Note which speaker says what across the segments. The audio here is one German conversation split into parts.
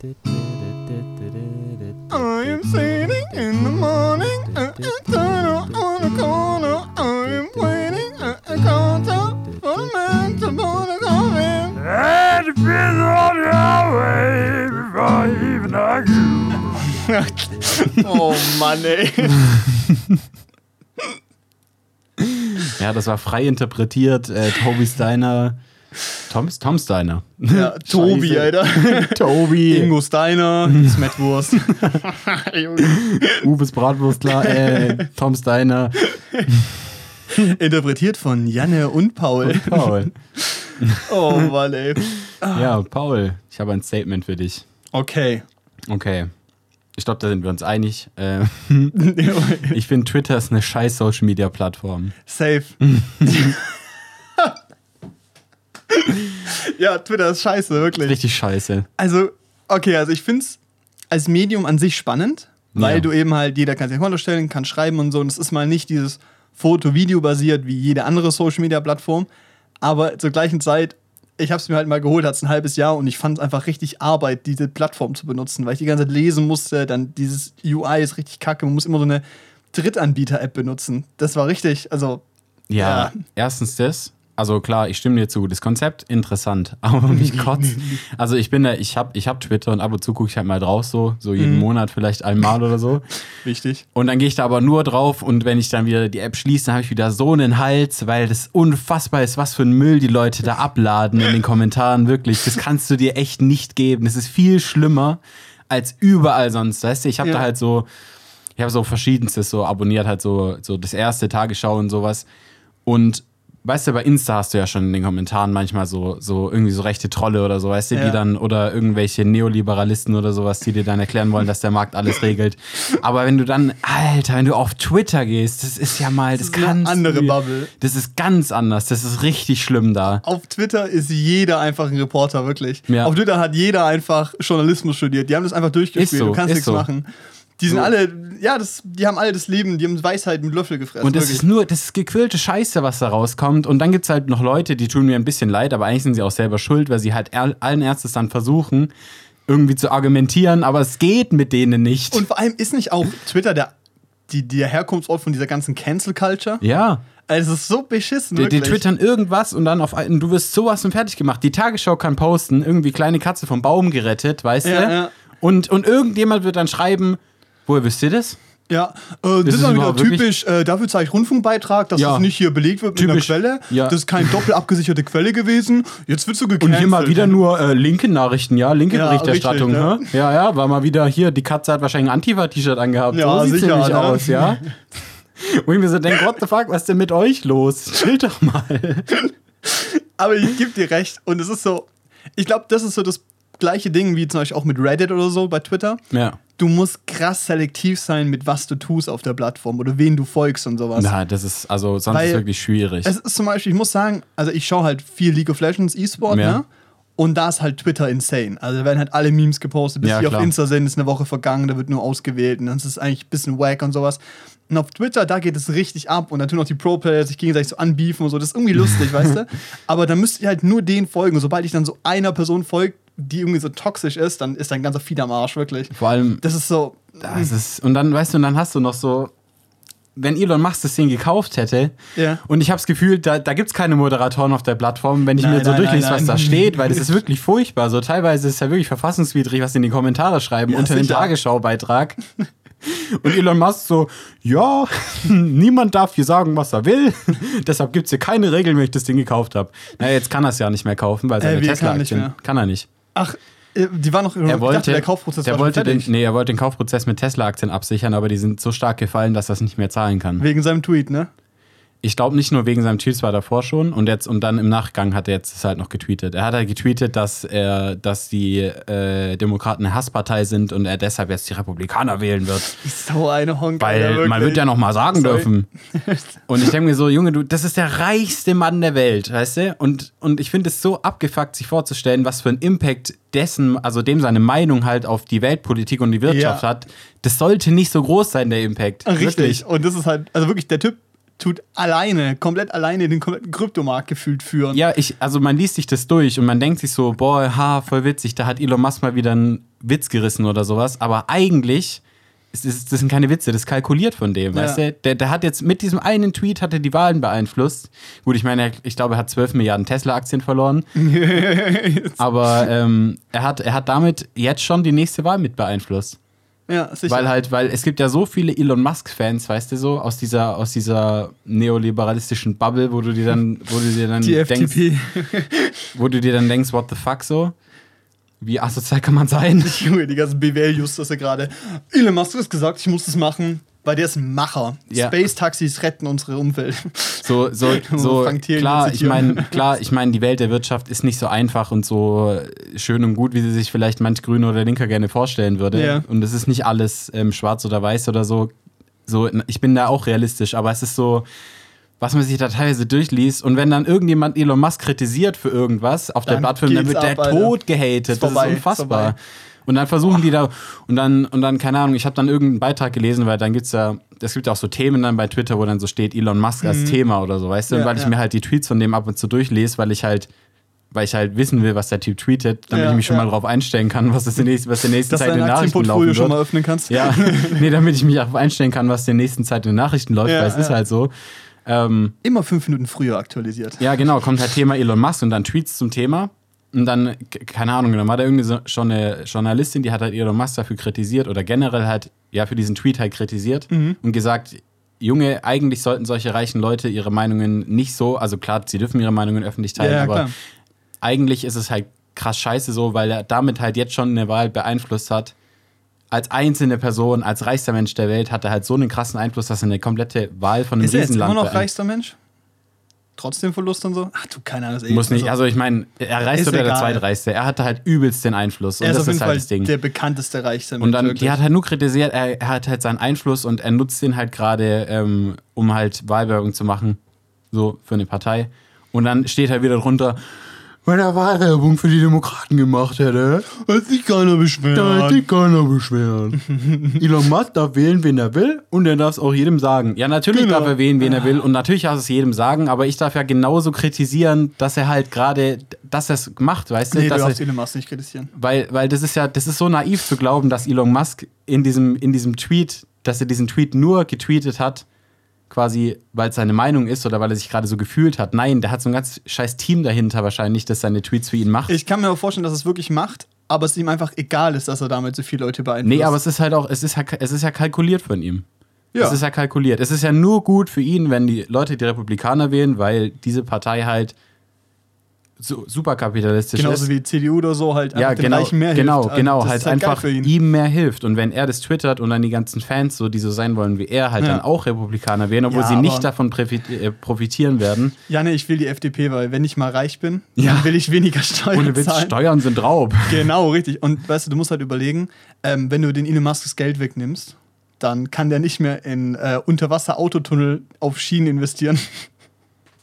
Speaker 1: I am sitting in the morning, uh, uh, turn on the corner. I am waiting at a counter for the man to put a call in.
Speaker 2: It depends on your way before I even argue.
Speaker 1: Oh Mann, ey.
Speaker 3: Ja, das war frei interpretiert. Äh, Toby Steiner. Tom, Tom Steiner.
Speaker 1: Ja, Tobi,
Speaker 3: Scheiße.
Speaker 1: Alter.
Speaker 3: Tobi.
Speaker 1: Ingo Steiner, Smetwurst.
Speaker 3: Uwes Bratwurstler. Äh, Tom Steiner.
Speaker 1: Interpretiert von Janne und Paul.
Speaker 3: Paul.
Speaker 1: Oh Mann, ey.
Speaker 3: Ja, Paul, ich habe ein Statement für dich.
Speaker 1: Okay.
Speaker 3: Okay. Ich glaube, da sind wir uns einig. Äh, ich finde, Twitter ist eine scheiß Social Media Plattform.
Speaker 1: Safe. ja, Twitter ist scheiße, wirklich.
Speaker 3: Richtig scheiße.
Speaker 1: Also, okay, also ich finde es als Medium an sich spannend, weil
Speaker 3: Ja.
Speaker 1: du eben halt, jeder kann sich ein Konto stellen, kann schreiben und so. Und es ist mal nicht dieses Foto-Video basiert wie jede andere Social-Media-Plattform. Aber zur gleichen Zeit, ich habe es mir halt mal geholt, hat es ein halbes Jahr und ich fand es einfach richtig Arbeit, diese Plattform zu benutzen, weil ich die ganze Zeit lesen musste. Dann dieses UI ist richtig kacke. Man muss immer so eine Drittanbieter-App benutzen. Das war richtig, also
Speaker 3: Ja,
Speaker 1: Ja.
Speaker 3: erstens das. Also klar, ich stimme dir zu. Das Konzept interessant, aber mich kotzt. Also ich bin da, ich habe ich hab Twitter und ab und zu gucke ich halt mal drauf so, so jeden
Speaker 1: Mhm.
Speaker 3: Monat vielleicht einmal oder so.
Speaker 1: wichtig.
Speaker 3: Und dann gehe ich da aber nur drauf und wenn ich dann wieder die App schließe, dann habe ich wieder so einen Hals, weil das unfassbar ist, was für ein Müll die Leute da abladen in den Kommentaren. Wirklich, das kannst du dir echt nicht geben. Das ist viel schlimmer als überall sonst. Weißt du, ich habe
Speaker 1: Ja.
Speaker 3: da halt so, ich habe so verschiedenstes so abonniert, halt so, so das erste Tagesschau und sowas. Und weißt du, bei Insta hast du ja schon in den Kommentaren manchmal so, so irgendwie so rechte Trolle oder so, weißt du,
Speaker 1: Ja.
Speaker 3: die dann, oder irgendwelche Neoliberalisten oder sowas, die dir dann erklären wollen, dass der Markt alles regelt. Aber wenn du dann, Alter, wenn du auf Twitter gehst, das ist ja mal, das,
Speaker 1: ist eine andere Bubble.
Speaker 3: Das ist ganz anders, das ist richtig schlimm da.
Speaker 1: Auf Twitter ist jeder einfach ein Reporter, wirklich.
Speaker 3: Ja.
Speaker 1: Auf Twitter hat jeder einfach Journalismus studiert. Die haben das einfach durchgespielt.
Speaker 3: So,
Speaker 1: du kannst nichts
Speaker 3: so.
Speaker 1: machen. Die sind
Speaker 3: So.
Speaker 1: alle, ja, das, die haben alle das Leben, die haben Weisheit mit Löffel gefressen.
Speaker 3: Und das
Speaker 1: wirklich.
Speaker 3: ist nur, das ist gequillte Scheiße, was da rauskommt. Und dann gibt es halt noch Leute, die tun mir ein bisschen leid, aber eigentlich sind sie auch selber schuld, weil sie halt allen Ernstes dann versuchen, irgendwie zu argumentieren, aber es geht mit denen nicht.
Speaker 1: Und vor allem ist nicht auch Twitter der, die, der Herkunftsort von dieser ganzen Cancel Culture?
Speaker 3: ja.
Speaker 1: Also, es ist so beschissen,
Speaker 3: Die, die twittern irgendwas und dann auf ein, du wirst sowas und fertig gemacht. Die Tagesschau kann posten, irgendwie kleine Katze vom Baum gerettet, weißt
Speaker 1: Ja,
Speaker 3: du?
Speaker 1: ja.
Speaker 3: Und, und irgendjemand wird dann schreiben, woher wisst ihr das?
Speaker 1: Ja, äh, das ist dann wieder typisch, äh, dafür zeige ich Rundfunkbeitrag, dass
Speaker 3: Ja.
Speaker 1: das nicht hier belegt wird mit
Speaker 3: Typisch.
Speaker 1: einer Quelle.
Speaker 3: Ja.
Speaker 1: Das ist keine doppelt abgesicherte Quelle gewesen. Jetzt du
Speaker 3: Und
Speaker 1: gecancelt.
Speaker 3: hier mal wieder nur äh, linke Nachrichten, ja, linke
Speaker 1: Ja,
Speaker 3: Berichterstattung,
Speaker 1: richtig,
Speaker 3: ne? Ja, ja, war mal wieder hier, die Katze hat wahrscheinlich ein Antifa-T-Shirt angehabt.
Speaker 1: Ja,
Speaker 3: so
Speaker 1: sicher,
Speaker 3: nämlich
Speaker 1: ne?
Speaker 3: aus, ja. Wo ich mir so denke, what the fuck, was ist denn mit euch los? Chill doch mal.
Speaker 1: Aber ich gebe dir recht. Und es ist so, ich glaube, das ist so das gleiche Ding wie zum Beispiel auch mit Reddit oder so bei Twitter.
Speaker 3: Ja.
Speaker 1: Du musst krass selektiv sein, mit was du tust auf der Plattform oder wen du folgst und sowas.
Speaker 3: Na, das ist, also sonst
Speaker 1: Weil
Speaker 3: ist es wirklich schwierig.
Speaker 1: Es ist zum Beispiel, ich muss sagen, also ich schaue halt viel League of Legends E-Sport,
Speaker 3: Ja.
Speaker 1: ne? Und da ist halt Twitter insane. Also da werden halt alle Memes gepostet, bis
Speaker 3: Ja,
Speaker 1: die auf
Speaker 3: klar.
Speaker 1: Insta sind, ist eine Woche vergangen, da wird nur ausgewählt und dann ist es eigentlich ein bisschen wack und sowas. Und auf Twitter, da geht es richtig ab und dann tun auch die Pro-Player sich gegenseitig so anbeefen und so. Das ist irgendwie lustig, weißt du? Aber dann müsst ihr halt nur denen folgen. Sobald ich dann so einer Person folgt, die irgendwie so toxisch ist, dann ist dein ganzer Feed am Arsch, wirklich.
Speaker 3: Vor allem,
Speaker 1: Das ist so.
Speaker 3: das ist, und dann, weißt du, und dann hast du noch so, wenn Elon Musk das Ding gekauft hätte,
Speaker 1: Ja.
Speaker 3: und ich habe das Gefühl, da, da gibt es keine Moderatoren auf der Plattform, wenn ich
Speaker 1: Nein,
Speaker 3: mir so
Speaker 1: nein,
Speaker 3: durchlese,
Speaker 1: nein,
Speaker 3: was da steht, weil das ist wirklich furchtbar. So teilweise ist es ja wirklich verfassungswidrig, was die in die Kommentare schreiben
Speaker 1: Ja,
Speaker 3: unter dem. Tagesschau-Beitrag. Und Elon Musk so, ja, niemand darf hier sagen, was er will. Deshalb gibt es hier keine Regeln, wenn ich das Ding gekauft habe. Naja, jetzt kann er es ja nicht mehr kaufen, weil seine
Speaker 1: Äh, er kann nicht mehr?
Speaker 3: kann er nicht.
Speaker 1: Ach, äh, die war noch.
Speaker 3: Er wollte,
Speaker 1: dachte, der Kaufprozess
Speaker 3: der wollte den, nee, er wollte den Kaufprozess mit Tesla-Aktien absichern, aber die sind so stark gefallen, dass er es nicht mehr zahlen kann.
Speaker 1: Wegen seinem Tweet, ne?
Speaker 3: Ich glaube nicht nur wegen seinem Tweet, es war davor schon und jetzt und dann im Nachgang hat er jetzt es halt noch getweetet. Er hat halt getweetet, dass er, dass die äh, Demokraten eine Hasspartei sind und er deshalb jetzt die Republikaner wählen wird.
Speaker 1: So eine Honk.
Speaker 3: Weil
Speaker 1: Alter,
Speaker 3: man wird ja noch mal sagen
Speaker 1: Sorry.
Speaker 3: dürfen. Und ich denke mir so, Junge, du, das ist der reichste Mann der Welt, weißt du? Und, und ich finde es so abgefuckt, sich vorzustellen, was für einen Impact dessen, also dem seine Meinung halt auf die Weltpolitik und die Wirtschaft
Speaker 1: Ja.
Speaker 3: hat. Das sollte nicht so groß sein, der Impact.
Speaker 1: Richtig.
Speaker 3: Wirklich.
Speaker 1: Und das ist halt, also wirklich der Typ, tut alleine, komplett alleine den kompletten Kryptomarkt gefühlt führen.
Speaker 3: Ja, ich, also man liest sich das durch und man denkt sich so, boah, ha, voll witzig, da hat Elon Musk mal wieder einen Witz gerissen oder sowas. Aber eigentlich, ist, ist, das sind keine Witze, das ist kalkuliert von dem,
Speaker 1: Ja.
Speaker 3: weißt du? Der, der hat jetzt mit diesem einen Tweet hat er die Wahlen beeinflusst. Gut, ich meine, ich glaube, er hat 12 Milliarden Tesla-Aktien verloren. aber ähm, er, hat, er hat damit jetzt schon die nächste Wahl mit beeinflusst.
Speaker 1: Ja, sicher.
Speaker 3: Weil halt, weil es gibt ja so viele Elon Musk-Fans, weißt du so, aus dieser, aus dieser neoliberalistischen Bubble, wo du dir dann, wo du dir dann
Speaker 1: die
Speaker 3: denkst, wo du dir dann denkst, what the fuck so? Wie asozial kann man sein?
Speaker 1: Junge, die ganzen BWL-Justice gerade. Elon Musk hat gesagt, ich muss das machen, weil der ist ein Macher.
Speaker 3: Ja.
Speaker 1: Space-Taxis retten unsere Umwelt.
Speaker 3: So, so, so klar, ich meine, klar, ich meine, die Welt der Wirtschaft ist nicht so einfach und so schön und gut, wie sie sich vielleicht manch Grüne oder Linker gerne vorstellen würde.
Speaker 1: Ja.
Speaker 3: Und es ist nicht alles ähm, schwarz oder weiß oder so. So, ich bin da auch realistisch, aber es ist so, was man sich da teilweise durchliest und wenn dann irgendjemand Elon Musk kritisiert für irgendwas auf der
Speaker 1: Dann
Speaker 3: Plattform, dann wird der
Speaker 1: ab,
Speaker 3: tot gehatet.
Speaker 1: Ist
Speaker 3: das
Speaker 1: vorbei,
Speaker 3: ist
Speaker 1: ist
Speaker 3: unfassbar.
Speaker 1: vorbei.
Speaker 3: Und dann versuchen die da, und dann, und dann, keine Ahnung, ich habe dann irgendeinen Beitrag gelesen, weil dann gibt's ja, es gibt ja auch so Themen dann bei Twitter, wo dann so steht Elon Musk als Thema oder so, weißt du?
Speaker 1: Mhm. Ja,
Speaker 3: weil ich
Speaker 1: ja.
Speaker 3: mir halt die Tweets von dem ab und zu durchlese, weil ich halt, weil ich halt wissen will, was der Typ tweetet, damit
Speaker 1: Ja,
Speaker 3: ich mich schon
Speaker 1: ja.
Speaker 3: mal drauf einstellen kann, was das in nächsten, was der nächsten
Speaker 1: Dass
Speaker 3: Zeit in den Nachrichten laufen
Speaker 1: Aktienportfolio schon mal
Speaker 3: wird.
Speaker 1: öffnen kannst.
Speaker 3: Ja, nee, damit ich mich auch einstellen kann, was der nächsten Zeit in den Nachrichten läuft,
Speaker 1: Ja,
Speaker 3: weil es ist halt so. Ähm,
Speaker 1: Immer fünf Minuten früher aktualisiert.
Speaker 3: ja, genau, kommt halt Thema Elon Musk und dann Tweets zum Thema. Und dann, keine Ahnung, dann war da irgendeine so- schon eine Journalistin, die hat halt Elon Musk dafür kritisiert oder generell halt, ja, für diesen Tweet halt kritisiert
Speaker 1: Mhm.
Speaker 3: und gesagt, Junge, eigentlich sollten solche reichen Leute ihre Meinungen nicht so, also klar, sie dürfen ihre Meinungen öffentlich teilen,
Speaker 1: Ja,
Speaker 3: aber
Speaker 1: klar.
Speaker 3: eigentlich ist es halt krass scheiße so, weil er damit halt jetzt schon eine Wahl beeinflusst hat. Als einzelne Person, als reichster Mensch der Welt hat er halt so einen krassen Einfluss, dass er eine komplette Wahl von einem
Speaker 1: Ist er jetzt
Speaker 3: Riesenland
Speaker 1: immer noch reichster Mensch? Trotzdem Verlust und so? Ach du, keine Ahnung. ey,
Speaker 3: Muss nicht, also ich meine, er reichste
Speaker 1: Ist
Speaker 3: oder der
Speaker 1: egal.
Speaker 3: zweitreichste. Er hatte halt übelst den Einfluss. Und
Speaker 1: er ist
Speaker 3: das
Speaker 1: auf jeden
Speaker 3: ist halt
Speaker 1: Fall
Speaker 3: das Ding.
Speaker 1: der bekannteste reichste.
Speaker 3: Und dann,
Speaker 1: wirklich.
Speaker 3: die hat halt nur kritisiert, er, er hat halt seinen Einfluss und er nutzt den halt gerade, ähm, um halt Wahlwerbung zu machen. So für eine Partei. Und dann steht halt wieder drunter, wenn er Wahlwerbung für die Demokraten gemacht hätte,
Speaker 1: Hat sich keiner beschwert.
Speaker 3: da hätte sich keiner beschwert. Elon Musk darf wählen, wen er will und er darf es auch jedem sagen. Ja, natürlich
Speaker 1: Genau.
Speaker 3: darf er wählen, wen er will und natürlich darf es jedem sagen, aber ich darf ja genauso kritisieren, dass er halt gerade, dass er es macht, weißt du?
Speaker 1: Nee, du
Speaker 3: dass
Speaker 1: darfst
Speaker 3: er,
Speaker 1: Elon Musk nicht kritisieren.
Speaker 3: weil, weil das ist ja, das ist so naiv zu glauben, dass Elon Musk in diesem, in diesem Tweet, dass er diesen Tweet nur getweetet hat, quasi, weil es seine Meinung ist oder weil er sich gerade so gefühlt hat. Nein, der hat so ein ganz scheiß Team dahinter wahrscheinlich, das seine Tweets für ihn macht.
Speaker 1: Ich kann mir auch vorstellen, dass es wirklich macht, aber es ihm einfach egal ist, dass er damit so viele Leute beeinflusst.
Speaker 3: nee, aber es ist halt auch, es ist, ja- es ist ja kalkuliert von ihm.
Speaker 1: ja.
Speaker 3: Es ist ja kalkuliert. Es ist ja nur gut für ihn, wenn die Leute die Republikaner wählen, weil diese Partei halt so, superkapitalistisch
Speaker 1: genauso
Speaker 3: ist.
Speaker 1: wie CDU oder so halt
Speaker 3: ja, genau,
Speaker 1: mehr
Speaker 3: genau,
Speaker 1: hilft.
Speaker 3: genau,
Speaker 1: Das
Speaker 3: halt
Speaker 1: geil
Speaker 3: einfach ihm mehr hilft. Und wenn er das twittert und dann die ganzen Fans, so die so sein wollen wie er, halt
Speaker 1: Ja.
Speaker 3: dann auch Republikaner wählen, obwohl
Speaker 1: Ja,
Speaker 3: sie nicht davon äh, profitieren werden.
Speaker 1: Ja, nee, ich will die FDP, weil wenn ich mal reich bin,
Speaker 3: Ja.
Speaker 1: dann will ich weniger Steuern
Speaker 3: Ohne Witz,
Speaker 1: zahlen.
Speaker 3: Steuern sind Raub.
Speaker 1: Genau, richtig. Und weißt du, du musst halt überlegen, ähm, wenn du den Elon Musk das Geld wegnimmst, dann kann der nicht mehr in äh, Unterwasser-Autotunnel auf Schienen investieren.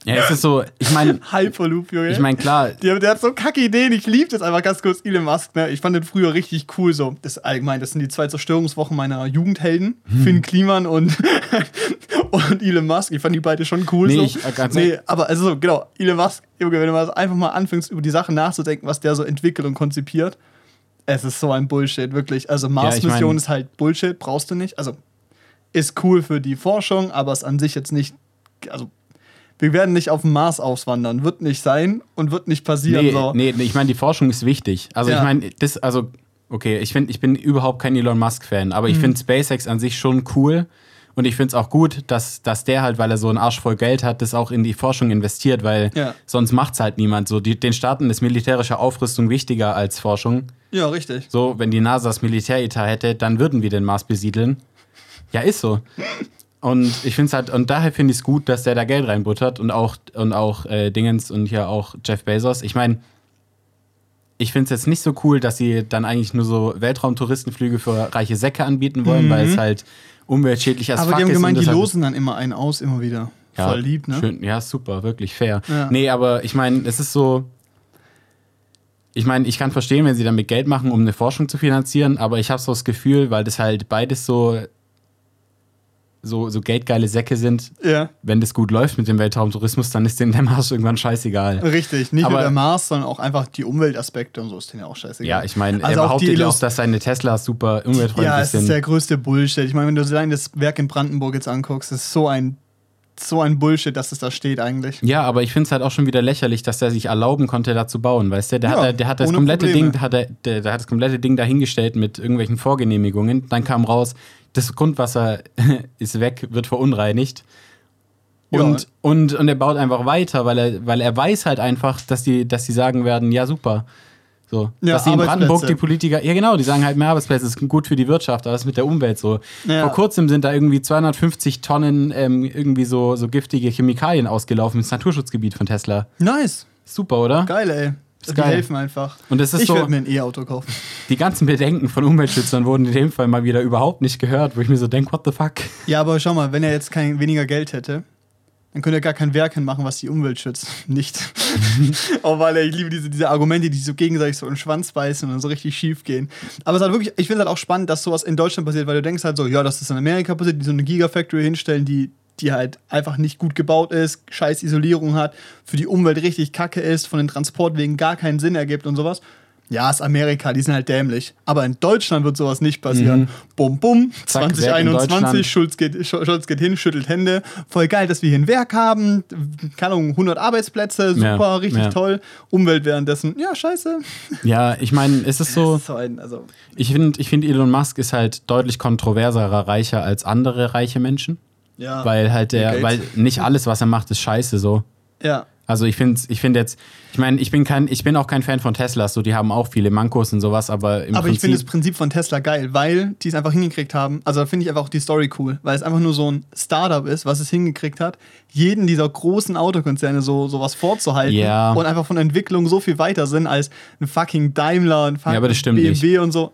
Speaker 3: Ja, es ist so, ich meine,
Speaker 1: Hyperloop, Junge.
Speaker 3: ich meine, klar,
Speaker 1: der, der hat so kacke Ideen. Ich liebe das einfach ganz kurz, Elon Musk. Ne? Ich fand den früher richtig cool. So. Das allgemein, das sind die zwei Zerstörungswochen meiner Jugendhelden.
Speaker 3: Hm.
Speaker 1: Finn Kliman und, und Elon Musk. Ich fand die beide schon cool.
Speaker 3: Nee,
Speaker 1: so.
Speaker 3: ich- äh,
Speaker 1: nee, aber also so, genau, Elon Musk, Junge, wenn du mal einfach mal anfängst, über die Sachen nachzudenken, was der so entwickelt und konzipiert, es ist so ein Bullshit, wirklich. Also Mars-Mission
Speaker 3: mein-
Speaker 1: ist halt Bullshit, brauchst du nicht. Also ist cool für die Forschung, aber ist an sich jetzt nicht, also wir werden nicht auf den Mars auswandern, wird nicht sein und wird nicht passieren.
Speaker 3: nee,
Speaker 1: so.
Speaker 3: nee, nee, ich meine, die Forschung ist wichtig. Also
Speaker 1: Ja.
Speaker 3: ich meine, das, also, okay, ich finde, ich bin überhaupt kein Elon Musk-Fan, aber
Speaker 1: Mhm.
Speaker 3: ich finde SpaceX an sich schon cool. Und ich finde es auch gut, dass, dass der halt, weil er so einen Arsch voll Geld hat, das auch in die Forschung investiert, weil
Speaker 1: Ja.
Speaker 3: sonst macht es halt niemand. So, die, den Staaten ist militärische Aufrüstung wichtiger als Forschung.
Speaker 1: Ja, richtig.
Speaker 3: So, wenn die NASA das Militäretat hätte, dann würden wir den Mars besiedeln. Ja, ist so. Und ich finde es halt, und daher finde ich es gut, dass der da Geld reinbuttert und auch, und auch äh, Dingens und hier auch Jeff Bezos. Ich meine, ich finde es jetzt nicht so cool, dass sie dann eigentlich nur so Weltraumtouristenflüge für reiche Säcke anbieten wollen, weil es halt umweltschädlich als
Speaker 1: Mhm. Aber
Speaker 3: fuck
Speaker 1: die haben
Speaker 3: ist.
Speaker 1: gemeint, die losen dann immer einen aus, immer wieder.
Speaker 3: ja,
Speaker 1: Voll lieb, ne?
Speaker 3: Schön, ja, super, wirklich fair.
Speaker 1: Ja.
Speaker 3: Nee, aber ich meine, es ist so. Ich meine, ich kann verstehen, wenn sie damit Geld machen, um eine Forschung zu finanzieren, aber ich habe so das Gefühl, weil das halt beides so so, so geldgeile Säcke sind,
Speaker 1: Ja.
Speaker 3: wenn das gut läuft mit dem Weltraumtourismus, dann ist denen der Mars irgendwann scheißegal.
Speaker 1: Richtig, nicht
Speaker 3: Aber-
Speaker 1: nur der Mars, sondern auch einfach die Umweltaspekte und so ist denen ja auch scheißegal.
Speaker 3: Ja, ich meine,
Speaker 1: Also
Speaker 3: er behauptet ja auch, dass seine Teslas super umweltfreundlich
Speaker 1: Ja, es
Speaker 3: sind.
Speaker 1: ist der größte Bullshit. Ich meine, wenn du allein das Werk in Brandenburg jetzt anguckst, ist so ein, so ein Bullshit, dass es da steht eigentlich.
Speaker 3: Ja, aber ich finde es halt auch schon wieder lächerlich, dass der sich erlauben konnte, da zu bauen, weißt du? Der,
Speaker 1: Ja,
Speaker 3: hat, der hat das komplette
Speaker 1: Probleme.
Speaker 3: Ding, hat er, der, der hat das komplette Ding dahingestellt mit irgendwelchen Vorgenehmigungen. Dann kam raus, das Grundwasser ist weg, wird verunreinigt.
Speaker 1: Ja.
Speaker 3: Und, und, und er baut einfach weiter, weil er, weil er weiß halt einfach, dass die, dass die sagen werden, ja super. So,
Speaker 1: Ja,
Speaker 3: dass die in Brandenburg die Politiker, ja genau, die sagen halt mehr Arbeitsplätze, ist gut für die Wirtschaft, aber das ist mit der Umwelt so.
Speaker 1: Ja.
Speaker 3: Vor kurzem sind da irgendwie 250 Tonnen ähm, irgendwie so, so giftige Chemikalien ausgelaufen ins Naturschutzgebiet von Tesla.
Speaker 1: Nice.
Speaker 3: Super, oder?
Speaker 1: Geil, ey.
Speaker 3: Ist
Speaker 1: die
Speaker 3: geil.
Speaker 1: helfen einfach.
Speaker 3: Und es ist
Speaker 1: ich
Speaker 3: so-
Speaker 1: werde mir ein E-Auto kaufen.
Speaker 3: Die ganzen Bedenken von Umweltschützern wurden in dem Fall mal wieder überhaupt nicht gehört, wo ich mir so denke, what the fuck?
Speaker 1: Ja, aber schau mal, wenn er jetzt kein weniger Geld hätte, dann könnte er gar kein Werk hinmachen, was die Umwelt schützt. Nicht. Auch weil er, ich liebe diese, diese Argumente, die so gegenseitig so in den Schwanz beißen und dann so richtig schief gehen. Aber es ist halt wirklich, ich finde es halt auch spannend, dass sowas in Deutschland passiert, weil du denkst halt so, ja, dass das in Amerika passiert, die so eine Gigafactory hinstellen, die, die halt einfach nicht gut gebaut ist, scheiß Isolierung hat, für die Umwelt richtig kacke ist, von den Transportwegen gar keinen Sinn ergibt und sowas. Ja, ist Amerika, die sind halt dämlich. Aber in Deutschland wird sowas nicht passieren. Bum, bum,
Speaker 3: Mhm. Zack, Werk in
Speaker 1: 2021,
Speaker 3: Deutschland.
Speaker 1: Schulz geht, Sch- Scholz geht hin, schüttelt Hände. Voll geil, dass wir hier ein Werk haben. Keine Ahnung, 100 Arbeitsplätze, super,
Speaker 3: Ja,
Speaker 1: richtig
Speaker 3: ja.
Speaker 1: toll. Umwelt währenddessen, ja, scheiße.
Speaker 3: Ja, ich meine, es ist so,
Speaker 1: So ein, also,
Speaker 3: ich finde, ich find Elon Musk ist halt deutlich kontroverserer Reicher als andere reiche Menschen,
Speaker 1: ja.
Speaker 3: weil halt der, weil nicht alles, was er macht, ist scheiße so.
Speaker 1: ja.
Speaker 3: Also ich finde ich find jetzt, ich meine, ich bin kein, ich bin auch kein Fan von Teslas, so die haben auch viele Mankos und sowas, aber im
Speaker 1: Aber ich finde das
Speaker 3: Prinzip,
Speaker 1: Prinzip von Tesla geil, weil die es einfach hingekriegt haben. Also da finde ich einfach auch die Story cool, weil es einfach nur so ein Startup ist, was es hingekriegt hat, jeden dieser großen Autokonzerne so sowas vorzuhalten
Speaker 3: Ja.
Speaker 1: und einfach von Entwicklung so viel weiter sind als ein fucking Daimler, ein fucking
Speaker 3: Ja,
Speaker 1: BMW und so.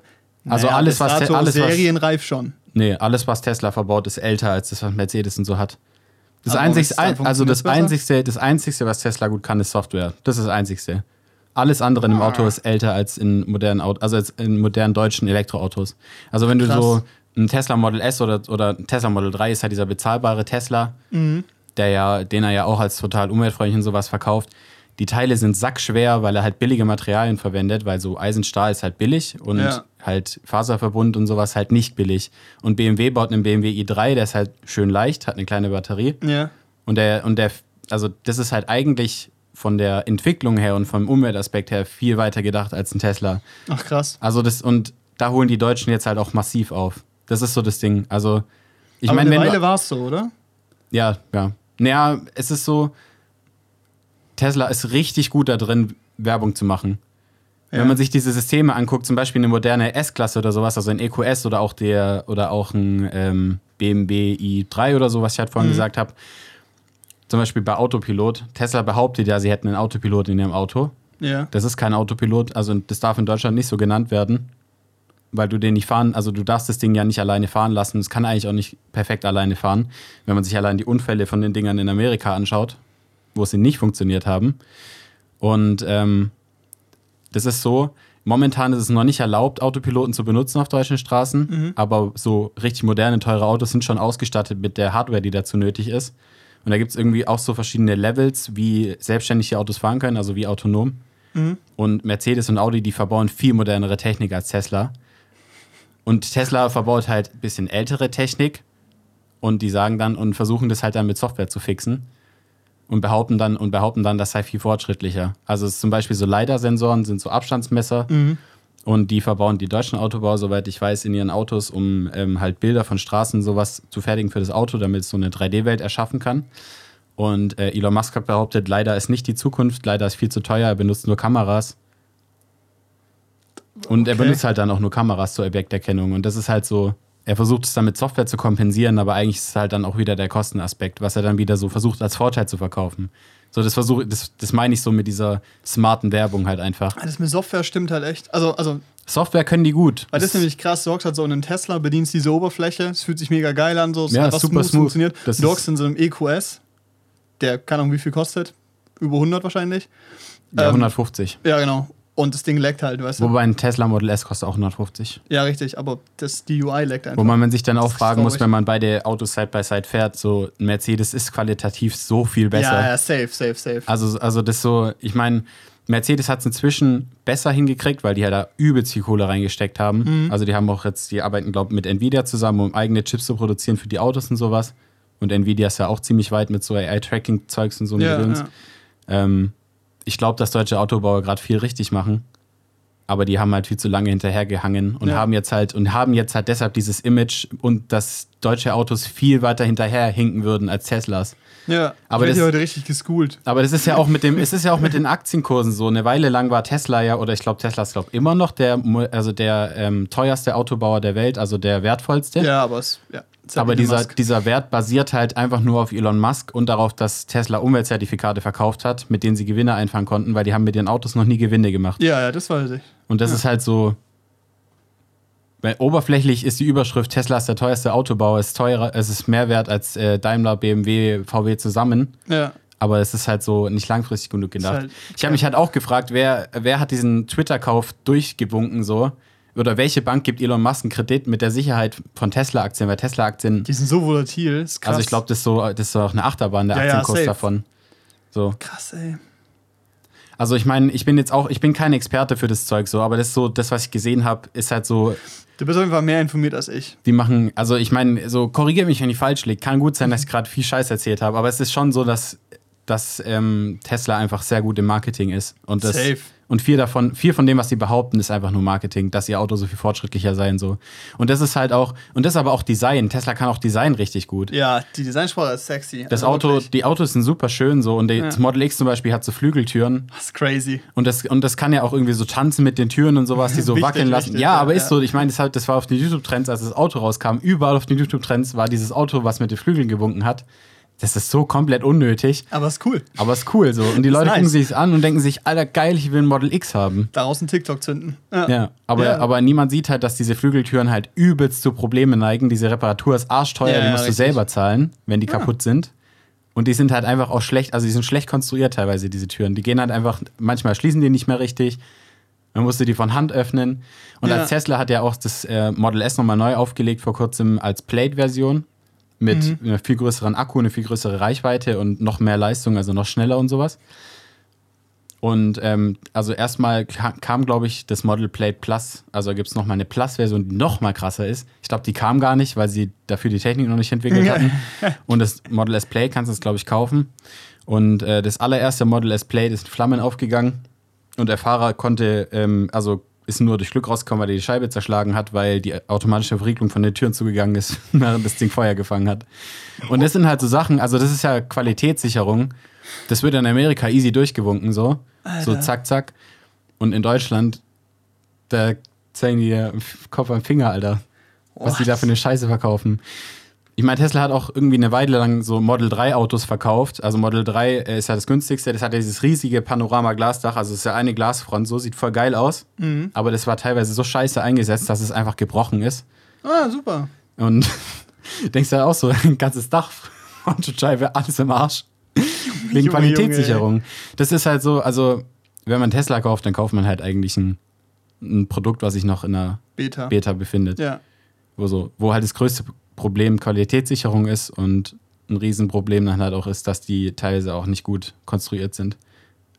Speaker 3: Also alles, was-
Speaker 1: bis dato
Speaker 3: alles, was-
Speaker 1: serienreif schon.
Speaker 3: Nee, alles, was Tesla verbaut, ist älter als das, was Mercedes und so hat. Das
Speaker 1: warum
Speaker 3: einzigste, also das einzigste, das einzigste, was Tesla gut kann, ist Software. Das ist das einzigste. Alles andere in
Speaker 1: Ah.
Speaker 3: einem Auto ist älter als in modernen Autos, also als in modernen deutschen Elektroautos. Also wenn du
Speaker 1: Krass.
Speaker 3: so ein Tesla Model S oder, oder ein Tesla Model 3 ist halt dieser bezahlbare Tesla,
Speaker 1: Mhm.
Speaker 3: der ja, den er ja auch als total umweltfreundlich und sowas verkauft. Die Teile sind sackschwer, weil er halt billige Materialien verwendet, weil so Eisenstahl ist halt billig und
Speaker 1: Ja.
Speaker 3: halt Faserverbund und sowas halt nicht billig. Und BMW baut einen BMW i3, der ist halt schön leicht, hat eine kleine Batterie.
Speaker 1: Ja.
Speaker 3: Und der, und der, also das ist halt eigentlich von der Entwicklung her und vom Umweltaspekt her viel weiter gedacht als ein Tesla.
Speaker 1: Ach krass.
Speaker 3: Also das, und da holen die Deutschen jetzt halt auch massiv auf. Das ist so das Ding. Also, ich meine,
Speaker 1: eine
Speaker 3: wenn
Speaker 1: Weile
Speaker 3: du,
Speaker 1: war es so, oder?
Speaker 3: ja, ja. Naja, es ist so, Tesla ist richtig gut da drin, Werbung zu machen.
Speaker 1: Ja.
Speaker 3: Wenn man sich diese Systeme anguckt, zum Beispiel eine moderne S-Klasse oder sowas, also ein EQS oder auch der oder auch ein ähm, BMW i3 oder so, was ich halt vorhin gesagt habe. Zum Beispiel bei Autopilot. Tesla behauptet ja, sie hätten einen Autopilot in ihrem Auto.
Speaker 1: Ja.
Speaker 3: Das ist kein Autopilot, also das darf in Deutschland nicht so genannt werden, weil du den nicht fahren, also du darfst das Ding ja nicht alleine fahren lassen. Es kann eigentlich auch nicht perfekt alleine fahren, wenn man sich allein die Unfälle von den Dingern in Amerika anschaut, wo sie nicht funktioniert haben. Und ähm, das ist so, momentan ist es noch nicht erlaubt, Autopiloten zu benutzen auf deutschen Straßen, aber so richtig moderne, teure Autos sind schon ausgestattet mit der Hardware, die dazu nötig ist. Und da gibt es irgendwie auch so verschiedene Levels, wie selbstständig die Autos fahren können, also wie autonom. Und Mercedes und Audi, die verbauen viel modernere Technik als Tesla. Und Tesla verbaut halt ein bisschen ältere Technik und die sagen dann und versuchen das halt dann mit Software zu fixen und behaupten dann und behaupten dann, das sei viel fortschrittlicher. Also es ist zum Beispiel so LiDAR-Sensoren sind so Abstandsmesser und die verbauen die deutschen Autobauer, soweit ich weiß, in ihren Autos, um ähm, halt Bilder von Straßen und sowas zu fertigen für das Auto, damit es so eine 3D-Welt erschaffen kann. Und äh, Elon Musk hat behauptet, leider ist nicht die Zukunft, leider ist viel zu teuer, er benutzt nur Kameras. Und er
Speaker 1: Okay.
Speaker 3: benutzt halt dann auch nur Kameras zur Objekterkennung. Und das ist halt so, er versucht es dann mit Software zu kompensieren, aber eigentlich ist es halt dann auch wieder der Kostenaspekt, was er dann wieder so versucht als Vorteil zu verkaufen. So, das versuche, das, das meine ich so mit dieser smarten Werbung halt einfach.
Speaker 1: Das mit Software stimmt halt echt. Also, also
Speaker 3: Software können die gut.
Speaker 1: Weil das ist nämlich krass, du hockst halt so in einen Tesla, bedienst diese Oberfläche, es fühlt sich mega geil an, so es
Speaker 3: Ja,
Speaker 1: ist einfach
Speaker 3: super smooth.
Speaker 1: funktioniert.
Speaker 3: Das
Speaker 1: du
Speaker 3: ist-
Speaker 1: hockst in so einem EQS, der keine Ahnung wie viel kostet, über 100 wahrscheinlich.
Speaker 3: ja,
Speaker 1: ähm,
Speaker 3: 150.
Speaker 1: Ja, genau. Und das Ding leckt halt, weißt du?
Speaker 3: Wobei ein Tesla Model S kostet auch 150.
Speaker 1: ja, richtig, aber das, die UI leckt einfach.
Speaker 3: Wo man sich dann auch fragen muss, wenn man beide Autos Side by Side fährt, so ein Mercedes ist qualitativ so viel besser.
Speaker 1: Ja, ja, safe, safe, safe.
Speaker 3: Also, also das so, ich meine, Mercedes hat es inzwischen besser hingekriegt, weil die halt da übelst viel Kohle reingesteckt haben.
Speaker 1: Mhm.
Speaker 3: Also die haben auch jetzt, die arbeiten, glaube ich, mit Nvidia zusammen, um eigene Chips zu produzieren für die Autos und sowas. Und Nvidia ist ja auch ziemlich weit mit so AI-Tracking-Zeugs und so
Speaker 1: ja, ja.
Speaker 3: Ähm, ich glaube, dass deutsche Autobauer gerade viel richtig machen. Aber die haben halt viel zu lange hinterhergehangen und
Speaker 1: Ja.
Speaker 3: haben jetzt halt und haben jetzt halt deshalb dieses Image und dass deutsche Autos viel weiter hinterher hinken würden als Teslas.
Speaker 1: ja.
Speaker 3: Aber
Speaker 1: ich
Speaker 3: das-
Speaker 1: heute richtig geschoolt.
Speaker 3: Aber das ist ja auch mit dem, es ist ja auch mit den Aktienkursen so. Eine Weile lang war Tesla ja, oder ich glaube, Tesla ist glaub, immer noch der, also der ähm, teuerste Autobauer der Welt, also der wertvollste.
Speaker 1: Ja, aber es, ja.
Speaker 3: Aber
Speaker 1: Elon
Speaker 3: dieser,
Speaker 1: Musk.
Speaker 3: dieser Wert basiert halt einfach nur auf Elon Musk und darauf, dass Tesla Umweltzertifikate verkauft hat, mit denen sie Gewinne einfahren konnten, weil die haben mit ihren Autos noch nie Gewinne gemacht.
Speaker 1: Ja, ja, das weiß ich.
Speaker 3: Und das ist halt so. Weil oberflächlich ist die Überschrift Tesla ist der teuerste Autobauer, ist teurer, es ist mehr wert als äh, Daimler, BMW, VW zusammen.
Speaker 1: Ja.
Speaker 3: Aber es ist halt so nicht langfristig genug gedacht.
Speaker 1: halt-
Speaker 3: ich habe mich halt auch gefragt, wer, wer hat diesen Twitter-Kauf durchgewunken so? Oder welche Bank gibt Elon Musk einen Kredit mit der Sicherheit von Tesla-Aktien? Weil Tesla-Aktien,
Speaker 1: Die sind so volatil. Ist krass.
Speaker 3: also ich glaube, das, ist so, das ist auch eine Achterbahn, der
Speaker 1: Ja, ja,
Speaker 3: Aktienkurs
Speaker 1: safe.
Speaker 3: davon. So.
Speaker 1: Krass, ey.
Speaker 3: Also ich meine, ich bin jetzt auch, ich bin kein Experte für das Zeug so, aber das ist so, das, was ich gesehen habe, ist halt so,
Speaker 1: Du bist auf jeden Fall mehr informiert als ich.
Speaker 3: die machen, also ich meine, so korrigiere mich, wenn ich falsch liege. Kann gut sein, dass ich gerade viel Scheiß erzählt habe, aber es ist schon so, dass, dass ähm, Tesla einfach sehr gut im Marketing ist. Und das,
Speaker 1: Safe.
Speaker 3: Und viel davon, viel von dem, was sie behaupten, ist einfach nur Marketing, dass ihr Auto so viel fortschrittlicher sein so. Und das ist halt auch, und das ist aber auch Design. Tesla kann auch Design richtig gut.
Speaker 1: Ja, die Designsprache ist sexy.
Speaker 3: Das
Speaker 1: Also
Speaker 3: Auto,
Speaker 1: wirklich.
Speaker 3: die Autos sind super schön so und das Model X zum Beispiel hat so Flügeltüren
Speaker 1: Das ist crazy.
Speaker 3: und das, und das kann ja auch irgendwie so tanzen mit den Türen und sowas, die so
Speaker 1: Wichtig,
Speaker 3: wackeln lassen.
Speaker 1: wichtig,
Speaker 3: ja,
Speaker 1: ja,
Speaker 3: aber ist
Speaker 1: ja.
Speaker 3: so, ich meine, das, halt, das war auf den YouTube-Trends, als das Auto rauskam, überall auf den YouTube-Trends war dieses Auto, was mit den Flügeln gewunken hat. Das ist so komplett unnötig,
Speaker 1: Aber ist cool.
Speaker 3: aber ist cool so. Und die Leute
Speaker 1: nice.
Speaker 3: gucken sich an und denken sich, Alter, geil, ich will ein Model X haben.
Speaker 1: Daraus einen TikTok zünden.
Speaker 3: Ja, aber,
Speaker 1: Ja.
Speaker 3: aber niemand sieht halt, dass diese Flügeltüren halt übelst zu Probleme neigen. Diese Reparatur ist arschteuer,
Speaker 1: Ja,
Speaker 3: die
Speaker 1: ja,
Speaker 3: musst du
Speaker 1: richtig.
Speaker 3: selber zahlen, wenn die kaputt sind. Und die sind halt einfach auch schlecht, also die sind schlecht konstruiert teilweise, diese Türen. Die gehen halt einfach, manchmal schließen die nicht mehr richtig. Man musste die von Hand öffnen. Und
Speaker 1: Ja.
Speaker 3: als Tesla hat ja auch das äh, Model S nochmal neu aufgelegt vor kurzem als Plate-Version. Mit
Speaker 1: Mhm.
Speaker 3: einem viel größeren Akku, eine viel größere Reichweite und noch mehr Leistung, also noch schneller und sowas. Und ähm, also erstmal ka kam, glaube ich, das Model Plate Plus. Also gibt es nochmal eine Plus-Version, die noch mal krasser ist. Ich glaube, die kam gar nicht, weil sie dafür die Technik noch nicht entwickelt hatten. Und das Model S Plate kannst du es, glaube ich, kaufen. Und äh, das allererste Model S Plate ist in Flammen aufgegangen. Und der Fahrer konnte, ähm, also ist nur durch Glück rausgekommen, weil er die Scheibe zerschlagen hat, weil die automatische Verriegelung von den Türen zugegangen ist, während das Ding Feuer gefangen hat. Und das sind halt so Sachen, also das ist ja Qualitätssicherung. Das wird in Amerika easy durchgewunken, so. So zack, zack. Und in Deutschland, da zeigen die dir Kopf am Finger, Alter. Was die da für eine Scheiße verkaufen. Ich meine, Tesla hat auch irgendwie eine Weile lang so Model 3 Autos verkauft. Also Model 3 äh, ist ja das günstigste. Das hat ja dieses riesige Panorama-Glasdach. Also es ist ja eine Glasfront. So sieht voll geil aus. Aber das war teilweise so scheiße eingesetzt, dass es einfach gebrochen ist.
Speaker 1: Ah, super.
Speaker 3: Und denkst du ja auch so, ein ganzes Dach, Frontscheibe, alles im Arsch. Wegen
Speaker 1: Junge,
Speaker 3: Qualitätssicherung. Das ist halt so, also wenn man Tesla kauft, dann kauft man halt eigentlich ein, ein Produkt, was sich noch in einer
Speaker 1: Beta.
Speaker 3: Beta befindet.
Speaker 1: Ja.
Speaker 3: Wo, so, wo halt das größte Problem Qualitätssicherung ist und ein Riesenproblem dann halt auch ist, dass die teilweise auch nicht gut konstruiert sind.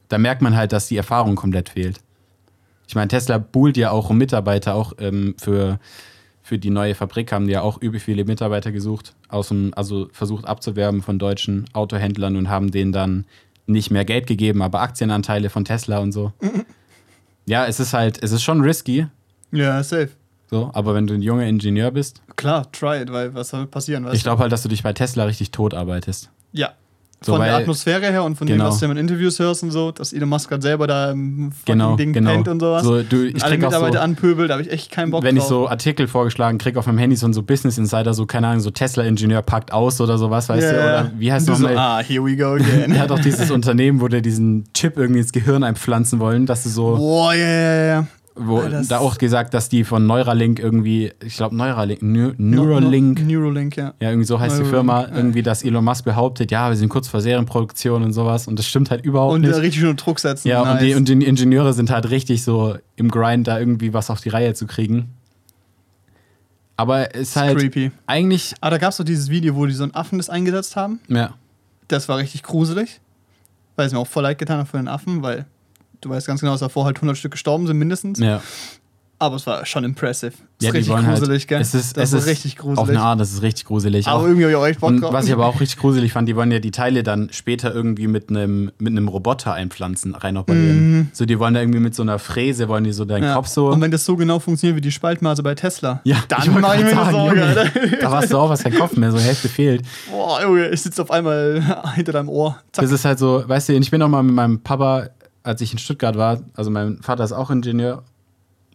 Speaker 3: Da merkt man halt, dass die Erfahrung komplett fehlt. Ich meine, Tesla buhlt ja auch um Mitarbeiter, auch ähm, für, für die neue Fabrik haben die ja auch übel viele Mitarbeiter gesucht, aus dem, also versucht abzuwerben von deutschen Autohändlern und haben denen dann nicht mehr Geld gegeben, aber Aktienanteile von Tesla und so. Ja, es ist halt, es ist schon risky,
Speaker 1: Ja, safe.
Speaker 3: So, aber wenn du ein junger Ingenieur bist,
Speaker 1: Klar, try it, weil was soll passieren?
Speaker 3: Ich glaube halt, dass du dich bei Tesla richtig tot arbeitest.
Speaker 1: du? Ja.
Speaker 3: So,
Speaker 1: von der
Speaker 3: weil-
Speaker 1: Atmosphäre her und von dem,
Speaker 3: Genau.
Speaker 1: was du in Interviews hörst und so, dass Elon Musk gerade selber da im
Speaker 3: Genau,
Speaker 1: Ding
Speaker 3: genau.
Speaker 1: pennt und sowas.
Speaker 3: So, du, ich
Speaker 1: Alle
Speaker 3: krieg auch
Speaker 1: Mitarbeiter
Speaker 3: so,
Speaker 1: anpöbelt, da habe ich echt keinen Bock
Speaker 3: wenn ich
Speaker 1: drauf.
Speaker 3: so Artikel vorgeschlagen krieg auf meinem Handy, so ein so Business Insider, so keine Ahnung, so Tesla-Ingenieur packt aus oder sowas, weißt du?
Speaker 1: Ja, ja.
Speaker 3: Oder wie heißt
Speaker 1: du
Speaker 3: es
Speaker 1: so, ah, here we go again.
Speaker 3: Er hat auch dieses Unternehmen, wo der diesen Chip irgendwie ins Gehirn einpflanzen wollen, dass du so.
Speaker 1: Boah, ja, ja, ja.
Speaker 3: Wo
Speaker 1: Ah, das-
Speaker 3: da auch gesagt, dass die von Neuralink irgendwie, ich glaube Neuralink, Neu- Neuralink,
Speaker 1: Neuralink, ja.
Speaker 3: ja, irgendwie so heißt die
Speaker 1: Neuralink,
Speaker 3: Firma,
Speaker 1: ja.
Speaker 3: irgendwie, dass Elon Musk behauptet, ja, wir sind kurz vor Serienproduktion und sowas und das stimmt halt überhaupt
Speaker 1: Und
Speaker 3: nicht.
Speaker 1: richtig schön unter Druck setzen.
Speaker 3: Ja,
Speaker 1: nice.
Speaker 3: und, die, und die Ingenieure sind halt richtig so im Grind, da irgendwie was auf die Reihe zu kriegen. Aber es ist halt
Speaker 1: creepy.
Speaker 3: eigentlich,
Speaker 1: Aber da gab es doch dieses Video, wo die so einen Affen das eingesetzt haben.
Speaker 3: ja,
Speaker 1: Das war richtig gruselig. Weil es mir auch voll leid getan hat für den Affen, weil du weißt ganz genau, dass davor halt 100 Stück gestorben sind mindestens.
Speaker 3: ja.
Speaker 1: Aber es war schon impressive. Ist
Speaker 3: ja, die
Speaker 1: richtig
Speaker 3: wollen
Speaker 1: gruselig,
Speaker 3: halt,
Speaker 1: gell?
Speaker 3: Es ist,
Speaker 1: das
Speaker 3: es ist
Speaker 1: richtig gruselig.
Speaker 3: Auf eine Art, das ist richtig gruselig.
Speaker 1: aber
Speaker 3: Auch-
Speaker 1: irgendwie habe ich auch echt Bock drauf.
Speaker 3: was ich aber auch richtig gruselig fand, die wollen ja die Teile dann später irgendwie mit einem mit einem Roboter einpflanzen, reinoperieren. So, die wollen da irgendwie mit so einer Fräse, wollen die so deinen
Speaker 1: Mhm. ja.
Speaker 3: Kopf so.
Speaker 1: Und wenn das so genau funktioniert wie die Spaltmaße bei Tesla,
Speaker 3: ja,
Speaker 1: dann
Speaker 3: wollte
Speaker 1: mache ich mir
Speaker 3: sagen,
Speaker 1: Sorge,
Speaker 3: Junge,
Speaker 1: Alter.
Speaker 3: Da warst du auch was kein Kopf mehr, so Hälfte fehlt.
Speaker 1: Boah, Junge, ich sitze auf einmal hinter deinem Ohr. Zack.
Speaker 3: Das ist halt so, weißt du, ich bin auch mal mit meinem Papa, als ich in Stuttgart war, also mein Vater ist auch Ingenieur,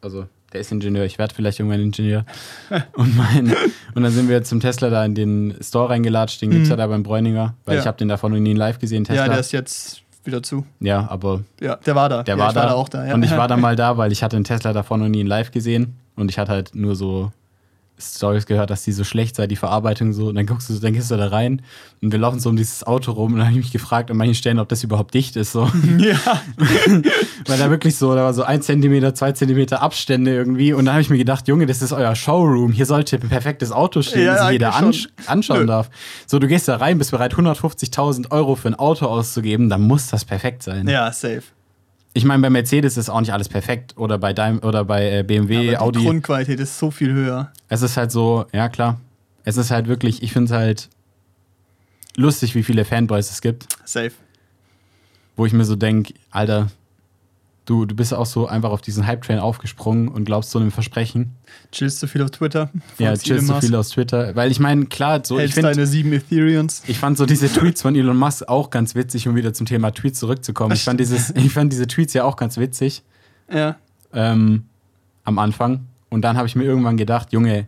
Speaker 3: also der ist Ingenieur, ich werde vielleicht irgendwann Ingenieur. Und, mein, und dann sind wir zum Tesla da in den Store reingelatscht, den gibt's ja da beim Bräuninger, weil
Speaker 1: Mhm. Ja.
Speaker 3: ich habe den davon noch nie live gesehen, Tesla.
Speaker 1: Ja, der ist jetzt wieder zu.
Speaker 3: ja, aber
Speaker 1: Ja, der war da.
Speaker 3: Der
Speaker 1: ja,
Speaker 3: war, da.
Speaker 1: war da auch da. Ja.
Speaker 3: Und ich war da mal da, weil ich hatte einen Tesla davon noch nie in live gesehen. Und ich hatte halt nur so Stories gehört, dass die so schlecht sei, die Verarbeitung so. Und dann guckst du, dann gehst du da rein und wir laufen so um dieses Auto rum. Und dann habe ich mich gefragt an manchen Stellen, ob das überhaupt dicht ist. So.
Speaker 1: ja.
Speaker 3: weil da wirklich so, da war so ein Zentimeter, zwei Zentimeter Abstände irgendwie. Und da habe ich mir gedacht, Junge, das ist euer Showroom. Hier sollte ein perfektes Auto stehen,
Speaker 1: Ja,
Speaker 3: das sich jeder ansch anschauen
Speaker 1: Nö.
Speaker 3: darf. So, du gehst da rein, bist bereit, 150.000 Euro für ein Auto auszugeben, dann muss das perfekt sein.
Speaker 1: ja, safe.
Speaker 3: Ich meine, bei Mercedes ist auch nicht alles perfekt oder bei Daim oder bei äh, BMW,
Speaker 1: Aber die
Speaker 3: Audi.
Speaker 1: Grundqualität ist so viel höher.
Speaker 3: Es ist halt so, ja klar. Es ist halt wirklich, ich finde es halt lustig, wie viele Fanboys es gibt,
Speaker 1: Safe.
Speaker 3: wo ich mir so denke, Alter, du, du bist auch so einfach auf diesen Hype-Train aufgesprungen und glaubst so einem Versprechen.
Speaker 1: Chillst zu viel auf Twitter.
Speaker 3: Ja, chillst
Speaker 1: Musk,
Speaker 3: viel aus Twitter. Weil ich meine, klar, so, ich
Speaker 1: Hältst
Speaker 3: finde.
Speaker 1: deine sieben Ethereums.
Speaker 3: Ich fand so diese Tweets von Elon Musk auch ganz witzig, um wieder zum Thema Tweets zurückzukommen. Ich fand, dieses, ich fand diese Tweets ja auch ganz witzig.
Speaker 1: Ja.
Speaker 3: ähm, am Anfang. Und dann habe ich mir irgendwann gedacht, Junge,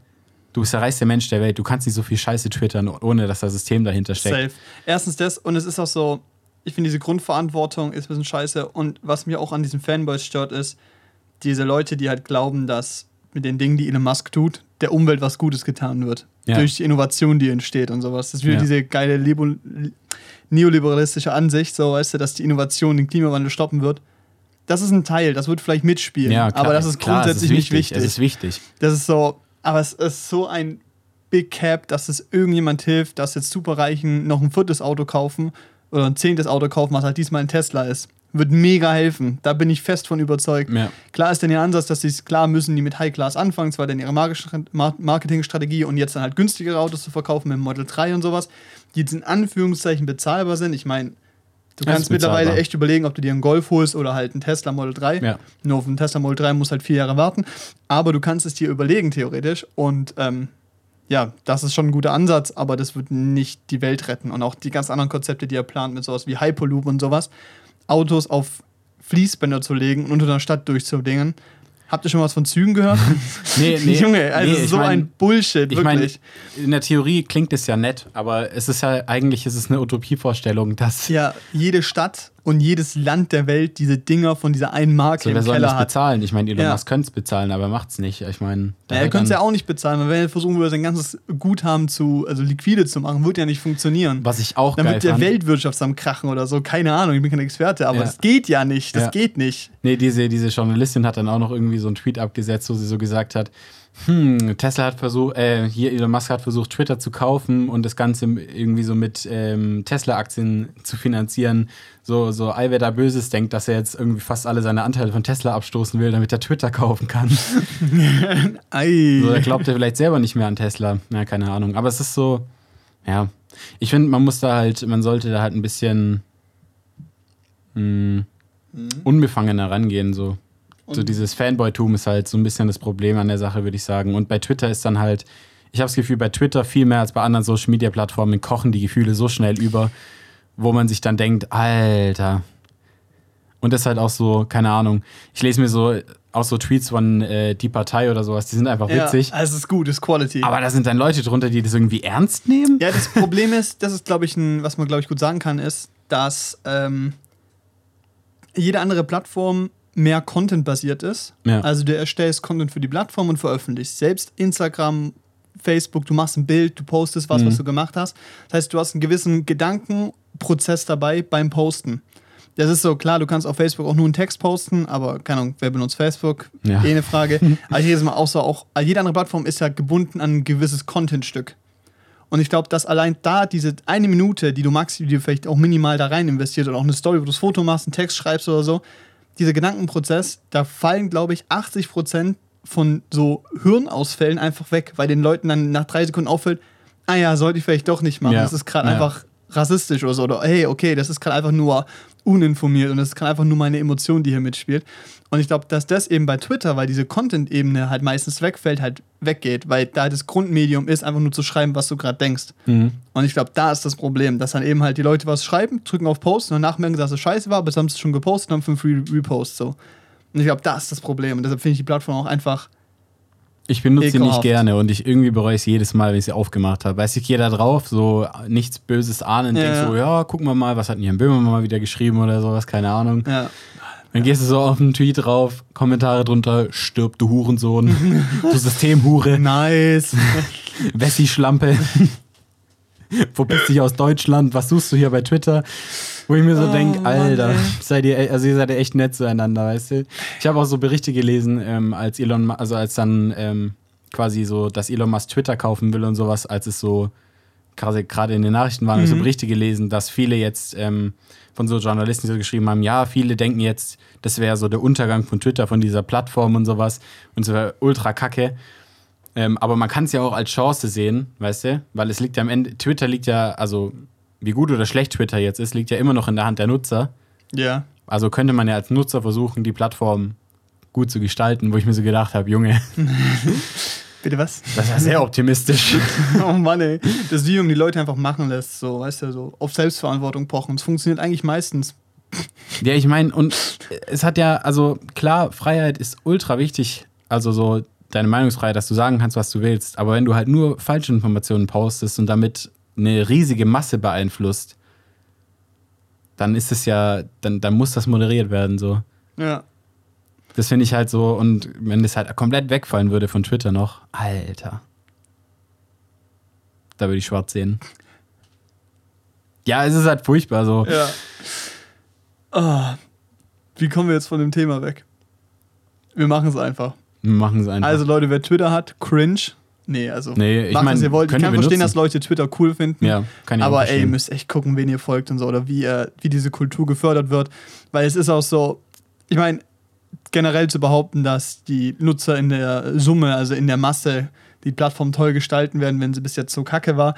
Speaker 3: du bist der reichste Mensch der Welt, du kannst nicht so viel Scheiße twittern, ohne dass das System dahinter steckt.
Speaker 1: Safe. Erstens das und es ist auch so, ich finde diese Grundverantwortung ist ein bisschen scheiße und was mir auch an diesen Fanboys stört ist, diese Leute, die halt glauben, dass mit den Dingen, die Elon Musk tut, der Umwelt was Gutes getan wird.
Speaker 3: Ja.
Speaker 1: Durch die Innovation, die entsteht und sowas. Das ist wieder
Speaker 3: Ja.
Speaker 1: diese geile Lebo neoliberalistische Ansicht, so weißt du, dass die Innovation den Klimawandel stoppen wird. Das ist ein Teil, das wird vielleicht mitspielen,
Speaker 3: Ja, klar,
Speaker 1: aber das ist
Speaker 3: klar,
Speaker 1: grundsätzlich nicht wichtig.
Speaker 3: Es ist wichtig.
Speaker 1: Das ist so, aber es ist so ein Big Cap, dass es irgendjemand hilft, dass jetzt Superreichen noch ein viertes Auto kaufen oder ein zehntes Auto kaufen, was halt diesmal ein Tesla ist. Wird mega helfen. Da bin ich fest von überzeugt.
Speaker 3: Ja.
Speaker 1: Klar ist denn ihr Ansatz, dass sie klar müssen, die mit High Class anfangen, zwar dann ihre Marke- Mar- Marketingstrategie und jetzt dann halt günstigere Autos zu verkaufen mit dem Model 3 und sowas, die jetzt in Anführungszeichen bezahlbar sind. Ich meine, du kannst mittlerweile echt überlegen, ob du dir einen Golf holst oder halt einen Tesla Model 3.
Speaker 3: Ja.
Speaker 1: Nur auf einen Tesla Model 3 musst halt vier Jahre warten. Aber du kannst es dir überlegen, theoretisch. Und ähm, ja, das ist schon ein guter Ansatz, aber das wird nicht die Welt retten. Und auch die ganz anderen Konzepte, die er plant, mit sowas wie Hyperloop und sowas, Autos auf Fließbänder zu legen und unter der Stadt durchzudingen. Habt ihr schon was von Zügen gehört?
Speaker 3: Nee, nee.
Speaker 1: Junge, also
Speaker 3: nee,
Speaker 1: so
Speaker 3: mein-
Speaker 1: ein Bullshit, wirklich.
Speaker 3: in der Theorie klingt es ja nett, aber es ist ja eigentlich ist es eine Utopievorstellung, dass
Speaker 1: ja, jede Stadt und jedes Land der Welt diese Dinger von dieser einen Marke
Speaker 3: so,
Speaker 1: im
Speaker 3: wer soll
Speaker 1: Keller
Speaker 3: das
Speaker 1: hat.
Speaker 3: bezahlen? Ich meine, Elon
Speaker 1: Ja.
Speaker 3: Musk könnte es bezahlen, aber er macht es nicht. Ich meine,
Speaker 1: Ja, er könnte es ja auch nicht bezahlen, weil wenn er versuchen würde, sein ganzes Guthaben zu, also liquide zu machen, wird ja nicht funktionieren.
Speaker 3: was ich auch
Speaker 1: Dann wird der
Speaker 3: fand.
Speaker 1: Weltwirtschaftsamt krachen oder so. Keine Ahnung, ich bin kein Experte, aber
Speaker 3: Ja.
Speaker 1: das geht ja nicht. Das
Speaker 3: Ja.
Speaker 1: geht nicht.
Speaker 3: Nee, diese, diese Journalistin hat dann auch noch irgendwie so einen Tweet abgesetzt, wo sie so gesagt hat, hm, Tesla hat versucht, äh, hier Elon Musk hat versucht, Twitter zu kaufen und das Ganze irgendwie so mit ähm, Tesla-Aktien zu finanzieren. So, so, all wer da Böses denkt, dass er jetzt irgendwie fast alle seine Anteile von Tesla abstoßen will, damit er Twitter kaufen kann.
Speaker 1: Ei.
Speaker 3: So, da glaubt er vielleicht selber nicht mehr an Tesla. Ja, keine Ahnung. Aber es ist so, ja. Ich finde, man muss da halt, man sollte da halt ein bisschen mh, unbefangener rangehen. So. So dieses Fanboy-Tum ist halt so ein bisschen das Problem an der Sache, würde ich sagen. Und bei Twitter ist dann halt, ich habe das Gefühl, bei Twitter viel mehr als bei anderen Social-Media-Plattformen kochen die Gefühle so schnell über, wo man sich dann denkt, Alter. Und das ist halt auch so, keine Ahnung. Ich lese mir so auch so Tweets von äh, die Partei oder sowas, die sind einfach
Speaker 1: ja,
Speaker 3: witzig.
Speaker 1: also es ist gut, es ist Quality.
Speaker 3: Aber da sind dann Leute drunter, die das irgendwie ernst nehmen.
Speaker 1: ja, das Problem ist, das ist, glaube ich, ein, was man, glaube ich, gut sagen kann, ist, dass ähm, jede andere Plattform mehr Content basiert ist.
Speaker 3: Ja.
Speaker 1: Also du erstellst Content für die Plattform und veröffentlichst. Selbst Instagram, Facebook, du machst ein Bild, du postest was, was du gemacht hast. Das heißt, du hast einen gewissen Gedankenprozess dabei beim Posten. Das ist so, klar, du kannst auf Facebook auch nur einen Text posten, aber keine Ahnung, wer benutzt Facebook?
Speaker 3: Ja.
Speaker 1: Eh eine Frage. aber jedes Mal auch so, auch jede andere Plattform ist ja gebunden an ein gewisses Contentstück. Und ich glaube, dass allein da diese eine Minute, die du magst, die du vielleicht auch minimal da rein investiert oder auch eine Story, wo du das Foto machst, einen Text schreibst oder so, dieser Gedankenprozess, da fallen, glaube ich, 80 Prozent von so Hirnausfällen einfach weg, weil den Leuten dann nach drei Sekunden auffällt, ah ja, sollte ich vielleicht doch nicht machen.
Speaker 3: Ja.
Speaker 1: Das ist gerade
Speaker 3: Ja.
Speaker 1: einfach rassistisch oder so. Oder hey, okay, das ist gerade einfach nur uninformiert und das ist gerade einfach nur meine Emotion, die hier mitspielt. Und ich glaube, dass das eben bei Twitter, weil diese Content-Ebene halt meistens wegfällt, halt weggeht, weil da das Grundmedium ist, einfach nur zu schreiben, was du gerade denkst.
Speaker 3: Mhm.
Speaker 1: Und ich glaube, da ist das Problem, dass dann eben halt die Leute was schreiben, drücken auf Post und danach merken, dass es scheiße war, aber sie haben es schon gepostet und haben fünf Re Reposts so. Und ich glaube, da ist das Problem. Und deshalb finde ich die Plattform auch einfach.
Speaker 3: Ich benutze sie nicht gerne und ich irgendwie bereue es jedes Mal, wenn ich sie aufgemacht habe. Weißt du, ich gehe da drauf, so nichts Böses ahnen,
Speaker 1: Ja,
Speaker 3: denk
Speaker 1: ja.
Speaker 3: so, ja, gucken wir mal, was hat denn Jan Böhmermann mal wieder geschrieben oder sowas, keine Ahnung.
Speaker 1: Ja.
Speaker 3: Dann gehst du so auf einen Tweet drauf, Kommentare drunter, stirb du Hurensohn, du Systemhure,
Speaker 1: Nice.
Speaker 3: Wessi-Schlampe. Verpiss dich aus Deutschland, was suchst du hier bei Twitter? Wo ich mir so
Speaker 1: Oh,
Speaker 3: denk,
Speaker 1: Mann,
Speaker 3: Alter, seid ihr, also ihr seid ja echt nett zueinander, weißt du? Ich habe auch so Berichte gelesen, ähm, als Elon, also als dann ähm, quasi so, dass Elon Musk Twitter kaufen will und sowas, als es so gerade gerade in den Nachrichten waren, ich so Berichte gelesen, dass viele jetzt ähm, von so Journalisten die so geschrieben haben, ja, viele denken jetzt, das wäre so der Untergang von Twitter, von dieser Plattform und sowas und es wäre ultra kacke. Ähm, aber man kann es ja auch als Chance sehen, weißt du? Weil es liegt ja am Ende, Twitter liegt ja, also wie gut oder schlecht Twitter jetzt ist, liegt ja immer noch in der Hand der Nutzer.
Speaker 1: Ja.
Speaker 3: Also könnte man ja als Nutzer versuchen, die Plattform gut zu gestalten, wo ich mir so gedacht habe, Junge,
Speaker 1: Bitte was?
Speaker 3: das ist ja sehr optimistisch.
Speaker 1: Oh Mann, ey. Das Video, um die Leute einfach machen lässt, so, weißt du, so auf Selbstverantwortung pochen. Es funktioniert eigentlich meistens.
Speaker 3: Ja, ich meine, und es hat ja, also klar, Freiheit ist ultra wichtig. Also so deine Meinungsfreiheit, dass du sagen kannst, was du willst. Aber wenn du halt nur falsche Informationen postest und damit eine riesige Masse beeinflusst, dann ist es ja, dann, dann muss das moderiert werden, so.
Speaker 1: Ja.
Speaker 3: Das finde ich halt so, und wenn das halt komplett wegfallen würde von Twitter noch, Alter. Da würde ich schwarz sehen. Ja, es ist halt furchtbar so.
Speaker 1: Ja. Ah. Wie kommen wir jetzt von dem Thema weg? Wir machen es einfach.
Speaker 3: Wir machen es einfach.
Speaker 1: Also Leute, wer Twitter hat, cringe. Nee, also
Speaker 3: Nee, ich
Speaker 1: macht,
Speaker 3: mein,
Speaker 1: was ihr wollt. Ich kann verstehen,
Speaker 3: benutzen.
Speaker 1: dass Leute Twitter cool finden.
Speaker 3: ja, kann ich
Speaker 1: Aber ey, ihr müsst echt gucken, wen ihr folgt und so oder wie, äh, wie diese Kultur gefördert wird. Weil es ist auch so, ich meine, generell zu behaupten, dass die Nutzer in der Summe, also in der Masse, die Plattform toll gestalten werden, wenn sie bis jetzt so kacke war,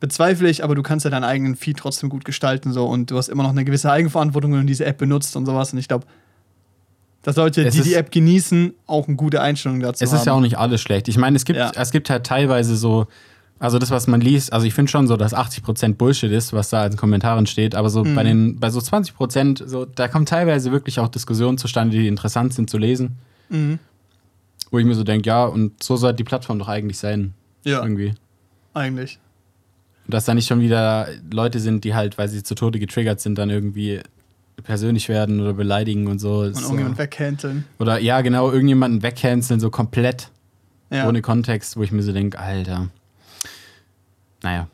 Speaker 1: bezweifle ich, aber du kannst ja deinen eigenen Feed trotzdem gut gestalten so und du hast immer noch eine gewisse Eigenverantwortung, wenn du diese App benutzt und sowas. Und ich glaube, dass Leute,
Speaker 3: Es
Speaker 1: die die App genießen, auch eine gute Einstellung dazu
Speaker 3: Es
Speaker 1: haben.
Speaker 3: ist ja auch nicht alles schlecht. Ich meine, es gibt,
Speaker 1: Ja.
Speaker 3: es gibt halt teilweise so, also das, was man liest, also ich finde schon so, dass 80% Bullshit ist, was da in Kommentaren steht, aber so
Speaker 1: Mhm.
Speaker 3: bei den, bei so 20%, so, da kommen teilweise wirklich auch Diskussionen zustande, die interessant sind zu lesen,
Speaker 1: Mhm.
Speaker 3: wo ich mir so denke, ja, und so soll die Plattform doch eigentlich sein.
Speaker 1: Ja,
Speaker 3: Irgendwie.
Speaker 1: eigentlich.
Speaker 3: Und dass da nicht schon wieder Leute sind, die halt, weil sie zu Tode getriggert sind, dann irgendwie persönlich werden oder beleidigen und so.
Speaker 1: Und
Speaker 3: Ist
Speaker 1: irgendjemand
Speaker 3: so.
Speaker 1: wegcanceln.
Speaker 3: Oder ja, genau, irgendjemanden wegcanceln, so komplett.
Speaker 1: Ja.
Speaker 3: ohne Kontext, wo ich mir so denke, Alter. Naja.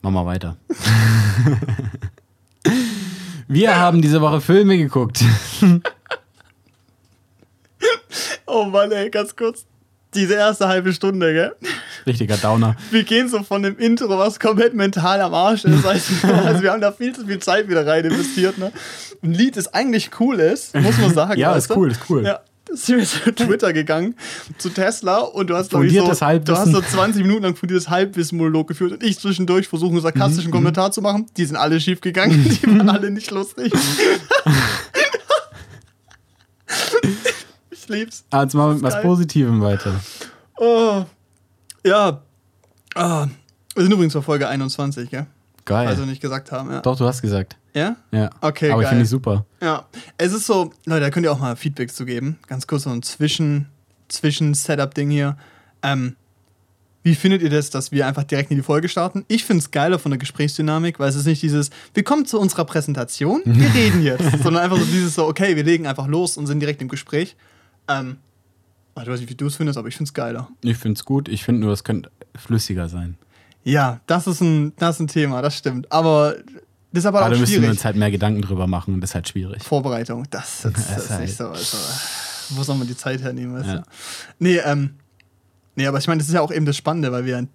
Speaker 3: Machen wir weiter. Wir haben diese Woche Filme geguckt.
Speaker 1: Oh Mann, ey, ganz kurz. Diese erste halbe Stunde, gell?
Speaker 3: Richtiger Downer.
Speaker 1: Wir gehen so von dem Intro, was komplett mental am Arsch ist. Also, also wir haben da viel zu viel Zeit wieder rein investiert. Ne? Ein Lied, das eigentlich cool ist, muss man sagen.
Speaker 3: Ja, ist cool, ist cool.
Speaker 1: Ja. Sind wir zu Twitter gegangen, zu Tesla und du hast, glaub ich, so, du hast so 20 Minuten lang fundiertes Halbwissen-Monolog geführt und ich zwischendurch versuche, einen
Speaker 3: Mhm,
Speaker 1: sarkastischen Kommentar zu machen. Die sind alle schief gegangen, die waren alle nicht lustig. ich lieb's.
Speaker 3: Ah, Jetzt mal mit was. Positivem weiter.
Speaker 1: Oh, ja. Ah, wir sind übrigens bei Folge 21, gell?
Speaker 3: Geil.
Speaker 1: Also nicht gesagt haben, ja.
Speaker 3: Doch, du hast gesagt.
Speaker 1: Ja?
Speaker 3: Ja.
Speaker 1: Okay,
Speaker 3: Aber
Speaker 1: geil.
Speaker 3: finde ich super.
Speaker 1: Ja. Es ist so, Leute, da könnt ihr auch mal Feedbacks zu geben. Ganz kurz so ein Zwischen, Zwischen-Setup-Ding hier. Ähm, Wie findet ihr das, dass wir einfach direkt in die Folge starten? Ich finde es geiler von der Gesprächsdynamik, weil es ist nicht dieses, wir kommen zu unserer Präsentation, wir reden jetzt, sondern einfach so dieses so, okay, wir legen einfach los und sind direkt im Gespräch. Ähm, ich weiß nicht, wie du es findest, aber ich finde es geiler.
Speaker 3: Ich finde es gut. Ich finde nur, es könnte flüssiger sein.
Speaker 1: Ja, das ist ein, das ist ein Thema, das stimmt. Aber das ist aber
Speaker 3: Aber da
Speaker 1: auch
Speaker 3: müssen wir
Speaker 1: schwierig.
Speaker 3: uns halt mehr Gedanken drüber machen und das ist halt schwierig.
Speaker 1: Vorbereitung, das, das, das ist
Speaker 3: halt-
Speaker 1: nicht so. Also, wo soll man die Zeit hernehmen? Weißt
Speaker 3: Ja.
Speaker 1: du? Nee, ähm, nee, aber ich meine, das ist ja auch eben das Spannende, weil wir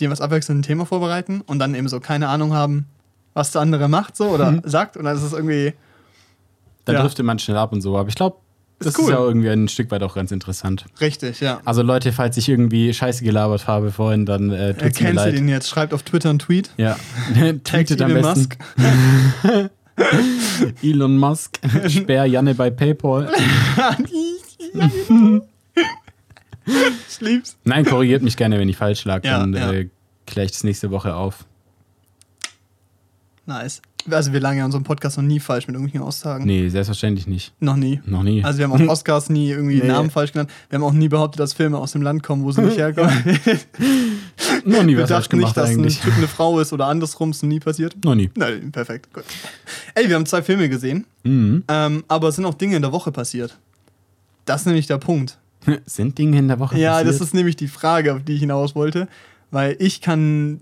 Speaker 1: dir was abwechselnd ein Thema vorbereiten und dann eben so keine Ahnung haben, was der andere macht so oder sagt. Und dann ist es irgendwie.
Speaker 3: Da
Speaker 1: Ja.
Speaker 3: driftet man schnell ab und so. Aber ich glaube, das
Speaker 1: cool.
Speaker 3: ist ja irgendwie ein Stück weit auch ganz interessant.
Speaker 1: Richtig, ja.
Speaker 3: Also Leute, falls ich irgendwie Scheiße gelabert habe vorhin, dann äh, tut's mir leid.
Speaker 1: ihn jetzt, schreibt auf Twitter einen Tweet.
Speaker 3: Ja. Tweetet am
Speaker 1: Elon
Speaker 3: besten.
Speaker 1: Musk.
Speaker 3: Elon Musk. Sperr Janne bei Paypal.
Speaker 1: ich lieb's.
Speaker 3: Nein, korrigiert mich gerne, wenn ich falsch lag.
Speaker 1: Ja,
Speaker 3: dann
Speaker 1: ja.
Speaker 3: äh, kläre ich das nächste Woche auf.
Speaker 1: Nice. Also wir lagen ja in unserem Podcast noch nie falsch mit irgendwelchen Aussagen.
Speaker 3: Nee, selbstverständlich nicht.
Speaker 1: Noch nie.
Speaker 3: Noch nie.
Speaker 1: Also wir haben auf Oscars nie irgendwie
Speaker 3: Nee.
Speaker 1: Namen falsch genannt. Wir haben auch nie behauptet, dass Filme aus dem Land kommen, wo sie nicht herkommen.
Speaker 3: noch nie
Speaker 1: Wir
Speaker 3: was falsch
Speaker 1: dachten nicht,
Speaker 3: gemacht
Speaker 1: dass
Speaker 3: eigentlich.
Speaker 1: ein Typ eine Frau ist oder andersrum, ist nie passiert.
Speaker 3: Noch nie.
Speaker 1: Nein, perfekt, gut. Ey, wir haben zwei Filme gesehen,
Speaker 3: Mhm.
Speaker 1: ähm, aber es sind auch Dinge in der Woche passiert. Das ist nämlich der Punkt.
Speaker 3: Sind Dinge in der Woche
Speaker 1: Ja,
Speaker 3: passiert?
Speaker 1: das ist nämlich die Frage, auf die ich hinaus wollte. Weil ich kann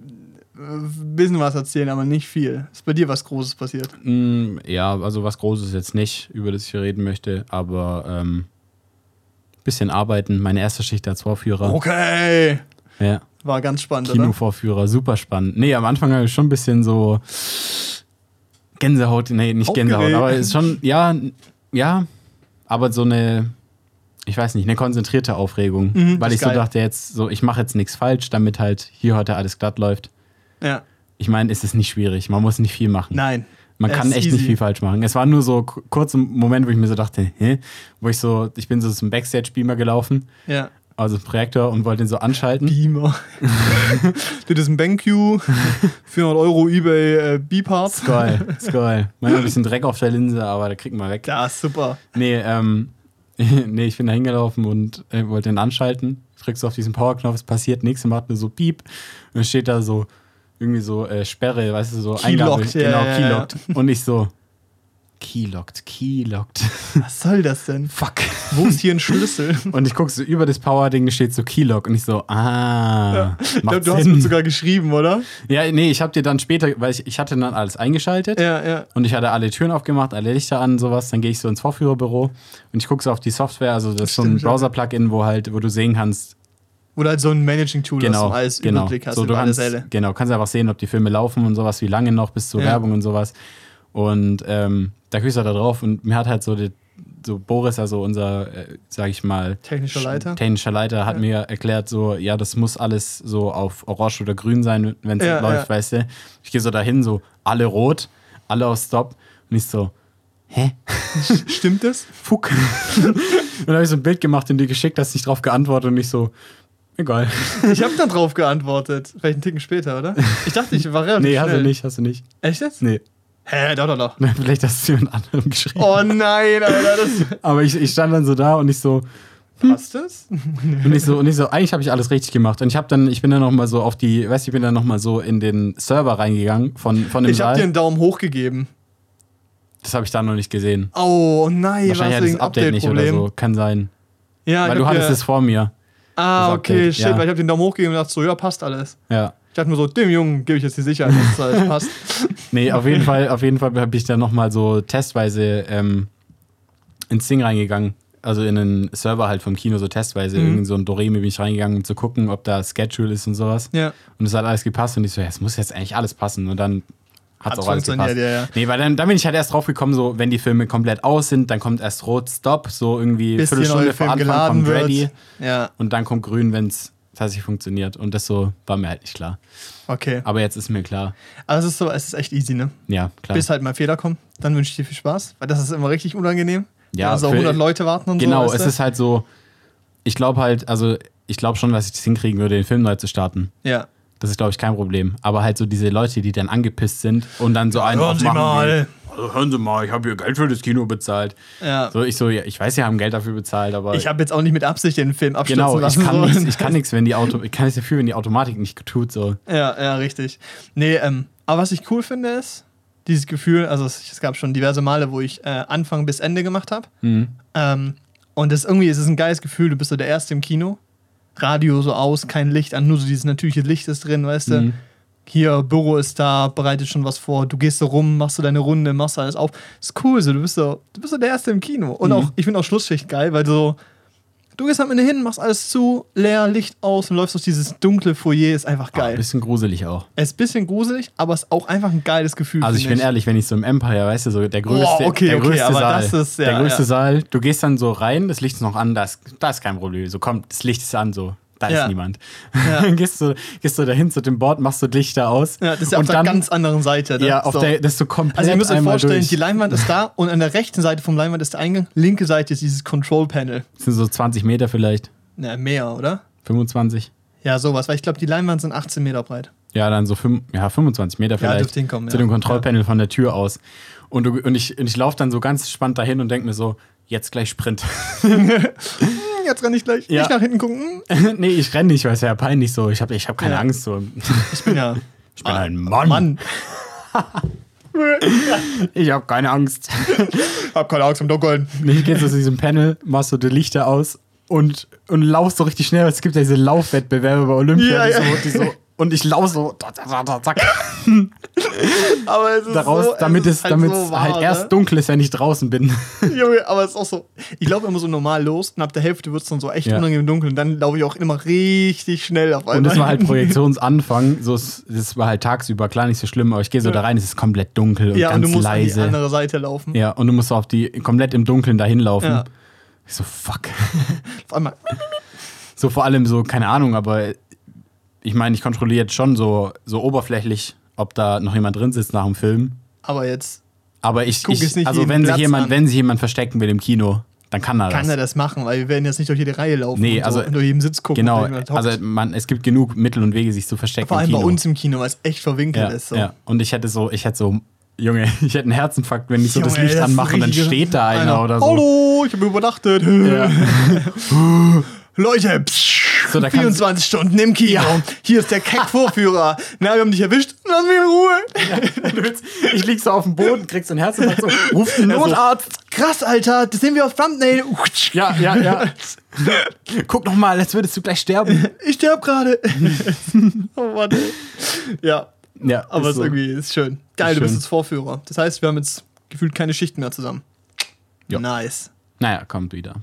Speaker 1: ein bisschen was erzählen, aber nicht viel. Ist bei dir was Großes passiert?
Speaker 3: Mm, Ja, also was Großes jetzt nicht, über das ich reden möchte, aber ähm, bisschen arbeiten. Meine erste Schicht als Vorführer.
Speaker 1: Okay.
Speaker 3: Ja,
Speaker 1: War ganz spannend, oder?
Speaker 3: Kinovorführer, super spannend. Nee, am Anfang habe ich schon ein bisschen so Gänsehaut, nee, nicht
Speaker 1: Aufgeregt.
Speaker 3: Gänsehaut, aber ist schon, ja, ja, aber so eine, ich weiß nicht, eine konzentrierte Aufregung,
Speaker 1: Mhm,
Speaker 3: weil ich so
Speaker 1: geil.
Speaker 3: dachte jetzt, so, ich mache jetzt nichts falsch, damit halt hier heute alles glatt läuft.
Speaker 1: Ja.
Speaker 3: Ich meine, es ist nicht schwierig, man muss nicht viel machen.
Speaker 1: Nein.
Speaker 3: Man kann echt
Speaker 1: easy.
Speaker 3: nicht viel falsch machen. Es war nur so kurz ein Moment, wo ich mir so dachte, hä? Wo ich so, ich bin so zum Backstage-Beamer gelaufen,
Speaker 1: Ja.
Speaker 3: also Projektor und wollte den so anschalten.
Speaker 1: Beamer. das ist ein BenQ, 400 Euro eBay äh, B-Parts.
Speaker 3: Geil, ist geil. Mal ein bisschen Dreck auf der Linse, aber da kriegt man weg.
Speaker 1: Ja, super.
Speaker 3: Nee, ähm, nee, ich bin da hingelaufen und äh, wollte den anschalten. Drückst auf diesen Powerknopf, es passiert nichts und macht nur so Piep. Und dann steht da so, irgendwie so äh, Sperre, weißt du, so
Speaker 1: Keylockt, ja,
Speaker 3: genau,
Speaker 1: ja, ja.
Speaker 3: keylockt. Und ich so, keylockt, keylockt.
Speaker 1: Was soll das denn?
Speaker 3: Fuck.
Speaker 1: Wo ist hier ein Schlüssel?
Speaker 3: Und ich gucke so über das Power-Ding, steht so Keylock und ich so, ah,
Speaker 1: Ich
Speaker 3: macht
Speaker 1: glaube, du hast
Speaker 3: Sinn.
Speaker 1: mir sogar geschrieben, oder?
Speaker 3: ja, nee, ich habe dir dann später, weil ich, ich hatte dann alles eingeschaltet
Speaker 1: Ja, ja.
Speaker 3: und ich hatte alle Türen aufgemacht, alle Lichter an und sowas. Dann gehe ich so ins Vorführerbüro und ich gucke so auf die Software, also das ist so ein
Speaker 1: ja.
Speaker 3: Browser-Plugin, wo halt, wo du sehen kannst,
Speaker 1: Oder halt so ein Managing-Tool,
Speaker 3: genau,
Speaker 1: du alles
Speaker 3: genau,
Speaker 1: Überblick hast
Speaker 3: so, du
Speaker 1: über alle
Speaker 3: kannst,
Speaker 1: Säle.
Speaker 3: genau, kannst einfach sehen, ob die Filme laufen und sowas, wie lange noch bis zur
Speaker 1: Ja.
Speaker 3: Werbung und sowas. Und ähm, da guckst du da drauf und mir hat halt so, die, so Boris, also unser, äh, sag ich mal,
Speaker 1: Technischer Leiter.
Speaker 3: Technischer Leiter hat
Speaker 1: Ja.
Speaker 3: mir erklärt, so, ja, das muss alles so auf orange oder grün sein, wenn es
Speaker 1: Ja,
Speaker 3: läuft, weißt du. Ich gehe so dahin, so, alle rot, alle auf Stop. Und ich so, hä?
Speaker 1: Stimmt das?
Speaker 3: Fuck. und dann habe ich so ein Bild gemacht und dir geschickt, hast nicht drauf geantwortet und ich so, egal.
Speaker 1: Ich habe dann drauf geantwortet. Vielleicht einen Ticken später, oder? Ich dachte, ich war relativ
Speaker 3: nee, hast
Speaker 1: schnell.
Speaker 3: du nicht, hast du nicht.
Speaker 1: Echt jetzt?
Speaker 3: Nee.
Speaker 1: Hä, doch, doch, doch.
Speaker 3: Vielleicht hast du jemand anderem geschrieben.
Speaker 1: Oh nein, Alter, das.
Speaker 3: Aber ich, ich stand dann so da und ich so,
Speaker 1: Passt das?
Speaker 3: Und ich so, und ich so eigentlich habe ich alles richtig gemacht. Und ich habe dann, ich bin dann noch mal so auf die, weißt du, ich bin dann noch mal so in den Server reingegangen von, von dem
Speaker 1: Ich habe dir einen Daumen hoch gegeben.
Speaker 3: Das habe ich da noch nicht gesehen.
Speaker 1: Oh nein,
Speaker 3: Wahrscheinlich
Speaker 1: was
Speaker 3: hat das Update nicht oder so. Kann sein.
Speaker 1: Ja,
Speaker 3: Weil du hattest es vor mir.
Speaker 1: Ah, okay, shit,
Speaker 3: ja.
Speaker 1: weil ich habe den Daumen hochgegeben und dachte so, ja, passt alles.
Speaker 3: Ja.
Speaker 1: Ich dachte mir so, dem Jungen gebe ich jetzt die Sicherheit, dass es alles passt.
Speaker 3: Nee, auf jeden Fall, auf jeden Fall habe ich dann noch mal so testweise ähm, ins Ding reingegangen. Also in den Server halt vom Kino so testweise.
Speaker 1: Mhm.
Speaker 3: Irgend so ein Doremi bin ich reingegangen, um zu gucken, ob da Schedule ist und sowas.
Speaker 1: Ja.
Speaker 3: Und es hat alles gepasst und ich so, ja, es muss jetzt eigentlich alles passen. Und dann hat es
Speaker 1: Hat's
Speaker 3: auch alles gepasst.
Speaker 1: ja, ja.
Speaker 3: Nee, weil dann, dann bin ich halt erst drauf gekommen, so, wenn die Filme komplett aus sind, dann kommt erst rot Stop, so irgendwie
Speaker 1: Bis
Speaker 3: Viertelstunde vor Anfang kommt
Speaker 1: wird.
Speaker 3: Ready.
Speaker 1: Ja,
Speaker 3: Und dann kommt grün, wenn es tatsächlich funktioniert. Und das so war mir halt nicht klar.
Speaker 1: okay.
Speaker 3: Aber jetzt ist mir klar.
Speaker 1: Aber es ist so, es ist echt easy, ne?
Speaker 3: Ja, klar.
Speaker 1: Bis halt mal Fehler kommen, dann wünsche ich dir viel Spaß, weil das ist immer richtig unangenehm.
Speaker 3: Ja,
Speaker 1: Wenn so
Speaker 3: für-
Speaker 1: 100 Leute warten und
Speaker 3: genau,
Speaker 1: so. weißt
Speaker 3: es ist halt so, ich glaube halt, also ich glaube schon, dass ich das hinkriegen würde, den Film neu zu starten.
Speaker 1: Ja.
Speaker 3: Das ist, glaube ich, kein Problem. Aber halt so diese Leute, die dann angepisst sind und dann so einen
Speaker 1: Hören Sie mal.
Speaker 3: also hören Sie mal, ich habe hier Geld für das Kino bezahlt.
Speaker 1: Ja.
Speaker 3: So, ich so, ja, ich weiß, Sie haben Geld dafür bezahlt, aber
Speaker 1: Ich habe jetzt auch nicht mit Absicht den Film abstürzen
Speaker 3: genau, ich
Speaker 1: lassen. so.
Speaker 3: nichts, ich kann nichts, wenn die Auto, ich kann nichts dafür, wenn die Automatik nicht tut, so.
Speaker 1: Ja, ja, richtig. Nee, ähm, aber was ich cool finde ist, dieses Gefühl, also es, gab schon diverse Male, wo ich äh, Anfang bis Ende gemacht habe.
Speaker 3: Mhm.
Speaker 1: Ähm, und das irgendwie ist es ein geiles Gefühl, du bist so der Erste im Kino, Radio so aus, kein Licht an, nur so dieses natürliche Licht ist drin, weißt du.
Speaker 3: Mhm.
Speaker 1: Hier, Büro ist da, bereitet schon was vor, du gehst so rum, machst so deine Runde, machst alles auf. Ist cool, so, du bist so, du bist so der Erste im Kino. Und
Speaker 3: Mhm.
Speaker 1: auch, ich finde auch Schlussschicht geil, weil so, du gehst am Ende hin, machst alles zu, leer, Licht aus und läufst durch dieses dunkle Foyer, ist einfach
Speaker 3: Ah,
Speaker 1: geil.
Speaker 3: ein bisschen gruselig auch.
Speaker 1: Es ist ein bisschen gruselig, aber es ist auch einfach ein geiles Gefühl.
Speaker 3: Also ich bin ehrlich, wenn ich so im Empire, weißt du, so der größte,
Speaker 1: Boah, okay,
Speaker 3: der
Speaker 1: okay,
Speaker 3: größte Saal,
Speaker 1: das ist- ja,
Speaker 3: der größte
Speaker 1: ja.
Speaker 3: Saal, du gehst dann so rein, das Licht ist noch an, da ist, da ist kein Problem. So kommt, das Licht ist an, so, da
Speaker 1: Ja.
Speaker 3: ist niemand.
Speaker 1: Ja.
Speaker 3: Dann gehst du, gehst du dahin zu dem Board, machst du Lichter aus.
Speaker 1: Ja, das ist ja auf der
Speaker 3: dann,
Speaker 1: ganz anderen Seite. ne?
Speaker 3: ja, auf
Speaker 1: So.
Speaker 3: der, das ist so komplett
Speaker 1: Also ihr müsst euch vorstellen,
Speaker 3: durch.
Speaker 1: die Leinwand ist da und an der rechten Seite vom Leinwand ist der Eingang, linke Seite ist dieses Control Panel.
Speaker 3: Das sind so 20 Meter vielleicht,
Speaker 1: Na, mehr, oder?
Speaker 3: 25.
Speaker 1: Ja, sowas, weil ich glaube, die Leinwand sind 18 Meter breit.
Speaker 3: Ja, dann so fünf, ja, 25 Meter vielleicht.
Speaker 1: dürfte hinkommen,
Speaker 3: Zu
Speaker 1: ja.
Speaker 3: dem Kontrollpanel von der Tür aus. Und, du, und ich, und ich laufe dann so ganz spannend dahin und denke mir so, jetzt gleich Sprint.
Speaker 1: Jetzt kann ich gleich
Speaker 3: Ja.
Speaker 1: nicht nach hinten gucken.
Speaker 3: Nee, ich renne nicht, weil es ja peinlich so. Ich habe ich hab keine
Speaker 1: Ja.
Speaker 3: Angst. So.
Speaker 1: Ich bin ja
Speaker 3: Ich bin ein Mann.
Speaker 1: Mann.
Speaker 3: Ich habe keine Angst.
Speaker 1: Hab keine Angst im Dunkeln.
Speaker 3: Ich gehe so zu diesem Panel, machst so die Lichter aus und, und laufst so richtig schnell. Es gibt ja diese Laufwettbewerbe bei Olympia.
Speaker 1: Ja,
Speaker 3: die. So, die so, und ich laufe so zack,
Speaker 1: Aber es ist
Speaker 3: daraus,
Speaker 1: so,
Speaker 3: damit es,
Speaker 1: ist halt,
Speaker 3: damit
Speaker 1: so
Speaker 3: es
Speaker 1: wahr,
Speaker 3: halt erst
Speaker 1: ne?
Speaker 3: dunkel ist, wenn ich draußen bin.
Speaker 1: Junge, aber es ist auch so. Ich laufe immer so normal los und ab der Hälfte wird es dann so echt
Speaker 3: Ja.
Speaker 1: unangenehm dunkel und dann laufe ich auch immer richtig schnell auf einmal.
Speaker 3: Und das war halt Projektionsanfang. So, es- das war halt tagsüber klar nicht so schlimm, aber ich gehe so da rein, es ist komplett dunkel und
Speaker 1: Ja, und
Speaker 3: ganz
Speaker 1: du musst an die
Speaker 3: leise.
Speaker 1: andere Seite laufen.
Speaker 3: Ja, und du musst auf die komplett im Dunkeln dahin laufen.
Speaker 1: Ja.
Speaker 3: Ich so, fuck.
Speaker 1: Auf einmal.
Speaker 3: So vor allem so, keine Ahnung, aber ich meine, ich kontrolliere jetzt schon so, so oberflächlich, ob da noch jemand drin sitzt nach dem Film.
Speaker 1: Aber jetzt
Speaker 3: Aber ich, ich
Speaker 1: es nicht
Speaker 3: also wenn sich
Speaker 1: Platz
Speaker 3: jemand,
Speaker 1: an.
Speaker 3: wenn sich jemand verstecken will im Kino, dann kann er
Speaker 1: kann
Speaker 3: das.
Speaker 1: er das machen, weil wir werden jetzt nicht durch jede Reihe laufen.
Speaker 3: Nee,
Speaker 1: und
Speaker 3: also-
Speaker 1: so, durch jeden Sitz gucken.
Speaker 3: Genau,
Speaker 1: und
Speaker 3: also man, es gibt genug Mittel und Wege, sich zu verstecken
Speaker 1: vor allem bei uns im Kino, weil es echt verwinkelt
Speaker 3: ja,
Speaker 1: ist. So.
Speaker 3: ja. Und ich hätte so, ich hätte so, Junge, ich hätte einen Herzinfarkt, wenn ich so das
Speaker 1: Junge,
Speaker 3: Licht
Speaker 1: das ist
Speaker 3: anmache und dann steht da einer, oder so.
Speaker 1: Hallo, ich habe übernachtet.
Speaker 3: Ja.
Speaker 1: Leute, psch,
Speaker 3: So, da kannst-
Speaker 1: 24 Stunden im Kino. Hier ist der Keck-Vorführer. Na, wir haben dich erwischt. Lass mich in Ruhe.
Speaker 3: Ich lieg so auf dem Boden, kriegst so einen Herzinfarkt, so, ruf den Notarzt.
Speaker 1: Krass, Alter. Das sehen wir auf Thumbnail.
Speaker 3: Ja, ja, ja. Guck noch mal, als würdest du gleich sterben.
Speaker 1: Ich sterb gerade. oh Mann. ey. Ja,
Speaker 3: Ja,
Speaker 1: aber es ist
Speaker 3: so.
Speaker 1: irgendwie ist schön. Geil,
Speaker 3: Ist
Speaker 1: du bist
Speaker 3: schön.
Speaker 1: jetzt Vorführer. Das heißt, wir haben jetzt gefühlt keine Schichten mehr zusammen.
Speaker 3: Ja.
Speaker 1: Nice.
Speaker 3: Naja, kommt wieder.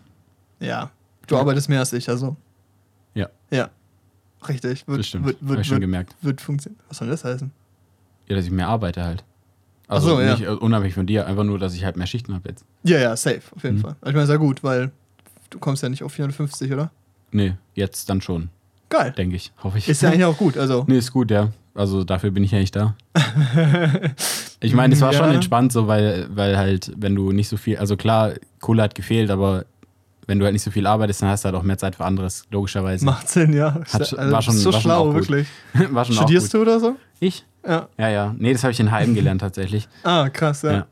Speaker 1: Ja. Du arbeitest mehr als ich, also.
Speaker 3: Ja,
Speaker 1: Ja. Richtig. Wird,
Speaker 3: das stimmt.
Speaker 1: Wird,
Speaker 3: Hab
Speaker 1: wird,
Speaker 3: ich schon
Speaker 1: wird,
Speaker 3: gemerkt.
Speaker 1: wird funktionieren. Was soll das heißen?
Speaker 3: Ja, dass ich mehr arbeite halt. Also
Speaker 1: so, ja.
Speaker 3: nicht unabhängig von dir, einfach nur, dass ich halt mehr Schichten habe jetzt.
Speaker 1: Ja, ja, safe, auf
Speaker 3: Mhm.
Speaker 1: jeden Fall. Ich meine, sehr gut, weil du kommst ja nicht auf 450, oder?
Speaker 3: Nee, jetzt dann schon,
Speaker 1: Geil.
Speaker 3: denke ich. Hoffe ich.
Speaker 1: Ist ja eigentlich auch gut, also.
Speaker 3: Nee, ist gut, ja. Also dafür bin ich ja nicht da. Ich meine, es war schon
Speaker 1: Ja.
Speaker 3: entspannt so, weil, weil halt, wenn du nicht so viel, also klar, Kohle hat gefehlt, aber wenn du halt nicht so viel arbeitest, dann hast du halt auch mehr Zeit für anderes, logischerweise.
Speaker 1: Macht Sinn, ja.
Speaker 3: Hat-
Speaker 1: also,
Speaker 3: war schon-
Speaker 1: so
Speaker 3: war schon
Speaker 1: schlau,
Speaker 3: gut.
Speaker 1: wirklich.
Speaker 3: War schon
Speaker 1: Studierst du oder so?
Speaker 3: Ich?
Speaker 1: Ja.
Speaker 3: Ja, ja. Nee, das habe ich in Heim gelernt tatsächlich.
Speaker 1: Ah, krass, ja.
Speaker 3: Ja.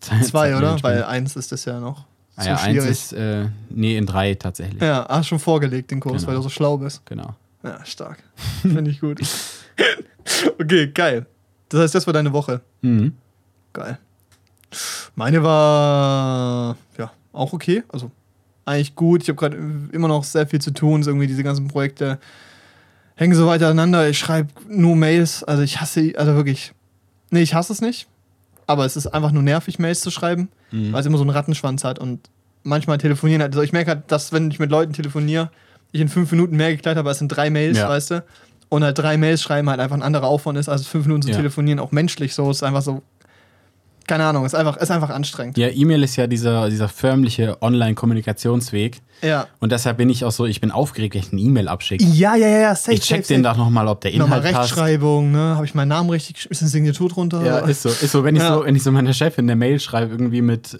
Speaker 1: Zwei, oder? Weil eins ist das ja noch
Speaker 3: ah, ja, eins
Speaker 1: schwierig.
Speaker 3: ist, äh, nee, in drei tatsächlich.
Speaker 1: ja, hast schon vorgelegt den Kurs,
Speaker 3: Genau.
Speaker 1: weil du so schlau bist.
Speaker 3: Genau.
Speaker 1: Ja, stark. Finde ich gut. okay, geil. Das heißt, das war deine Woche.
Speaker 3: Mhm.
Speaker 1: Geil. Meine war ja auch okay. Also eigentlich gut. Ich habe gerade immer noch sehr viel zu tun. So irgendwie diese ganzen Projekte hängen so weit aneinander. Ich schreibe nur Mails. Also ich hasse, also wirklich. Nee, ich hasse es nicht. Aber es ist einfach nur nervig, Mails zu schreiben,
Speaker 3: Mhm.
Speaker 1: weil es immer so einen Rattenschwanz hat. Und manchmal telefonieren halt. Also ich merke halt, dass wenn ich mit Leuten telefoniere, ich in fünf Minuten mehr geklärt habe als in drei Mails,
Speaker 3: Ja.
Speaker 1: weißt du? Und halt drei Mails schreiben halt einfach ein anderer Aufwand ist, als fünf Minuten zu
Speaker 3: Ja.
Speaker 1: telefonieren, auch menschlich so. Ist einfach so, keine Ahnung, ist einfach, ist einfach anstrengend.
Speaker 3: Ja, E-Mail ist ja dieser, dieser förmliche Online-Kommunikationsweg.
Speaker 1: Ja.
Speaker 3: Und deshalb bin ich auch so, ich bin aufgeregt, wenn ich eine E-Mail abschicke.
Speaker 1: Ja, ja, ja, ja, safe,
Speaker 3: Ich check
Speaker 1: safe,
Speaker 3: den
Speaker 1: safe.
Speaker 3: doch nochmal, ob der
Speaker 1: Nochmal
Speaker 3: Inhalt passt.
Speaker 1: Rechtschreibung, ne? Habe ich meinen Namen richtig, ist eine Signatur drunter?
Speaker 3: Ja, ist so. Ist so, wenn ich
Speaker 1: Ja.
Speaker 3: so, wenn ich so meiner Chefin eine Mail schreibe, irgendwie mit,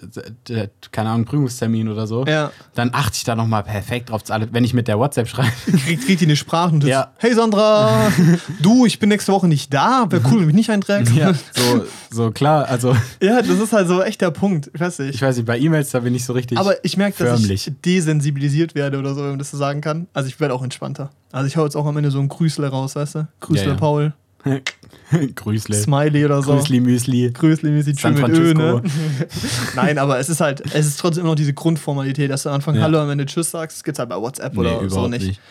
Speaker 3: keine Ahnung, Prüfungstermin oder so,
Speaker 1: Ja.
Speaker 3: dann achte ich da nochmal perfekt drauf. Wenn ich mit der WhatsApp schreibe.
Speaker 1: Kriegt, kriegt die eine Sprachnotiz.
Speaker 3: Ja.
Speaker 1: Hey Sandra, du, ich bin nächste Woche nicht da. Wäre cool, wenn du mich nicht einträgst.
Speaker 3: ja, so, so klar, also
Speaker 1: Ja, das ist halt so echt der Punkt. Ich weiß nicht.
Speaker 3: Ich weiß nicht, bei E-Mails, da bin ich so richtig.
Speaker 1: Aber ich merke, dass
Speaker 3: förmlich.
Speaker 1: ich desensibilisiert werde oder so, wenn man das so sagen kann. Also ich werde auch entspannter. Also ich hau jetzt auch am Ende so ein Grüßle raus, weißt du? Grüßle
Speaker 3: Ja, ja.
Speaker 1: Paul,
Speaker 3: Grüßle.
Speaker 1: Smiley oder so.
Speaker 3: Grüßli Müsli.
Speaker 1: Grüßle, wie sie
Speaker 3: San
Speaker 1: mit Ö, ne?
Speaker 3: Francisco.
Speaker 1: Nein, aber es ist halt, es ist trotzdem immer noch diese Grundformalität, dass du am Anfang
Speaker 3: Ja.
Speaker 1: Hallo am Ende Tschüss sagst. Das gibt's halt bei WhatsApp
Speaker 3: Nee,
Speaker 1: oder so nicht.
Speaker 3: nicht.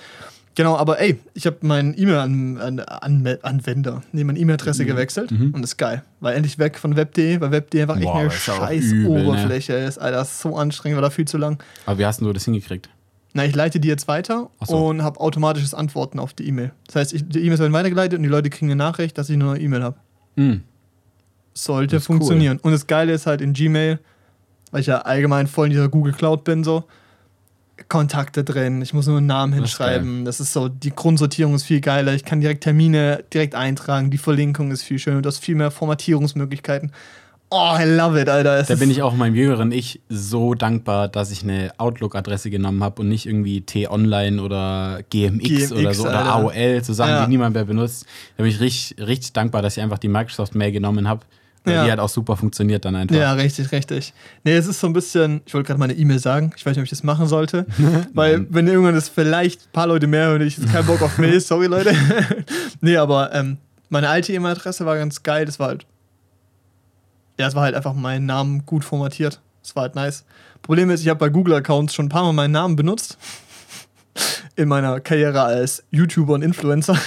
Speaker 1: Genau, aber ey, ich habe meinen E-Mail-Anwender, nee, meine E-Mail-Adresse gewechselt
Speaker 3: Mhm.
Speaker 1: und ist geil. War endlich weg von Web.de, weil Web.de einfach echt eine scheiß
Speaker 3: übel, ne?
Speaker 1: Oberfläche ist. Alter, das ist so anstrengend, war da viel zu lang.
Speaker 3: Aber wie hast du das hingekriegt?
Speaker 1: Na, ich leite die jetzt weiter
Speaker 3: so.
Speaker 1: und habe automatisches Antworten auf die E-Mail. Das heißt, ich, die E-Mails werden weitergeleitet und die Leute kriegen eine Nachricht, dass ich eine neue E-Mail habe.
Speaker 3: Hm.
Speaker 1: Sollte
Speaker 3: ist cool.
Speaker 1: funktionieren. Und das Geile ist halt in Gmail, weil ich ja allgemein voll in dieser Google Cloud bin, so Kontakte drin, ich muss nur einen Namen
Speaker 3: Das
Speaker 1: hinschreiben. Das ist so, die Grundsortierung ist viel geiler. Ich kann direkt Termine direkt eintragen, die Verlinkung ist viel schöner, du hast viel mehr Formatierungsmöglichkeiten. Oh, I love it, Alter. Es
Speaker 3: Da bin ich auch meinem jüngeren Ich so dankbar, dass ich eine Outlook-Adresse genommen habe und nicht irgendwie T-Online oder GMX,
Speaker 1: GMX,
Speaker 3: oder so oder
Speaker 1: Alter.
Speaker 3: AOL, so Sachen,
Speaker 1: Ja.
Speaker 3: die niemand mehr benutzt. Da bin ich richtig, richtig dankbar, dass ich einfach die Microsoft-Mail genommen habe.
Speaker 1: Ja.
Speaker 3: die halt auch super funktioniert dann einfach.
Speaker 1: Ja, richtig, richtig. Nee, es ist so ein bisschen, ich wollte gerade meine E-Mail sagen, ich weiß nicht, ob ich das machen sollte, weil wenn irgendwann das vielleicht ein paar Leute mehr hören, ich jetzt keinen Bock auf Mail, sorry Leute. nee, aber ähm, meine alte E-Mail-Adresse war ganz geil, das war halt, ja, es war halt einfach mein Namen gut formatiert. Das war halt nice. Problem ist, ich habe bei Google-Accounts schon ein paar Mal meinen Namen benutzt. In meiner Karriere als YouTuber und Influencer.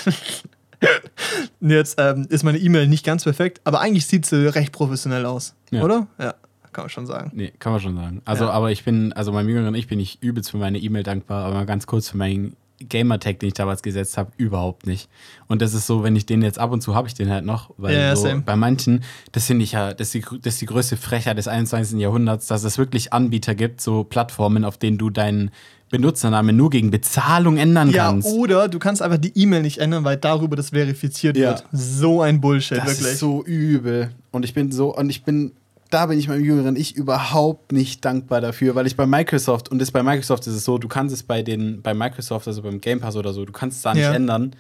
Speaker 1: Jetzt ähm, ist meine E-Mail nicht ganz perfekt, aber eigentlich sieht sie recht professionell aus.
Speaker 3: Ja.
Speaker 1: Oder? Ja, kann man schon sagen.
Speaker 3: Nee, kann man schon sagen. Also,
Speaker 1: Ja.
Speaker 3: aber ich bin, also meinem jüngeren Ich bin ich übelst für meine E-Mail dankbar, aber mal ganz kurz für meinen Gamertag, den ich damals gesetzt habe, überhaupt nicht. Und das ist so, wenn ich den jetzt ab und zu habe ich den halt noch, weil
Speaker 1: ja,
Speaker 3: so bei manchen, das finde ich ja, das ist, die, das ist die größte Frechheit des 21. Jahrhunderts, dass es wirklich Anbieter gibt, so Plattformen, auf denen du deinen Benutzernamen nur gegen Bezahlung ändern
Speaker 1: Ja,
Speaker 3: kannst.
Speaker 1: oder du kannst einfach die E-Mail nicht ändern, weil darüber das verifiziert
Speaker 3: Ja.
Speaker 1: wird. So ein Bullshit,
Speaker 3: Das
Speaker 1: wirklich.
Speaker 3: ist so übel. Und ich bin so, und ich bin, da bin ich meinem jüngeren Ich überhaupt nicht dankbar dafür, weil ich bei Microsoft, und das bei Microsoft ist es so, du kannst es bei den, bei Microsoft, also beim Game Pass oder so, du kannst es da nicht
Speaker 1: Ja.
Speaker 3: ändern.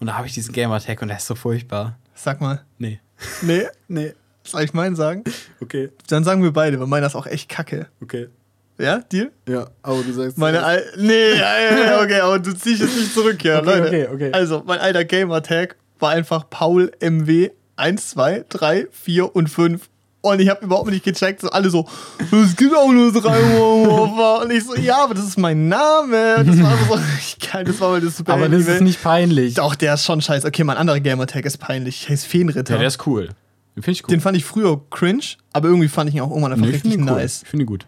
Speaker 3: Und da habe ich diesen Gamer-Tag und der ist so furchtbar.
Speaker 1: Sag mal.
Speaker 3: Nee.
Speaker 1: Nee,
Speaker 3: Nee.
Speaker 1: soll ich meinen sagen?
Speaker 3: Okay,
Speaker 1: Dann sagen wir beide, weil meiner ist auch echt kacke.
Speaker 3: okay.
Speaker 1: Ja, dir?
Speaker 3: Ja, aber du sagst.
Speaker 1: Meine Al Nee, okay, aber du ziehst jetzt nicht zurück, ja,
Speaker 3: Okay,
Speaker 1: Leute.
Speaker 3: okay, okay.
Speaker 1: Also, mein alter Gamer-Tag war einfach Paul MW 1, 2, 3, 4 und 5. Und ich habe überhaupt nicht gecheckt, so alle so, es gibt auch nur drei Warhammer. Und ich so, ja, aber das ist mein Name. Das war so richtig geil. Das war mal das super
Speaker 3: aber das ist nicht peinlich.
Speaker 1: Doch, der ist schon scheiße. Okay, mein anderer Gamer-Tag ist peinlich. Ich heiße Feenritter.
Speaker 3: Ja, der ist cool. Den finde ich gut.
Speaker 1: Den fand ich früher cringe, aber irgendwie fand ich ihn auch irgendwann einfach
Speaker 3: Nee, ich
Speaker 1: richtig
Speaker 3: ihn cool.
Speaker 1: nice.
Speaker 3: Ich finde ihn gut.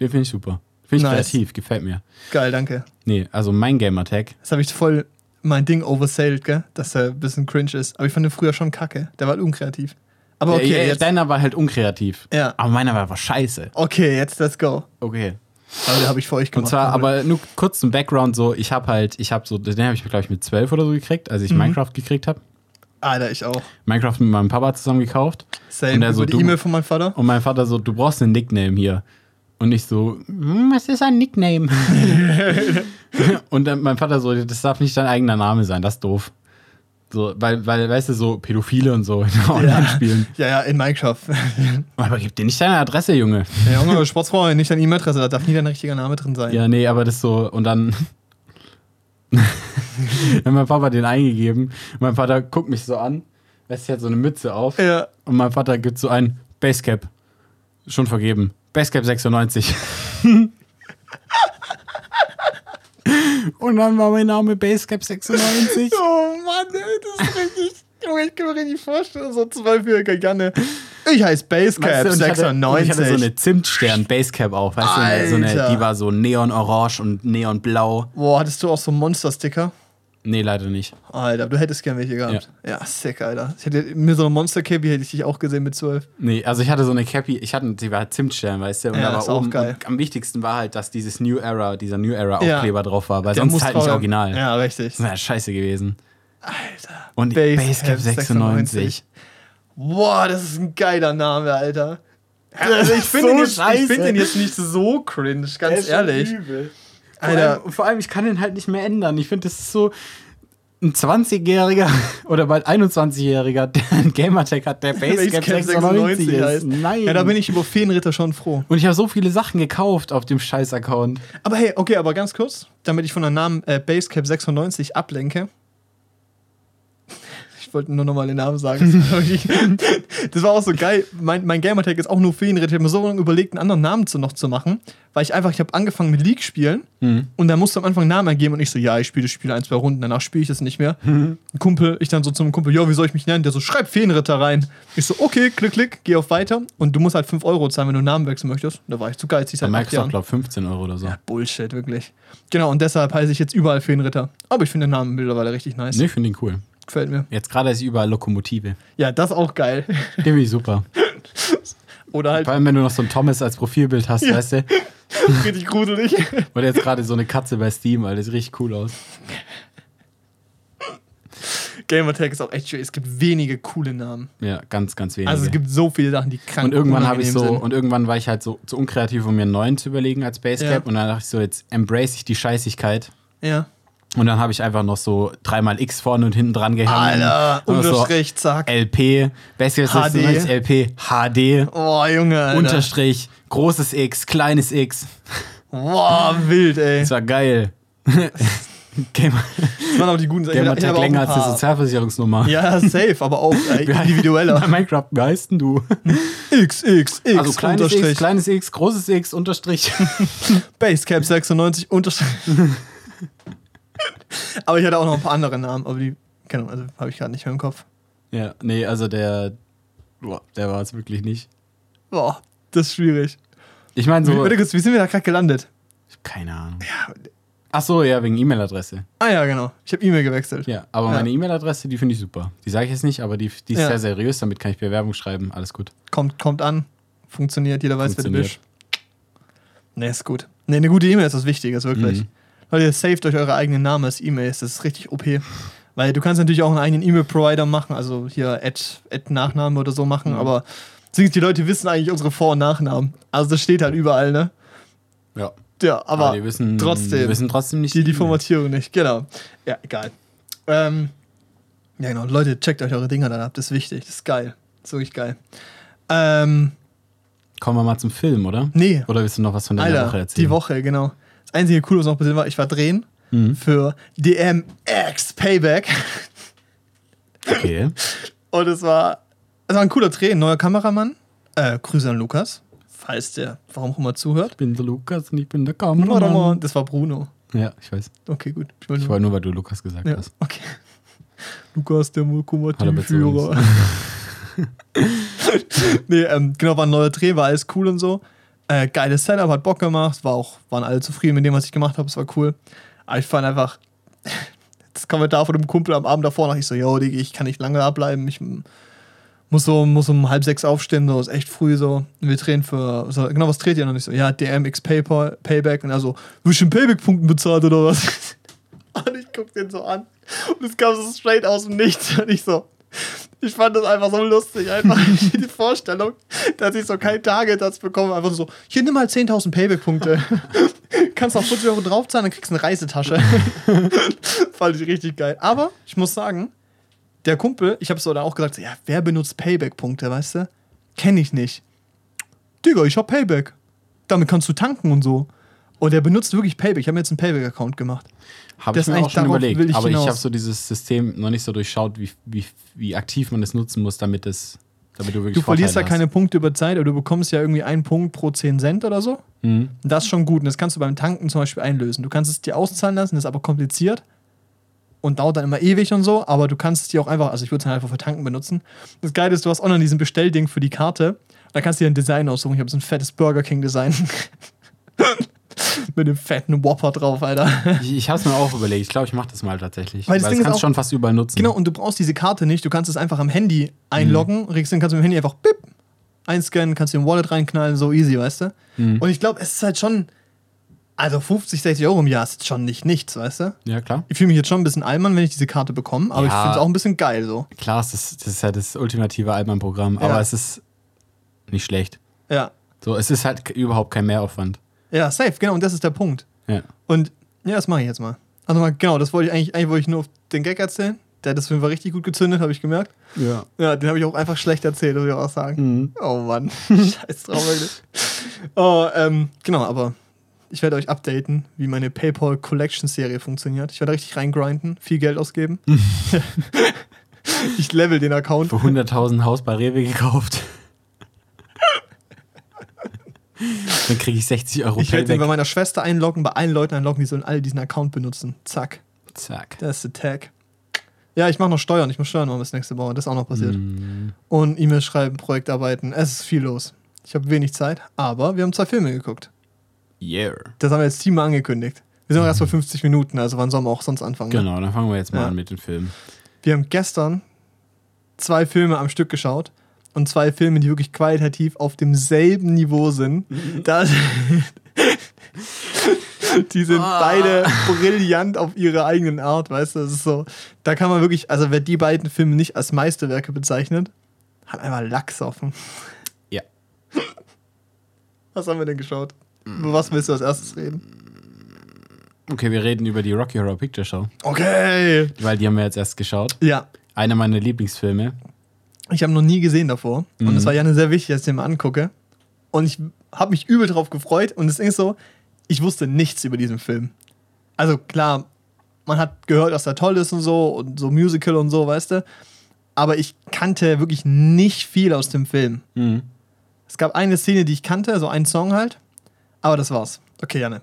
Speaker 3: Den finde ich super. Finde ich
Speaker 1: Nice.
Speaker 3: kreativ, gefällt mir.
Speaker 1: Geil, danke.
Speaker 3: Nee, also mein Gamer-Tag.
Speaker 1: Das habe ich voll mein Ding oversailed, gell? Dass er ein bisschen cringe ist. Aber ich fand den früher schon kacke. Der war halt unkreativ. Aber okay,
Speaker 3: ja, ja. Deiner war halt unkreativ.
Speaker 1: Ja.
Speaker 3: Aber meiner war einfach scheiße.
Speaker 1: Okay, jetzt let's go.
Speaker 3: Okay.
Speaker 1: Aber den habe ich für euch
Speaker 3: Und
Speaker 1: gemacht.
Speaker 3: zwar,
Speaker 1: Paul.
Speaker 3: aber nur kurz zum Background so, ich habe halt, ich habe so, den habe ich glaube ich mit 12 oder so gekriegt, als ich
Speaker 1: Mhm.
Speaker 3: Minecraft gekriegt habe.
Speaker 1: Alter, ich auch.
Speaker 3: Minecraft mit meinem Papa zusammen gekauft.
Speaker 1: Same.
Speaker 3: Und er so,
Speaker 1: die E-Mail von meinem Vater.
Speaker 3: Und mein Vater so, du brauchst einen Nickname hier. Und ich so, "Hm, was ist ein Nickname? und dann mein Vater so, das darf nicht dein eigener Name sein, das ist doof. So, weil, weil, weißt du, so Pädophile und so in Online-Spielen.
Speaker 1: Ja, ja, in Minecraft.
Speaker 3: Aber gib dir nicht deine Adresse, Junge.
Speaker 1: ja, Junge, Sportsfreund, nicht deine E-Mail-Adresse. Da darf nie dein richtiger Name drin sein.
Speaker 3: Ja, nee, aber das so, und dann hat mein Papa den eingegeben. Mein Vater guckt mich so an, lässt sich halt so eine Mütze auf.
Speaker 1: Ja.
Speaker 3: Und mein Vater gibt so ein Basecap. Schon vergeben. Basecap 96. und dann war mein Name Basecap 96.
Speaker 1: Oh Mann, ey, das ist richtig. Ich kann mir richtig vorstellen, so zwölfjähriger Janne. Ich heiße Basecap
Speaker 3: Weißt du, und ich hatte- und
Speaker 1: 96.
Speaker 3: Ich hatte so eine Zimtstern Basecap auch, weißt du, so eine,
Speaker 1: Alter.
Speaker 3: die war so neonorange und neonblau.
Speaker 1: Boah, hattest du auch so Monster-Sticker?
Speaker 3: Nee, leider nicht.
Speaker 1: Alter, du hättest gern welche gehabt. Ja, sick, Alter. Ich hätte mir so eine Monster-Cappy hätte ich dich auch gesehen mit 12.
Speaker 3: Nee, also ich hatte so eine Cappy, ich hatte, die war Zimtstern, weißt du, und
Speaker 1: Ja,
Speaker 3: da war
Speaker 1: ist auch
Speaker 3: oben,
Speaker 1: geil.
Speaker 3: am wichtigsten war halt, dass dieses New Era, dieser New Era
Speaker 1: Ja.
Speaker 3: Aufkleber drauf war, weil
Speaker 1: Der
Speaker 3: sonst halt nicht original.
Speaker 1: Ja, richtig.
Speaker 3: Das wäre scheiße gewesen.
Speaker 1: Alter.
Speaker 3: Und
Speaker 1: Basecap
Speaker 3: Basecap 96.
Speaker 1: Boah, das ist ein geiler Name, Alter. Also ich finde
Speaker 3: so
Speaker 1: den, jetzt- ich find den jetzt nicht so cringe, ganz ehrlich.
Speaker 3: Vor
Speaker 1: Alter.
Speaker 3: allem, vor allem, ich kann den halt nicht mehr ändern. Ich finde, das ist so. ein 20-Jähriger oder bald 21-Jähriger, der einen Gamertag hat, der Basecap 96 ist.
Speaker 1: heißt.
Speaker 3: Nein.
Speaker 1: Ja, da bin ich über Feenritter schon froh.
Speaker 3: Und ich habe so viele Sachen gekauft auf dem Scheiß-Account.
Speaker 1: Aber hey, okay, aber ganz kurz, damit ich von der Namen äh, Basecap 96 ablenke. Ich wollte nur nochmal den Namen sagen. Das war, auch so geil. Mein, mein Gamertag ist auch nur Feenritter. Ich habe mir so lange überlegt, einen anderen Namen zu noch zu machen, weil ich einfach, ich habe angefangen mit League spielen und da musste am Anfang einen Namen eingeben und ich so, ja, ich spiele das Spiel ein, zwei Runden, danach spiele ich das nicht mehr. Ein Kumpel, ich dann so zum Kumpel, ja, wie soll ich mich nennen? Der so, schreib Feenritter rein. Ich so, okay, klick, klick, geh auf weiter und du musst halt 5 Euro zahlen, wenn du einen Namen wechseln möchtest. Und da war ich zu geizig seit acht
Speaker 3: Microsoft,
Speaker 1: Jahren.
Speaker 3: glaube 15 Euro oder so.
Speaker 1: Bullshit, wirklich. Genau, und deshalb heiße ich jetzt überall Feenritter. Aber ich finde den Namen mittlerweile richtig nice.
Speaker 3: Nee, ich finde ihn cool.
Speaker 1: Gefällt mir.
Speaker 3: Jetzt gerade ist überall Lokomotive.
Speaker 1: Ja, das auch geil.
Speaker 3: Ich super.
Speaker 1: Oder halt
Speaker 3: Vor allem, wenn du noch so ein Thomas als Profilbild hast,
Speaker 1: Ja.
Speaker 3: weißt du?
Speaker 1: richtig gruselig.
Speaker 3: Oder jetzt gerade so eine Katze bei Steam, Alter. Das richtig cool aus.
Speaker 1: Gamertag ist auch echt schön. Es gibt wenige coole Namen.
Speaker 3: Ja, ganz, ganz wenige.
Speaker 1: Also es gibt so viele Sachen, die krank
Speaker 3: und irgendwann habe ich so,
Speaker 1: sind.
Speaker 3: und irgendwann war ich halt so zu unkreativ, um mir einen neuen zu überlegen als Basecap.
Speaker 1: Ja.
Speaker 3: Und dann dachte ich so, jetzt embrace ich die Scheißigkeit.
Speaker 1: Ja.
Speaker 3: Und dann habe ich einfach noch so dreimal X vorne und hinten dran gehangen.
Speaker 1: Alter,
Speaker 3: Und so
Speaker 1: Unterstrich, zack.
Speaker 3: LP, Basecap
Speaker 1: HD.
Speaker 3: 96 LP, HD,
Speaker 1: Oh, Junge, Alter.
Speaker 3: Unterstrich, großes X, kleines X.
Speaker 1: Boah, wild, ey.
Speaker 3: Das war geil. Gamer,
Speaker 1: Das waren auch die guten Sachen. Habe auch
Speaker 3: länger als die Sozialversicherungsnummer.
Speaker 1: Ja, safe, aber auch äh,
Speaker 3: Bei
Speaker 1: individueller.
Speaker 3: Minecraft, wie heißt denn du?
Speaker 1: X, X, X,
Speaker 3: Also kleines
Speaker 1: Unterstrich.
Speaker 3: X, kleines X, großes X, Unterstrich.
Speaker 1: Basecap 96, Unterstrich. aber ich hatte auch noch ein paar andere Namen, aber die, keine Ahnung, also habe ich gerade nicht mehr im Kopf.
Speaker 3: Ja, nee, also der, boah, der war es wirklich nicht.
Speaker 1: Boah, das ist schwierig.
Speaker 3: Ich meine
Speaker 1: Wie,
Speaker 3: so,
Speaker 1: warte kurz, wie sind wir da gerade gelandet?
Speaker 3: keine Ahnung. Ach so, ja, wegen E-Mail-Adresse.
Speaker 1: Ah ja, genau. Ich habe E-Mail gewechselt.
Speaker 3: Ja, aber
Speaker 1: Ja.
Speaker 3: meine E-Mail-Adresse, die finde ich super. Die sage ich jetzt nicht, aber die, die ist
Speaker 1: Ja.
Speaker 3: sehr seriös, damit kann ich Bewerbung schreiben, alles gut.
Speaker 1: Kommt, kommt an, funktioniert, jeder weiß, wer du bist.
Speaker 3: Funktioniert.
Speaker 1: Nee, ist gut. Nee, eine gute E-Mail ist das Wichtiges, wirklich.
Speaker 3: Mhm.
Speaker 1: Leute, saved euch eure eigenen Namen als E-Mails, das ist richtig OP. Weil du kannst natürlich auch einen eigenen E-Mail-Provider machen, also hier Ad, Ad oder so machen,
Speaker 3: Mhm.
Speaker 1: aber die Leute wissen eigentlich unsere Vor- und Nachnamen. Also das steht halt überall, ne?
Speaker 3: Ja,
Speaker 1: Ja, aber,
Speaker 3: die wissen
Speaker 1: trotzdem.
Speaker 3: Die wissen trotzdem nicht
Speaker 1: die, die. Formatierung nicht, genau. Ja, egal. Ähm, ja, genau. Leute, checkt euch eure Dinger dann ab, das ist wichtig, das ist geil. Das ist wirklich geil. Ähm,
Speaker 3: Kommen wir mal zum Film, oder?
Speaker 1: nee,
Speaker 3: Oder willst du noch was von
Speaker 1: Alter,
Speaker 3: Woche erzählen?
Speaker 1: die Woche, genau. Das einzige Coole, was noch passiert war, ich war drehen
Speaker 3: Mhm.
Speaker 1: für DMX Payback.
Speaker 3: Okay.
Speaker 1: Und es war, es war ein cooler Dreh, ein neuer Kameramann. Äh, Grüße an Lukas, falls der, warum auch immer zuhört.
Speaker 3: Ich bin der Lukas und ich bin der Kameramann.
Speaker 1: Das war Bruno.
Speaker 3: Ja, ich weiß.
Speaker 1: Okay, gut. Ich wollte
Speaker 3: Ich
Speaker 1: nur,
Speaker 3: wollte nur, weil du Lukas gesagt
Speaker 1: ja,
Speaker 3: hast.
Speaker 1: okay. Lukas, der
Speaker 3: Hat er
Speaker 1: Lokomotivführer. nee, ähm, genau, war ein neuer Dreh, war alles cool und so. Äh, geiles Setup, hat Bock gemacht, war auch, waren alle zufrieden mit dem, was ich gemacht habe, es war cool. Aber ich fand einfach, das Kommentar von dem Kumpel am Abend davor, dachte ich so, yo, Digi, ich kann nicht lange da bleiben, ich muss so, muss um halb sechs aufstehen, so, ist echt früh so. Wir drehen für, so, genau, was dreht ihr noch nicht so? Ja, DMX Paypal, Payback und er so, wirst du schon Payback-Punkten bezahlt oder was? Und ich guck den so an und es kam so straight aus dem Nichts und ich so, ich fand das einfach so lustig, einfach die Vorstellung, dass ich so kein Target das bekomme, einfach so, hier nimm mal 10.000 Payback-Punkte. Kannst auch 40 Euro draufzahlen, dann kriegst du eine Reisetasche. fand ich richtig geil. Aber ich muss sagen, der Kumpel, ich habe so dann auch gesagt, ja, wer benutzt Payback-Punkte, weißt du? Kenne ich nicht. Digga, ich hab Payback. Damit kannst du tanken und so. Und der benutzt wirklich Payback. Ich habe mir jetzt einen Payback-Account gemacht.
Speaker 3: Habe ich mir auch schon überlegt.
Speaker 1: ich
Speaker 3: aber
Speaker 1: hinaus.
Speaker 3: ich habe so dieses System noch nicht so durchschaut, wie, wie, wie aktiv man es nutzen muss, damit, es, damit du wirklich
Speaker 1: Du verlierst ja keine Punkte über Zeit, aber du bekommst ja irgendwie einen Punkt pro 10 Cent oder so.
Speaker 3: Mhm.
Speaker 1: Das ist schon gut. Und das kannst du beim Tanken zum Beispiel einlösen. Du kannst es dir auszahlen lassen, das ist aber kompliziert und dauert dann immer ewig und so, aber du kannst es dir auch einfach, also ich würde es dann einfach für Tanken benutzen. Das Geile ist, du hast auch noch diesen Bestellding für die Karte. Da kannst du dir ein Design aussuchen. Ich habe so ein fettes Burger King Design. Mit dem fetten Whopper drauf, Alter.
Speaker 3: Ich, ich habe es mir auch überlegt. Ich glaube, ich mache das mal tatsächlich.
Speaker 1: Weil
Speaker 3: Weil
Speaker 1: das
Speaker 3: das,
Speaker 1: Ding ist
Speaker 3: kannst du schon fast überall nutzen.
Speaker 1: Genau, und du brauchst diese Karte nicht. Du kannst es einfach am Handy einloggen, registrieren, kannst du mit dem Handy einfach bip, einscannen, kannst du im Wallet reinknallen, so easy, weißt du? Und ich glaube, es ist halt schon, also 50, 60 Euro im Jahr ist schon nicht nichts, weißt du?
Speaker 3: Ja, klar.
Speaker 1: Ich fühle mich jetzt schon ein bisschen albern, wenn ich diese Karte bekomme, aber ich
Speaker 3: Ja.
Speaker 1: finde es auch ein bisschen geil so.
Speaker 3: Klar, ist das, das ist ja das ultimative Altmann-Programm,
Speaker 1: Ja.
Speaker 3: aber es ist nicht schlecht.
Speaker 1: Ja.
Speaker 3: So, es ist halt überhaupt kein Mehraufwand.
Speaker 1: Ja, safe, genau, und das ist der Punkt.
Speaker 3: Ja.
Speaker 1: Und ja, das mache ich jetzt mal. Also mal, genau, das wollte ich eigentlich, eigentlich wollte ich nur auf den Gag erzählen. Der hat das Film war richtig gut gezündet, habe ich gemerkt.
Speaker 3: Ja.
Speaker 1: Ja, den habe ich auch einfach schlecht erzählt, muss ich auch sagen.
Speaker 3: Mhm.
Speaker 1: Oh Mann, scheiß drauf wirklich. Oh, ähm, genau, aber ich werde euch updaten, wie meine PayPal Collection Serie funktioniert. Ich werde richtig reingrinden, viel Geld ausgeben. ich level den Account.
Speaker 3: Für 100.000 Haus bei Rewe gekauft. Dann kriege ich 60 Euro
Speaker 1: Ich werde den bei meiner Schwester einloggen, bei allen Leuten einloggen, die sollen alle diesen Account benutzen. Zack,
Speaker 3: Zack.
Speaker 1: das ist der Tag. Ja, ich mache noch Steuern. Ich muss Steuern machen bis nächste Woche. Das ist auch noch passiert.
Speaker 3: Mhm.
Speaker 1: Und E-Mails schreiben, Projektarbeiten. Es ist viel los. Ich habe wenig Zeit, aber wir haben zwei Filme geguckt.
Speaker 3: Yeah.
Speaker 1: Das haben wir jetzt Team angekündigt. Wir sind auch erst bei 50 Minuten, also wann sollen wir auch sonst anfangen? ne?
Speaker 3: Genau, dann fangen wir jetzt mal
Speaker 1: Ja.
Speaker 3: an mit den Filmen.
Speaker 1: Wir haben gestern zwei Filme am Stück geschaut und zwei Filme, die wirklich qualitativ auf demselben Niveau sind. Da, die sind
Speaker 3: Ah.
Speaker 1: beide brillant auf ihre eigenen Art, weißt du? Das ist so, da kann man wirklich, also wer die beiden Filme nicht als Meisterwerke bezeichnet, hat einfach Lachs offen.
Speaker 3: Ja.
Speaker 1: Was haben wir denn geschaut? Über was willst du als erstes reden?
Speaker 3: Okay, wir reden über die Rocky Horror Picture Show,
Speaker 1: Okay.
Speaker 3: weil die haben wir jetzt erst geschaut.
Speaker 1: Ja,
Speaker 3: Einer meiner Lieblingsfilme.
Speaker 1: Ich habe noch nie gesehen davor. Und
Speaker 3: Mhm.
Speaker 1: es war ja sehr wichtig, dass ich den mal angucke. Und ich habe mich übel drauf gefreut. Und es ist so, ich wusste nichts über diesen Film. Also klar, man hat gehört, dass er toll ist und so und so Musical und so, weißt du. Aber ich kannte wirklich nicht viel aus dem Film.
Speaker 3: Mhm.
Speaker 1: Es gab eine Szene, die ich kannte, so einen Song halt. Aber das war's. Okay, Janne.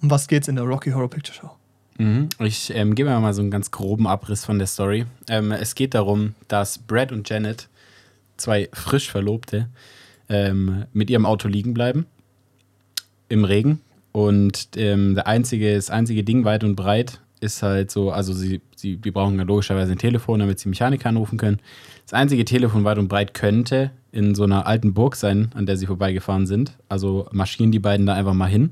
Speaker 1: Um was geht's in der Rocky Horror Picture Show?
Speaker 3: Mhm. Ich ähm, gebe mir mal so einen ganz groben Abriss von der Story. Ähm, es geht darum, dass Brad und Janet, zwei frisch Verlobte, ähm, mit ihrem Auto liegen bleiben im Regen. Und ähm, der einzige, das einzige Ding weit und breit ist halt so, also sie, sie die brauchen ja logischerweise ein Telefon, damit sie Mechaniker anrufen können. Das einzige Telefon weit und breit könnte in so einer alten Burg sein, an der sie vorbeigefahren sind. Also marschieren die beiden da einfach mal hin.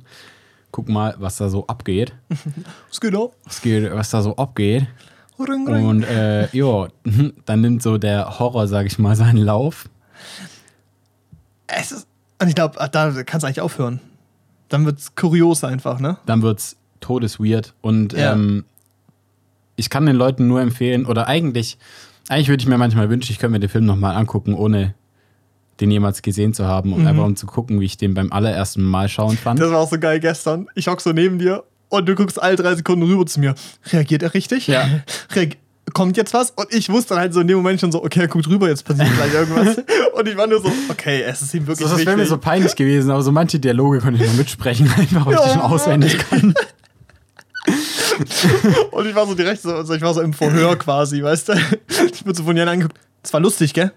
Speaker 3: Guck mal, was da so abgeht.
Speaker 1: Was geht ab?
Speaker 3: was, geht, was da so abgeht.
Speaker 1: Ring, ring.
Speaker 3: Und äh, ja, dann nimmt so der Horror, sag ich mal, seinen Lauf.
Speaker 1: Es ist, und ich glaube, da kannst du eigentlich aufhören. Dann wird's kurios einfach, ne?
Speaker 3: Dann wird's todesweird. Und
Speaker 1: Ja.
Speaker 3: ähm, ich kann den Leuten nur empfehlen, oder eigentlich, eigentlich würde ich mir manchmal wünschen, ich könnte mir den Film nochmal angucken, ohne den jemals gesehen zu haben. Und
Speaker 1: Mhm.
Speaker 3: einfach um zu gucken, wie ich den beim allerersten Mal schauen fand.
Speaker 1: Das war auch so geil gestern. Ich hock so neben dir und du guckst alle drei Sekunden rüber zu mir. Reagiert er richtig?
Speaker 3: Ja.
Speaker 1: Reag kommt jetzt was? Und ich wusste dann halt so in dem Moment schon so, okay, er guckt rüber, jetzt passiert gleich irgendwas. und ich war nur so, okay, es ist ihm wirklich
Speaker 3: das wäre mir so peinlich gewesen, aber so manche Dialoge konnte ich noch mitsprechen, einfach weil ich die schon
Speaker 1: Ja.
Speaker 3: auswendig kann.
Speaker 1: und ich war so direkt so, also ich war so im Verhör quasi, weißt du? Ich bin so von Jan angeguckt. Das war lustig, gell?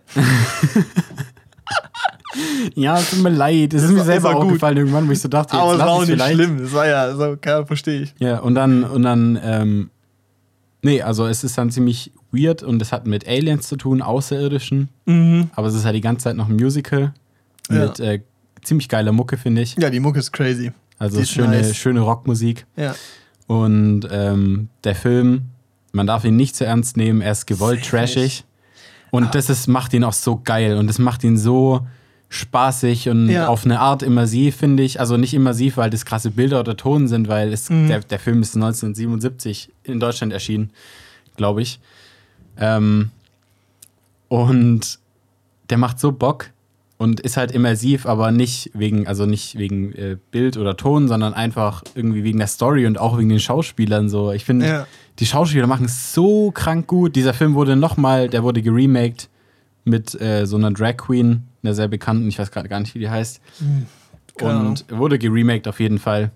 Speaker 3: Ja, es tut mir leid. Es ist mir selber
Speaker 1: das war
Speaker 3: auch
Speaker 1: gut.
Speaker 3: gefallen irgendwann, wo ich so dachte,
Speaker 1: Aber
Speaker 3: jetzt
Speaker 1: es war auch nicht
Speaker 3: vielleicht.
Speaker 1: schlimm. Das war ja, so, verstehe ich.
Speaker 3: Ja, und dann, und dann, ähm, nee, also es ist dann ziemlich weird und es hat mit Aliens zu tun, Außerirdischen,
Speaker 1: Mhm.
Speaker 3: aber es ist halt die ganze Zeit noch ein Musical
Speaker 1: Ja.
Speaker 3: mit äh, ziemlich geiler Mucke, finde ich.
Speaker 1: Ja, die Mucke ist crazy.
Speaker 3: Also
Speaker 1: ist
Speaker 3: schöne,
Speaker 1: nice.
Speaker 3: schöne Rockmusik.
Speaker 1: Ja.
Speaker 3: Und ähm, der Film, man darf ihn nicht zu ernst nehmen, er ist gewollt
Speaker 1: Safe
Speaker 3: trashig. Und das ist, macht ihn auch so geil und das macht ihn so spaßig und
Speaker 1: Ja.
Speaker 3: auf eine Art immersiv, finde ich. Also nicht immersiv, weil das krasse Bilder oder Ton sind, weil es,
Speaker 1: Mhm.
Speaker 3: der, der Film ist 1977 in Deutschland erschienen, glaube ich. Ähm, und der macht so Bock und ist halt immersiv, aber nicht wegen, also nicht wegen äh, Bild oder Ton, sondern einfach irgendwie wegen der Story und auch wegen den Schauspielern so. Ich finde,
Speaker 1: Ja.
Speaker 3: Die Schauspieler machen es so krank gut. Dieser Film wurde nochmal, der wurde geremaked mit äh, so einer Drag Queen, einer sehr bekannten, ich weiß gerade gar nicht, wie die heißt.
Speaker 1: Ahnung.
Speaker 3: Und wurde geremaked auf jeden Fall.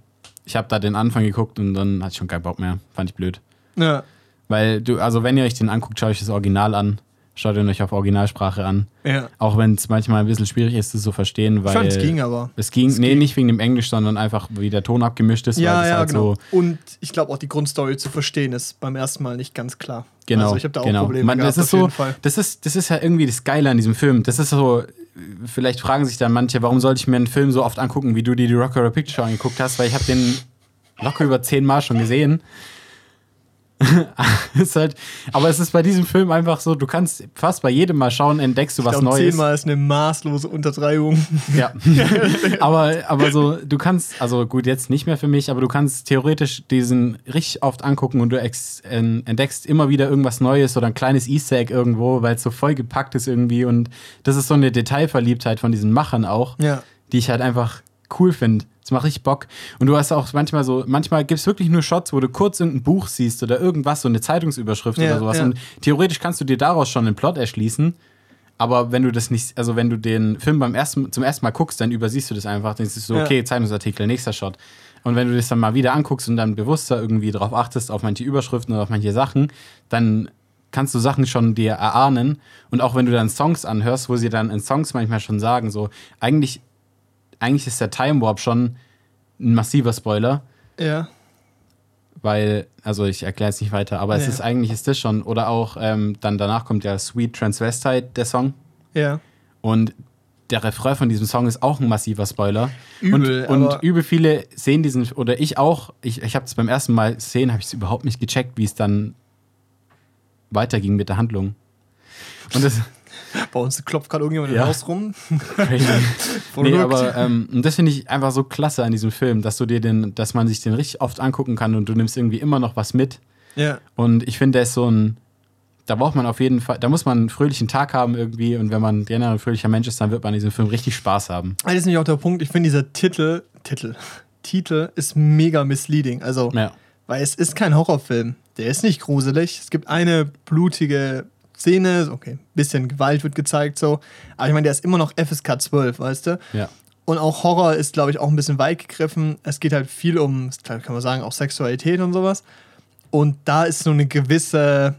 Speaker 3: Ich habe da den Anfang geguckt und dann hatte ich schon keinen Bock mehr. Fand ich blöd.
Speaker 1: Ja.
Speaker 3: Weil du, also wenn ihr euch den anguckt, schaut euch das Original an. Schaut ihn euch auf Originalsprache an.
Speaker 1: ja.
Speaker 3: Auch wenn es manchmal ein bisschen schwierig ist, das zu verstehen, weil.
Speaker 1: Ich fand, es ging aber.
Speaker 3: Es ging,
Speaker 1: Es
Speaker 3: nee,
Speaker 1: ging.
Speaker 3: nicht wegen dem Englisch, sondern einfach, wie der Ton abgemischt ist.
Speaker 1: Ja, ja,
Speaker 3: halt
Speaker 1: genau.
Speaker 3: so
Speaker 1: Und ich glaube auch die Grundstory zu verstehen ist beim ersten Mal nicht ganz klar.
Speaker 3: Genau.
Speaker 1: Also ich habe da auch
Speaker 3: genau.
Speaker 1: Probleme
Speaker 3: Man,
Speaker 1: gehabt,
Speaker 3: das ist
Speaker 1: auf
Speaker 3: so,
Speaker 1: jeden Fall.
Speaker 3: Das ist, das ist ja irgendwie das Geile an diesem Film. Das ist so, vielleicht fragen sich dann manche, warum sollte ich mir einen Film so oft angucken, wie du dir die Rock Horror Picture angeguckt hast, weil ich habe den locker über zehnmal schon gesehen. ist halt, aber es ist bei diesem Film einfach so, du kannst fast bei jedem Mal schauen, entdeckst du was
Speaker 1: ich glaub,
Speaker 3: Neues.
Speaker 1: Zehnmal ist eine maßlose Untertreibung.
Speaker 3: Ja. aber, aber so, du kannst, also gut, jetzt nicht mehr für mich, aber du kannst theoretisch diesen richtig oft angucken und du entdeckst immer wieder irgendwas Neues oder ein kleines Easter Egg irgendwo, weil es so voll gepackt ist irgendwie. Und das ist so eine Detailverliebtheit von diesen Machern auch,
Speaker 1: Ja.
Speaker 3: die ich halt einfach cool finde. Das macht richtig Bock. Und du hast auch manchmal so, manchmal gibt es wirklich nur Shots, wo du kurz irgendein Buch siehst oder irgendwas, so eine Zeitungsüberschrift
Speaker 1: Ja,
Speaker 3: oder sowas.
Speaker 1: ja.
Speaker 3: Und theoretisch kannst du dir daraus schon einen Plot erschließen. Aber wenn du das nicht, also wenn du den Film beim ersten, zum ersten Mal guckst, dann übersiehst du das einfach. Dann ist es so,
Speaker 1: Ja.
Speaker 3: okay, Zeitungsartikel, nächster Shot. Und wenn du das dann mal wieder anguckst und dann bewusster irgendwie darauf achtest, auf manche Überschriften oder auf manche Sachen, dann kannst du Sachen schon dir erahnen. Und auch wenn du dann Songs anhörst, wo sie dann in Songs manchmal schon sagen, so, eigentlich, eigentlich ist der Time Warp schon ein massiver Spoiler,
Speaker 1: Ja.
Speaker 3: weil, also ich erkläre es nicht weiter, aber es
Speaker 1: Ja.
Speaker 3: ist eigentlich ist das schon. Oder auch ähm, dann danach kommt der Sweet Transvestite, der Song.
Speaker 1: Ja.
Speaker 3: Und der Refrain von diesem Song ist auch ein massiver Spoiler.
Speaker 1: Übel,
Speaker 3: und, und übel viele sehen diesen, oder ich auch, ich, ich habe es beim ersten Mal sehen, habe ich es überhaupt nicht gecheckt, wie es dann weiterging mit der Handlung. Und das
Speaker 1: Bei uns klopft gerade irgendjemand
Speaker 3: Ja.
Speaker 1: im Haus rum.
Speaker 3: nee, aber ähm, und das finde ich einfach so klasse an diesem Film, dass du dir den, dass man sich den richtig oft angucken kann und du nimmst irgendwie immer noch was mit.
Speaker 1: Ja.
Speaker 3: Und ich finde, der ist so ein, da braucht man auf jeden Fall, da muss man einen fröhlichen Tag haben irgendwie und wenn man generell ein fröhlicher Mensch ist, dann wird man an diesem Film richtig Spaß haben.
Speaker 1: Das ist nämlich auch der Punkt. Ich finde, dieser Titel, Titel, Titel ist mega misleading. Also,
Speaker 3: Ja.
Speaker 1: weil es ist kein Horrorfilm. Der ist nicht gruselig. Es gibt eine blutige Szene, okay, ein bisschen Gewalt wird gezeigt so. Aber ich meine, der ist immer noch FSK 12, weißt du?
Speaker 3: Ja.
Speaker 1: Und auch Horror ist, glaube ich, auch ein bisschen weit gegriffen. Es geht halt viel um, kann man sagen, auch Sexualität und sowas. Und da ist so eine gewisse,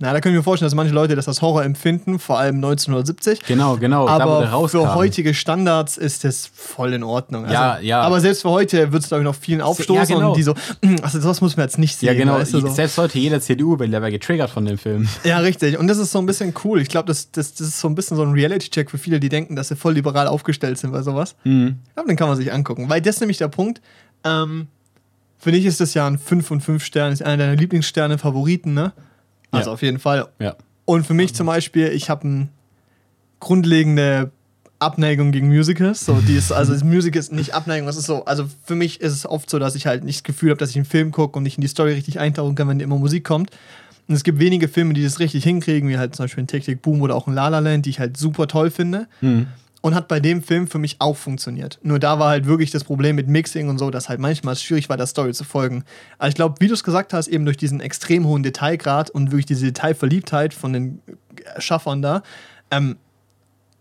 Speaker 1: na, da können wir vorstellen, dass manche Leute das als Horror empfinden, vor allem 1970.
Speaker 3: Genau, genau. da,
Speaker 1: Aber
Speaker 3: rauskam.
Speaker 1: für heutige Standards ist das voll in Ordnung. Also,
Speaker 3: Ja, ja.
Speaker 1: Aber selbst für heute wird es, glaube ich, noch vielen aufstoßen
Speaker 3: genau.
Speaker 1: und die so, "Mm, also das muss man jetzt nicht sehen.
Speaker 3: Ja, genau.
Speaker 1: weißt du, so.
Speaker 3: Selbst heute jeder CDU-Wähler wäre getriggert von dem Film.
Speaker 1: Ja, richtig. Und das ist so ein bisschen cool. Ich glaube, das, das, das ist so ein bisschen so ein Reality-Check für viele, die denken, dass sie voll liberal aufgestellt sind bei sowas.
Speaker 3: Mhm.
Speaker 1: Ich glaube, den kann man sich angucken. Weil das ist nämlich der Punkt. Ähm, für dich ist das ja ein 5 von 5 Sternen, ist einer deiner Lieblingssterne, Favoriten, ne? Also
Speaker 3: Ja.
Speaker 1: auf jeden Fall.
Speaker 3: Ja.
Speaker 1: Und für mich zum Beispiel, ich habe eine grundlegende Abneigung gegen Musicals. So, die ist, also das Musical ist nicht Abneigung, das ist so, also für mich ist es oft so, dass ich halt nicht das Gefühl habe, dass ich einen Film gucke und nicht in die Story richtig eintauchen kann, wenn immer Musik kommt. Und es gibt wenige Filme, die das richtig hinkriegen, wie halt zum Beispiel ein Tick Tick Boom oder auch ein La La Land, die ich halt super toll finde.
Speaker 3: Mhm.
Speaker 1: Und hat bei dem Film für mich auch funktioniert. Nur da war halt wirklich das Problem mit Mixing und so, dass halt manchmal es schwierig war, der Story zu folgen. Aber ich glaube, wie du es gesagt hast, eben durch diesen extrem hohen Detailgrad und wirklich diese Detailverliebtheit von den Schaffern da, ähm,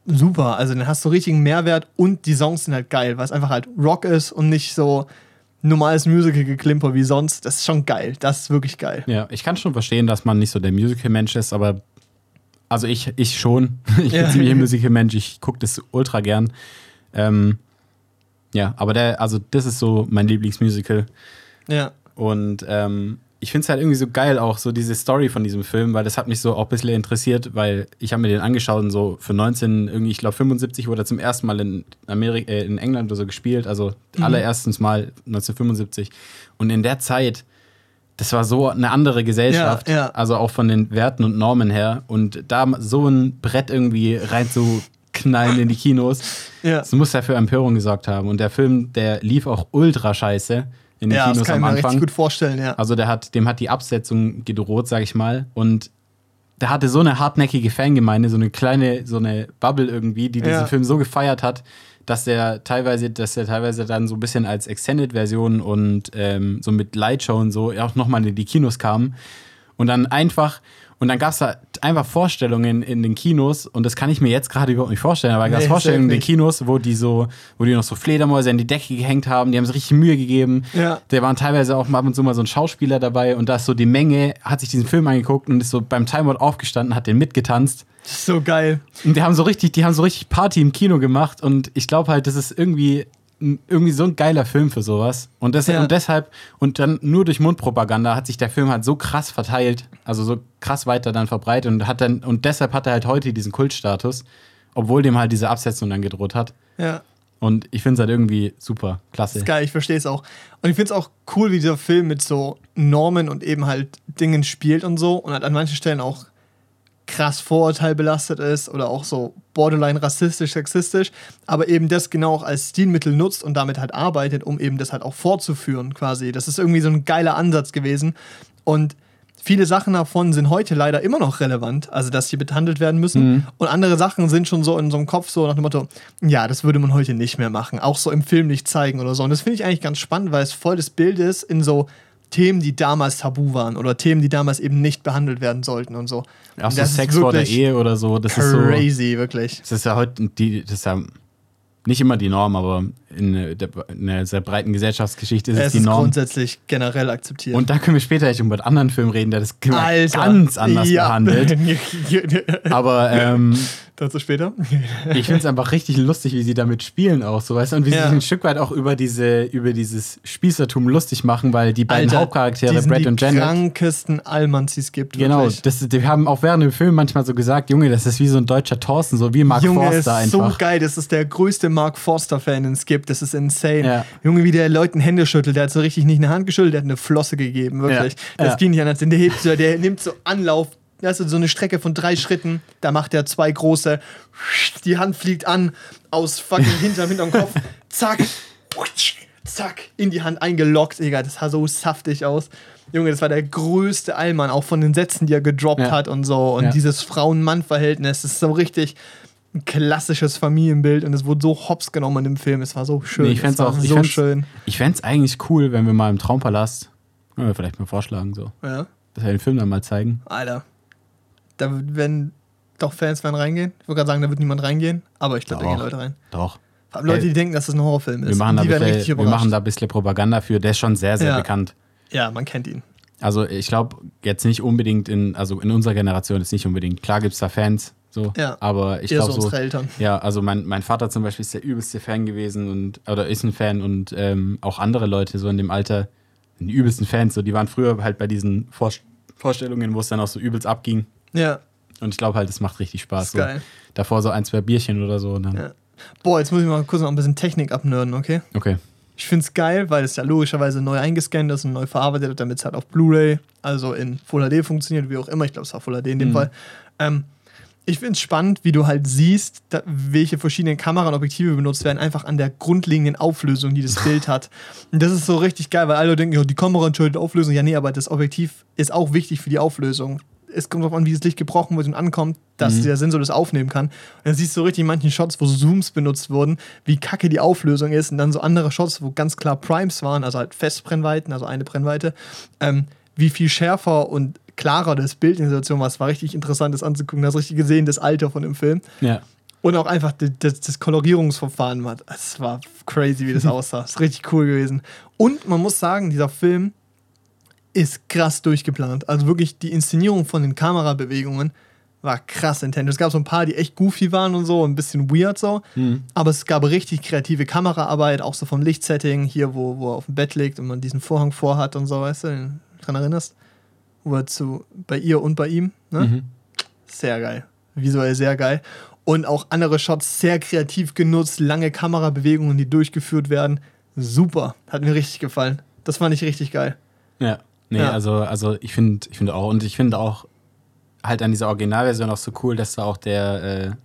Speaker 1: super. Also dann hast du richtigen Mehrwert und die Songs sind halt geil, weil es einfach halt Rock ist und nicht so normales Musical-Geklimper wie sonst. Das ist schon geil. Das ist wirklich geil.
Speaker 3: Ja, ich kann schon verstehen, dass man nicht so der Musical-Mensch ist, aber also ich, ich schon. Ich bin
Speaker 1: Ja.
Speaker 3: ziemlich ein Musical-Mensch, ich gucke das ultra gern. Ähm, ja, aber der, also das ist so mein Lieblingsmusical.
Speaker 1: Ja.
Speaker 3: Und ähm, ich finde es halt irgendwie so geil, auch so diese Story von diesem Film, weil das hat mich so auch ein bisschen interessiert, weil ich habe mir den angeschaut und so für 19, irgendwie, ich glaube 75 wurde er zum ersten Mal in, Amerika, äh, in England oder so gespielt, also allererstens Mal 1975. Und in der Zeit, das war so eine andere Gesellschaft,
Speaker 1: Ja, ja.
Speaker 3: also auch von den Werten und Normen her. Und da so ein Brett irgendwie rein zu knallen in die Kinos,
Speaker 1: Ja.
Speaker 3: das muss ja für Empörung gesorgt haben. Und der Film, der lief auch ultra scheiße in den
Speaker 1: Ja, das
Speaker 3: Kinos
Speaker 1: kann ich
Speaker 3: am
Speaker 1: mir
Speaker 3: Anfang.
Speaker 1: richtig gut vorstellen, ja.
Speaker 3: Also der hat, dem hat die Absetzung gedroht, sag ich mal. Und der hatte so eine hartnäckige Fangemeinde, so eine kleine, so eine Bubble irgendwie, die diesen. Film so gefeiert hat, dass der teilweise, dass der teilweise dann so ein bisschen als Extended-Version und ähm, so mit Lightshow und so auch nochmal in die Kinos kam. Und dann einfach, und dann gab es da einfach Vorstellungen in den Kinos, und das kann ich mir jetzt gerade überhaupt nicht vorstellen, aber gab es
Speaker 1: Nee,
Speaker 3: Vorstellungen in den. Kinos, wo die so, wo die noch so Fledermäuse an die Decke gehängt haben, die haben sich richtig Mühe gegeben.
Speaker 1: Ja.
Speaker 3: Da waren teilweise auch mal ab und zu mal so ein Schauspieler dabei und da ist so die Menge, hat sich diesen Film angeguckt und ist so beim Timeout aufgestanden, hat den mitgetanzt.
Speaker 1: Das ist so geil.
Speaker 3: Und die haben so richtig, die haben so richtig Party im Kino gemacht und ich glaube halt, das ist irgendwie irgendwie so ein geiler Film für sowas. Und, das,
Speaker 1: Ja.
Speaker 3: und deshalb, und dann nur durch Mundpropaganda hat sich der Film halt so krass verteilt, also so krass weiter dann verbreitet und hat dann, und deshalb hat er halt heute diesen Kultstatus, obwohl dem halt diese Absetzung dann gedroht hat.
Speaker 1: Ja.
Speaker 3: Und ich finde es halt irgendwie super, klasse.
Speaker 1: ist geil, ich verstehe es auch. Und ich finde es auch cool, wie dieser Film mit so Normen und eben halt Dingen spielt und so und halt an manchen Stellen auch krass vorurteilbelastet ist oder auch so borderline rassistisch, sexistisch, aber eben das genau auch als Stilmittel nutzt und damit halt arbeitet, um eben das halt auch fortzuführen quasi. Das ist irgendwie so ein geiler Ansatz gewesen. Und viele Sachen davon sind heute leider immer noch relevant, also dass sie behandelt werden müssen. Und andere Sachen sind schon so in so einem Kopf so nach dem Motto, ja, das würde man heute nicht mehr machen, auch so im Film nicht zeigen oder so. Und das finde ich eigentlich ganz spannend, weil es voll das Bild ist in so Themen, die damals tabu waren oder Themen, die damals eben nicht behandelt werden sollten und so.
Speaker 3: Auch
Speaker 1: Und
Speaker 3: so Sex vor der Ehe oder so, das ist so.
Speaker 1: Crazy, wirklich.
Speaker 3: Das ist ja heute die, das ist ja nicht immer die Norm, aber in der, in der sehr breiten Gesellschaftsgeschichte ist es,
Speaker 1: Es
Speaker 3: die
Speaker 1: ist
Speaker 3: Norm.
Speaker 1: grundsätzlich generell akzeptiert.
Speaker 3: Und da können wir später echt über einen anderen Film reden, der das
Speaker 1: Alter,
Speaker 3: ganz anders
Speaker 1: ja.
Speaker 3: behandelt. Aber ähm,
Speaker 1: Dazu später.
Speaker 3: ich finde es einfach richtig lustig, wie sie damit spielen auch, so weißt du, und wie sie
Speaker 1: Ja.
Speaker 3: sich ein Stück weit auch über diese, über dieses Spießertum lustig machen, weil die beiden
Speaker 1: Alter,
Speaker 3: Hauptcharaktere,
Speaker 1: die
Speaker 3: Brad
Speaker 1: die
Speaker 3: und Janet,
Speaker 1: krankesten Allmanns, die es gibt.
Speaker 3: genau, das, die haben auch während dem Film manchmal so gesagt, Junge, das ist wie so ein deutscher Thorsten, so wie Mark
Speaker 1: Junge,
Speaker 3: Forster
Speaker 1: ist so geil. Das ist der größte Mark Forster-Fan, den es gibt. Das ist insane.
Speaker 3: Ja.
Speaker 1: Junge, wie der Leuten Hände schüttelt. Der hat so richtig nicht eine Hand geschüttelt, der hat eine Flosse gegeben. Wirklich.
Speaker 3: Ja.
Speaker 1: Das
Speaker 3: Ja.
Speaker 1: ging nicht anders. Der, hebt so, der nimmt so Anlauf. Das ist so eine Strecke von drei Schritten. Da macht er zwei große. Die Hand fliegt an. Aus fucking hinterm, hinterm Kopf. Zack. Zack. In die Hand eingeloggt. Egal, das sah so saftig aus. Junge, das war der größte Allmann, auch von den Sätzen, die er gedroppt
Speaker 3: Ja.
Speaker 1: hat und so. Und
Speaker 3: Ja.
Speaker 1: dieses Frauen-Mann-Verhältnis, das ist so richtig ein klassisches Familienbild und es wurde so hops genommen im Film. Es war so schön.
Speaker 3: Nee, ich
Speaker 1: es
Speaker 3: fänd's
Speaker 1: war
Speaker 3: auch,
Speaker 1: so schön.
Speaker 3: Ich fänd's eigentlich cool, wenn wir mal im Traumpalast, können wir vielleicht mal vorschlagen, so,
Speaker 1: Ja.
Speaker 3: dass wir den Film dann mal zeigen.
Speaker 1: Alter. Da werden doch Fans werden reingehen. Ich wollte gerade sagen, da wird niemand reingehen, aber ich glaube, da gehen Leute rein.
Speaker 3: Doch.
Speaker 1: Vor allem Leute,
Speaker 3: Ey,
Speaker 1: die denken, dass das ein Horrorfilm ist.
Speaker 3: Wir machen, da bisschen, wir machen da ein bisschen Propaganda für. Der ist schon sehr, sehr
Speaker 1: Ja.
Speaker 3: bekannt.
Speaker 1: ja, man kennt ihn.
Speaker 3: Also ich glaube jetzt nicht unbedingt in, also in unserer Generation ist nicht unbedingt. Klar gibt es da Fans, so,
Speaker 1: Ja.
Speaker 3: aber ich glaube
Speaker 1: so unsere Eltern.
Speaker 3: Ja, also mein, mein Vater zum Beispiel ist der übelste Fan gewesen und oder ist ein Fan und ähm, auch andere Leute so in dem Alter die übelsten Fans. So, die waren früher halt bei diesen Vor Vorstellungen, wo es dann auch so übelst abging.
Speaker 1: Ja,
Speaker 3: Und ich glaube halt, es macht richtig Spaß.
Speaker 1: ist
Speaker 3: So.
Speaker 1: geil.
Speaker 3: Davor so ein, zwei Bierchen oder so.
Speaker 1: Ja. Boah, jetzt muss ich mal kurz noch ein bisschen Technik abnörden, okay?
Speaker 3: Okay.
Speaker 1: Ich finde es geil, weil es ja logischerweise neu eingescannt ist und neu verarbeitet wird, damit es halt auf Blu-ray, also in Full HD funktioniert, wie auch immer. Ich glaube, es war Full HD in dem
Speaker 3: Mhm.
Speaker 1: Fall. Ähm, ich finde es spannend, wie du halt siehst, da, welche verschiedenen Kamera und Objektive benutzt werden, einfach an der grundlegenden Auflösung, die das Bild hat. Und das ist so richtig geil, weil alle denken, ja, die Kamera entscheidet die Auflösung. Ja, nee, aber das Objektiv ist auch wichtig für die Auflösung. Es kommt darauf an, wie das Licht gebrochen wird und ankommt, dass
Speaker 3: Mhm.
Speaker 1: der Sensor das aufnehmen kann. Und dann siehst du richtig in manchen Shots, wo Zooms benutzt wurden, wie kacke die Auflösung ist. Und dann so andere Shots, wo ganz klar Primes waren, also halt Festbrennweiten, also eine Brennweite, ähm, wie viel schärfer und klarer das Bild in der Situation war. Es war richtig interessant, das anzugucken. Du hast richtig gesehen, das Alter von dem Film.
Speaker 3: Ja.
Speaker 1: Und auch einfach das, das, Kolorierungsverfahren. Es war crazy, wie das aussah. Das ist richtig cool gewesen. Und man muss sagen, dieser Film ist krass durchgeplant. Also wirklich die Inszenierung von den Kamerabewegungen war krass intensiv. Es gab so ein paar, die echt goofy waren und so, ein bisschen weird so.
Speaker 3: Mhm.
Speaker 1: Aber es gab richtig kreative Kameraarbeit, auch so vom Lichtsetting, hier, wo, wo er auf dem Bett liegt und man diesen Vorhang vorhat und so, weißt du, dran erinnerst? Wo er zu, bei ihr und bei ihm, ne?
Speaker 3: Mhm.
Speaker 1: Sehr geil. Visuell sehr geil. Und auch andere Shots sehr kreativ genutzt, lange Kamerabewegungen, die durchgeführt werden. Super. Hat mir richtig gefallen. Das fand ich richtig geil.
Speaker 3: Ja. Nee,
Speaker 1: Ja.
Speaker 3: also, also ich finde ich finde auch, und ich finde auch halt an dieser Originalversion auch so cool, dass da auch der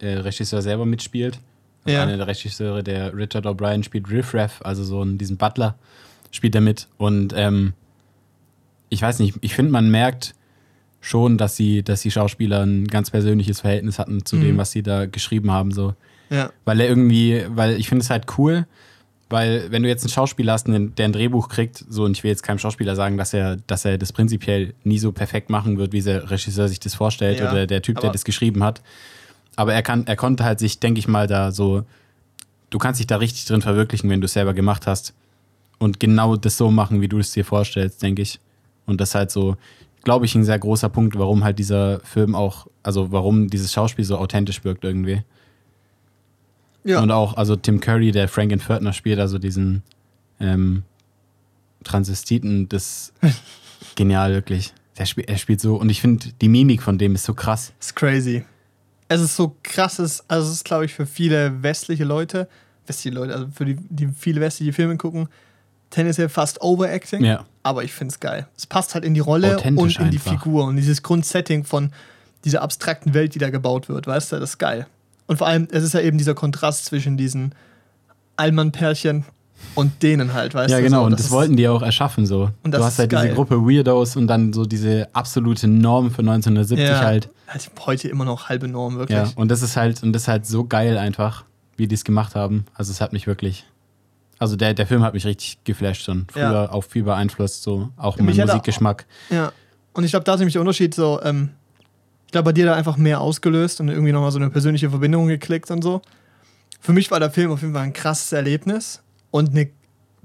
Speaker 3: äh, äh, Regisseur selber mitspielt. Also
Speaker 1: Ja.
Speaker 3: Einer der Regisseure, der Richard O'Brien spielt Riff Raff, also so einen, diesen Butler, spielt er mit. Und ähm, ich weiß nicht, ich finde, man merkt schon, dass sie, dass die Schauspieler ein ganz persönliches Verhältnis hatten zu
Speaker 1: Mhm.
Speaker 3: dem, was sie da geschrieben haben. So.
Speaker 1: Ja.
Speaker 3: Weil er irgendwie, weil ich finde es halt cool, weil wenn du jetzt einen Schauspieler hast, der ein Drehbuch kriegt, so und ich will jetzt keinem Schauspieler sagen, dass er, dass er das prinzipiell nie so perfekt machen wird, wie der Regisseur sich das vorstellt
Speaker 1: Ja,
Speaker 3: oder der Typ, der das geschrieben hat. Aber er kann, er konnte halt sich, denke ich mal, da so, du kannst dich da richtig drin verwirklichen, wenn du es selber gemacht hast. Und genau das so machen, wie du es dir vorstellst, denke ich. Und das ist halt so, glaube ich, ein sehr großer Punkt, warum halt dieser Film auch, also warum dieses Schauspiel so authentisch wirkt irgendwie.
Speaker 1: Ja.
Speaker 3: Und auch, also Tim Curry, der Franken Pförtner spielt, also diesen ähm, Transvestiten, das genial wirklich. Der spiel, er spielt so, und ich finde, die Mimik von dem ist so krass.
Speaker 1: ist crazy. Es ist so krasses, also es ist, glaube ich, für viele westliche Leute westliche Leute, also für die, die viele westliche Filme gucken, tendenziell fast Overacting.
Speaker 3: Ja.
Speaker 1: Aber ich finde es geil. Es passt halt in die Rolle und in die
Speaker 3: einfach.
Speaker 1: Figur und dieses Grundsetting von dieser abstrakten Welt, die da gebaut wird, weißt du, das ist geil. Und vor allem, es ist ja eben dieser Kontrast zwischen diesen Allmann-Pärchen und denen halt, weißt
Speaker 3: Ja,
Speaker 1: du.
Speaker 3: genau,
Speaker 1: so,
Speaker 3: und das
Speaker 1: ist-
Speaker 3: wollten die auch erschaffen so.
Speaker 1: Und das
Speaker 3: du hast halt
Speaker 1: geil.
Speaker 3: diese Gruppe Weirdos und dann so diese absolute Norm für 1970
Speaker 1: ja,
Speaker 3: halt.
Speaker 1: halt heute immer noch halbe Norm, wirklich.
Speaker 3: Ja, und das ist halt, und das ist halt so geil einfach, wie die es gemacht haben. Also es hat mich wirklich. Also der, der Film hat mich richtig geflasht und früher
Speaker 1: Ja.
Speaker 3: auch viel beeinflusst, so auch mein Musikgeschmack.
Speaker 1: Ja. Und ich glaube, da ist nämlich der Unterschied so, ähm, ich glaube, bei dir da einfach mehr ausgelöst und irgendwie nochmal so eine persönliche Verbindung geklickt und so. Für mich war der Film auf jeden Fall ein krasses Erlebnis und eine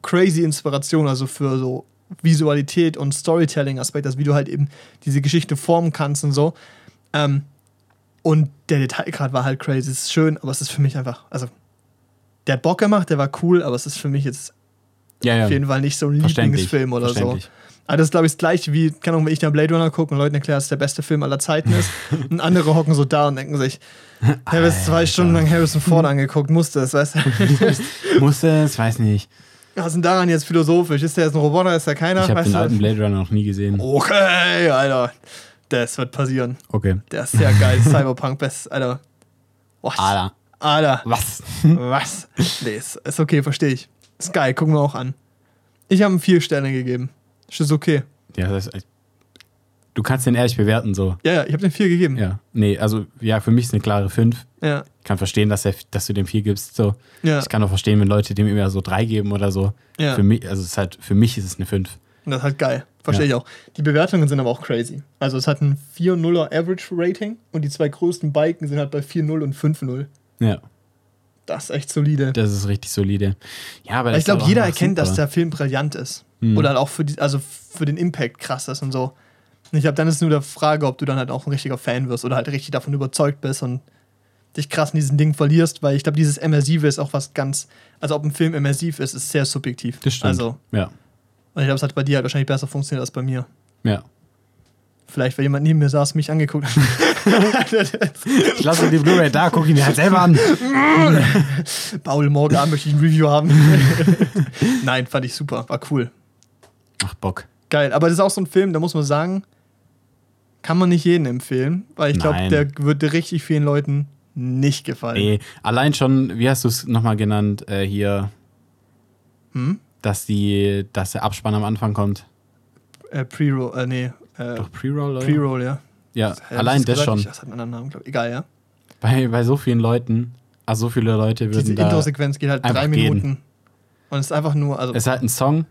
Speaker 1: crazy Inspiration, also für so Visualität und Storytelling-Aspekt, also wie du halt eben diese Geschichte formen kannst und so. Ähm, und der Detailgrad war halt crazy, es ist schön, aber es ist für mich einfach, also der hat Bock gemacht, der war cool, aber es ist für mich jetzt
Speaker 3: Ja, ja.
Speaker 1: auf jeden Fall nicht so ein Lieblingsfilm oder so. Aber das ist, glaube ich, das gleiche wie, keine Ahnung, wenn ich da Blade Runner gucke und Leuten erkläre, dass es der beste Film aller Zeiten ist. und andere hocken so da und denken sich, ich habe jetzt zwei. Stunden lang Harrison Ford angeguckt, musste es, weißt du?
Speaker 3: Musste es, weiß nicht.
Speaker 1: Was ist denn daran jetzt philosophisch? Ist der jetzt ein Roboter, ist der keiner?
Speaker 3: Ich habe den
Speaker 1: du?
Speaker 3: alten Blade Runner noch nie gesehen.
Speaker 1: Okay, Alter. Das wird passieren.
Speaker 3: Okay.
Speaker 1: Der ist sehr geil. Cyberpunk, best, Alter. Was?
Speaker 3: Alter.
Speaker 1: Alter.
Speaker 3: Was?
Speaker 1: Was? Nee, ist, ist okay, verstehe ich. Ist geil, gucken wir auch an. Ich habe ihm vier Sterne gegeben. Ist das okay?
Speaker 3: Ja, das ist, du kannst den ehrlich bewerten, so.
Speaker 1: Ja, ja, ich habe den vier gegeben.
Speaker 3: Ja. Nee, also, ja, für mich ist eine klare 5.
Speaker 1: Ja.
Speaker 3: Ich kann verstehen, dass, er, dass du dem 4 gibst, so.
Speaker 1: ja.
Speaker 3: Ich kann auch verstehen, wenn Leute dem immer so 3 geben oder so.
Speaker 1: Ja.
Speaker 3: Für mich, also es ist halt, für mich ist es eine 5.
Speaker 1: Und das ist halt geil. Verstehe
Speaker 3: Ja.
Speaker 1: ich auch. Die Bewertungen sind aber auch crazy. Also es hat ein 4-0er Average Rating und die zwei größten Balken sind halt bei 4-0 und 5-0.
Speaker 3: Ja,
Speaker 1: Das ist echt solide.
Speaker 3: das ist richtig solide. Ja, aber
Speaker 1: ich glaube,
Speaker 3: halt
Speaker 1: jeder erkennt, dass
Speaker 3: super.
Speaker 1: der Film brillant ist.
Speaker 3: Mhm.
Speaker 1: Oder halt auch für, die, also für den Impact krass ist und so. Und ich glaube, dann ist nur die Frage, ob du dann halt auch ein richtiger Fan wirst oder halt richtig davon überzeugt bist und dich krass in diesen Ding verlierst, weil ich glaube, dieses Immersive ist auch was ganz, also ob ein Film immersiv ist, ist sehr subjektiv.
Speaker 3: Das stimmt.
Speaker 1: Also,
Speaker 3: ja,
Speaker 1: und ich glaube, es hat bei dir halt wahrscheinlich besser funktioniert als bei mir.
Speaker 3: ja.
Speaker 1: Vielleicht, weil jemand neben mir saß, mich angeguckt hat.
Speaker 3: Ich lasse die Blu-ray da, guck ihn mir halt selber an.
Speaker 1: Paul, morgen Abend möchte ich ein Review haben. Nein, fand ich super, war cool.
Speaker 3: Ach, Bock.
Speaker 1: Geil, aber das ist auch so ein Film, da muss man sagen, kann man nicht jedem empfehlen, weil ich glaube, der würde richtig vielen Leuten nicht gefallen.
Speaker 3: Nee, allein schon, wie hast du es nochmal genannt, äh, hier,
Speaker 1: Hm?
Speaker 3: dass, die, dass der Abspann am Anfang kommt.
Speaker 1: Äh, Pre-Roll, äh, nee, äh,
Speaker 3: Doch, Pre-Roll, oder?
Speaker 1: Pre-Roll, ja.
Speaker 3: ja,
Speaker 1: hab
Speaker 3: allein das
Speaker 1: gesagt?
Speaker 3: schon.
Speaker 1: Ich- Das hat einen anderen Namen, glaube ich. Egal, ja.
Speaker 3: Bei, bei so vielen Leuten, also so viele Leute
Speaker 1: Diese
Speaker 3: würden da.
Speaker 1: Intro-Sequenz geht halt drei
Speaker 3: gehen.
Speaker 1: Minuten. Und es ist einfach nur, also,
Speaker 3: Es ist halt ein Song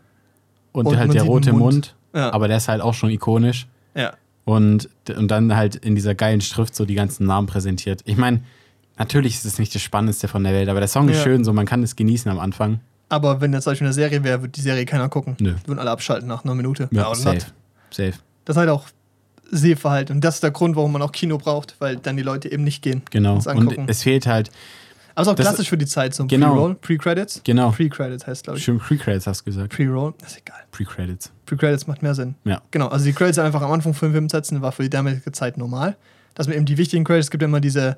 Speaker 3: und,
Speaker 1: Und
Speaker 3: halt der rote Mund,
Speaker 1: Mund. ja,
Speaker 3: aber der ist halt auch schon ikonisch.
Speaker 1: ja.
Speaker 3: Und, und dann halt in dieser geilen Schrift so die ganzen Namen präsentiert. Ich meine, natürlich ist es nicht das Spannendste von der Welt, aber der Song ist
Speaker 1: Ja.
Speaker 3: schön, so man kann es genießen am Anfang.
Speaker 1: Aber wenn jetzt zum Beispiel eine Serie wäre, würde die Serie keiner gucken.
Speaker 3: Nö.
Speaker 1: Würden alle abschalten nach einer Minute.
Speaker 3: Ja,
Speaker 1: und
Speaker 3: safe.
Speaker 1: not.
Speaker 3: Safe.
Speaker 1: Das ist halt auch Sehverhalten. Und das ist der Grund, warum man auch Kino braucht, weil dann die Leute eben nicht gehen.
Speaker 3: Genau.
Speaker 1: Das
Speaker 3: Und es fehlt halt,
Speaker 1: Aber ist auch
Speaker 3: das-
Speaker 1: klassisch für die Zeit, so
Speaker 3: Genau.
Speaker 1: Pre-Roll, Pre-Credits.
Speaker 3: genau,
Speaker 1: Pre-Credits heißt, glaube ich.
Speaker 3: schön Pre-Credits hast du gesagt.
Speaker 1: Pre-Roll, ist egal.
Speaker 3: Pre-Credits.
Speaker 1: Pre-Credits macht mehr Sinn.
Speaker 3: Ja.
Speaker 1: Genau, also die Credits einfach am Anfang von Film setzen, war für die damalige Zeit normal. Dass man eben die wichtigen Credits gibt, immer diese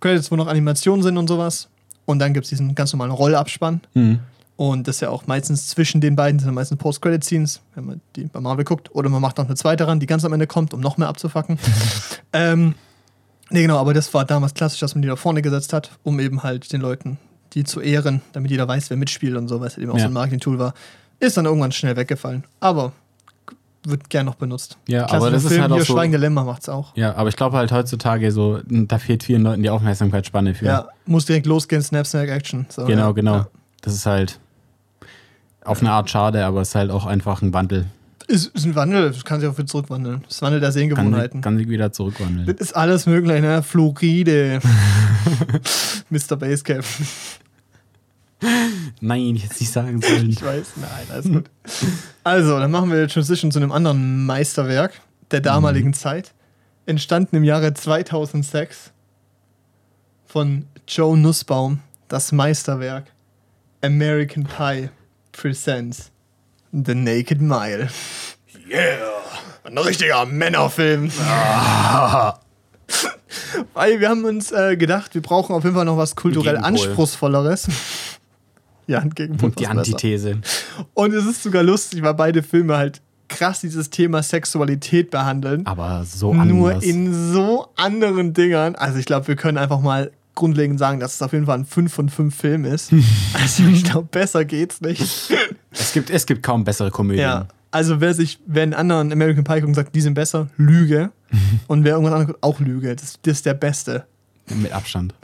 Speaker 1: Credits, wo noch Animationen sind und sowas. Und dann gibt es diesen ganz normalen Rollabspann.
Speaker 3: Mhm.
Speaker 1: Und das ist ja auch meistens zwischen den beiden, sind ja meistens Post-Credit-Scenes, wenn man die bei Marvel guckt. Oder man macht noch eine zweite ran, die ganz am Ende kommt, um noch mehr abzufacken. ähm, nee, genau, aber das war damals klassisch, dass man die da vorne gesetzt hat, um eben halt den Leuten die zu ehren, damit jeder weiß, wer mitspielt und so, weil es halt eben auch
Speaker 3: Ja.
Speaker 1: so ein Marketing-Tool war. Ist dann irgendwann schnell weggefallen. Aber wird gern noch benutzt.
Speaker 3: Ja, aber das ist
Speaker 1: Film,
Speaker 3: halt auch so.
Speaker 1: Schweigende Lämmer macht's auch.
Speaker 3: Ja, aber ich glaube halt heutzutage so, da fehlt vielen Leuten die Aufmerksamkeitsspanne für.
Speaker 1: Ja, muss direkt losgehen, Snap, Snack, Action. So,
Speaker 3: Genau,
Speaker 1: ja.
Speaker 3: genau.
Speaker 1: Ja.
Speaker 3: Das ist halt auf eine Art schade, aber es ist halt auch einfach ein Wandel.
Speaker 1: Ist, ist ein Wandel, das kann sich auch wieder zurückwandeln. Das Wandel der
Speaker 3: Kann,
Speaker 1: Sehgewohnheiten.
Speaker 3: kann sich wieder zurückwandeln.
Speaker 1: Das ist alles möglich, ne? Floride. Mr. Basecap.
Speaker 3: Nein, ich hätte es nicht sagen sollen.
Speaker 1: Ich weiß, nein, alles gut. Also, dann machen wir die Transition zu einem anderen Meisterwerk der damaligen
Speaker 3: Mhm.
Speaker 1: Zeit. Entstanden im Jahre 2006 von Joe Nussbaum. Das Meisterwerk American Pie Presents The Naked Mile. Yeah! Ein richtiger Männerfilm. Weil wir haben uns äh, gedacht, wir brauchen auf jeden Fall noch was kulturell. Anspruchsvolleres. Ja, Gegenpol.
Speaker 3: Die
Speaker 1: besser.
Speaker 3: Antithese.
Speaker 1: Und es ist sogar lustig, weil beide Filme halt krass dieses Thema Sexualität behandeln.
Speaker 3: Aber so
Speaker 1: nur
Speaker 3: anders.
Speaker 1: in so anderen Dingern. Also ich glaube, wir können einfach mal grundlegend sagen, dass es auf jeden Fall ein 5 von 5 Film ist. also ich glaube, besser geht's nicht.
Speaker 3: Es, gibt, es gibt kaum bessere Komödien.
Speaker 1: ja. Also wer sich, wer einen anderen American Pie guckt und sagt, die sind besser, Lüge. und wer irgendwas anderes guckt, auch Lüge. Das, das ist der Beste.
Speaker 3: Mit Abstand.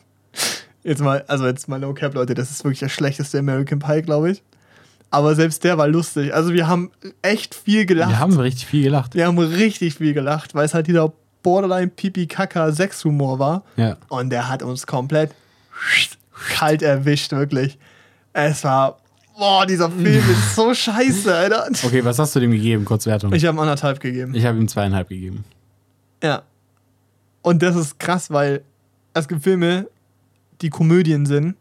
Speaker 1: Jetzt mal, also jetzt mal No Cap, Leute, das ist wirklich der schlechteste American Pie, glaube ich. Aber selbst der war lustig. Also wir haben echt viel gelacht.
Speaker 3: Wir haben richtig viel gelacht.
Speaker 1: Wir haben richtig viel gelacht, weil es halt dieser Borderline Pipi Kaka Sexhumor war.
Speaker 3: Ja.
Speaker 1: Und der hat uns komplett kalt erwischt, wirklich. Es war, boah, dieser Film ist so scheiße, Alter.
Speaker 3: Okay, was hast du dem gegeben? Kurzwertung.
Speaker 1: Ich habe ihm anderthalb gegeben.
Speaker 3: Ich habe ihm zweieinhalb gegeben.
Speaker 1: Ja. Und das ist krass, weil es gibt Filme, die Komödien sind,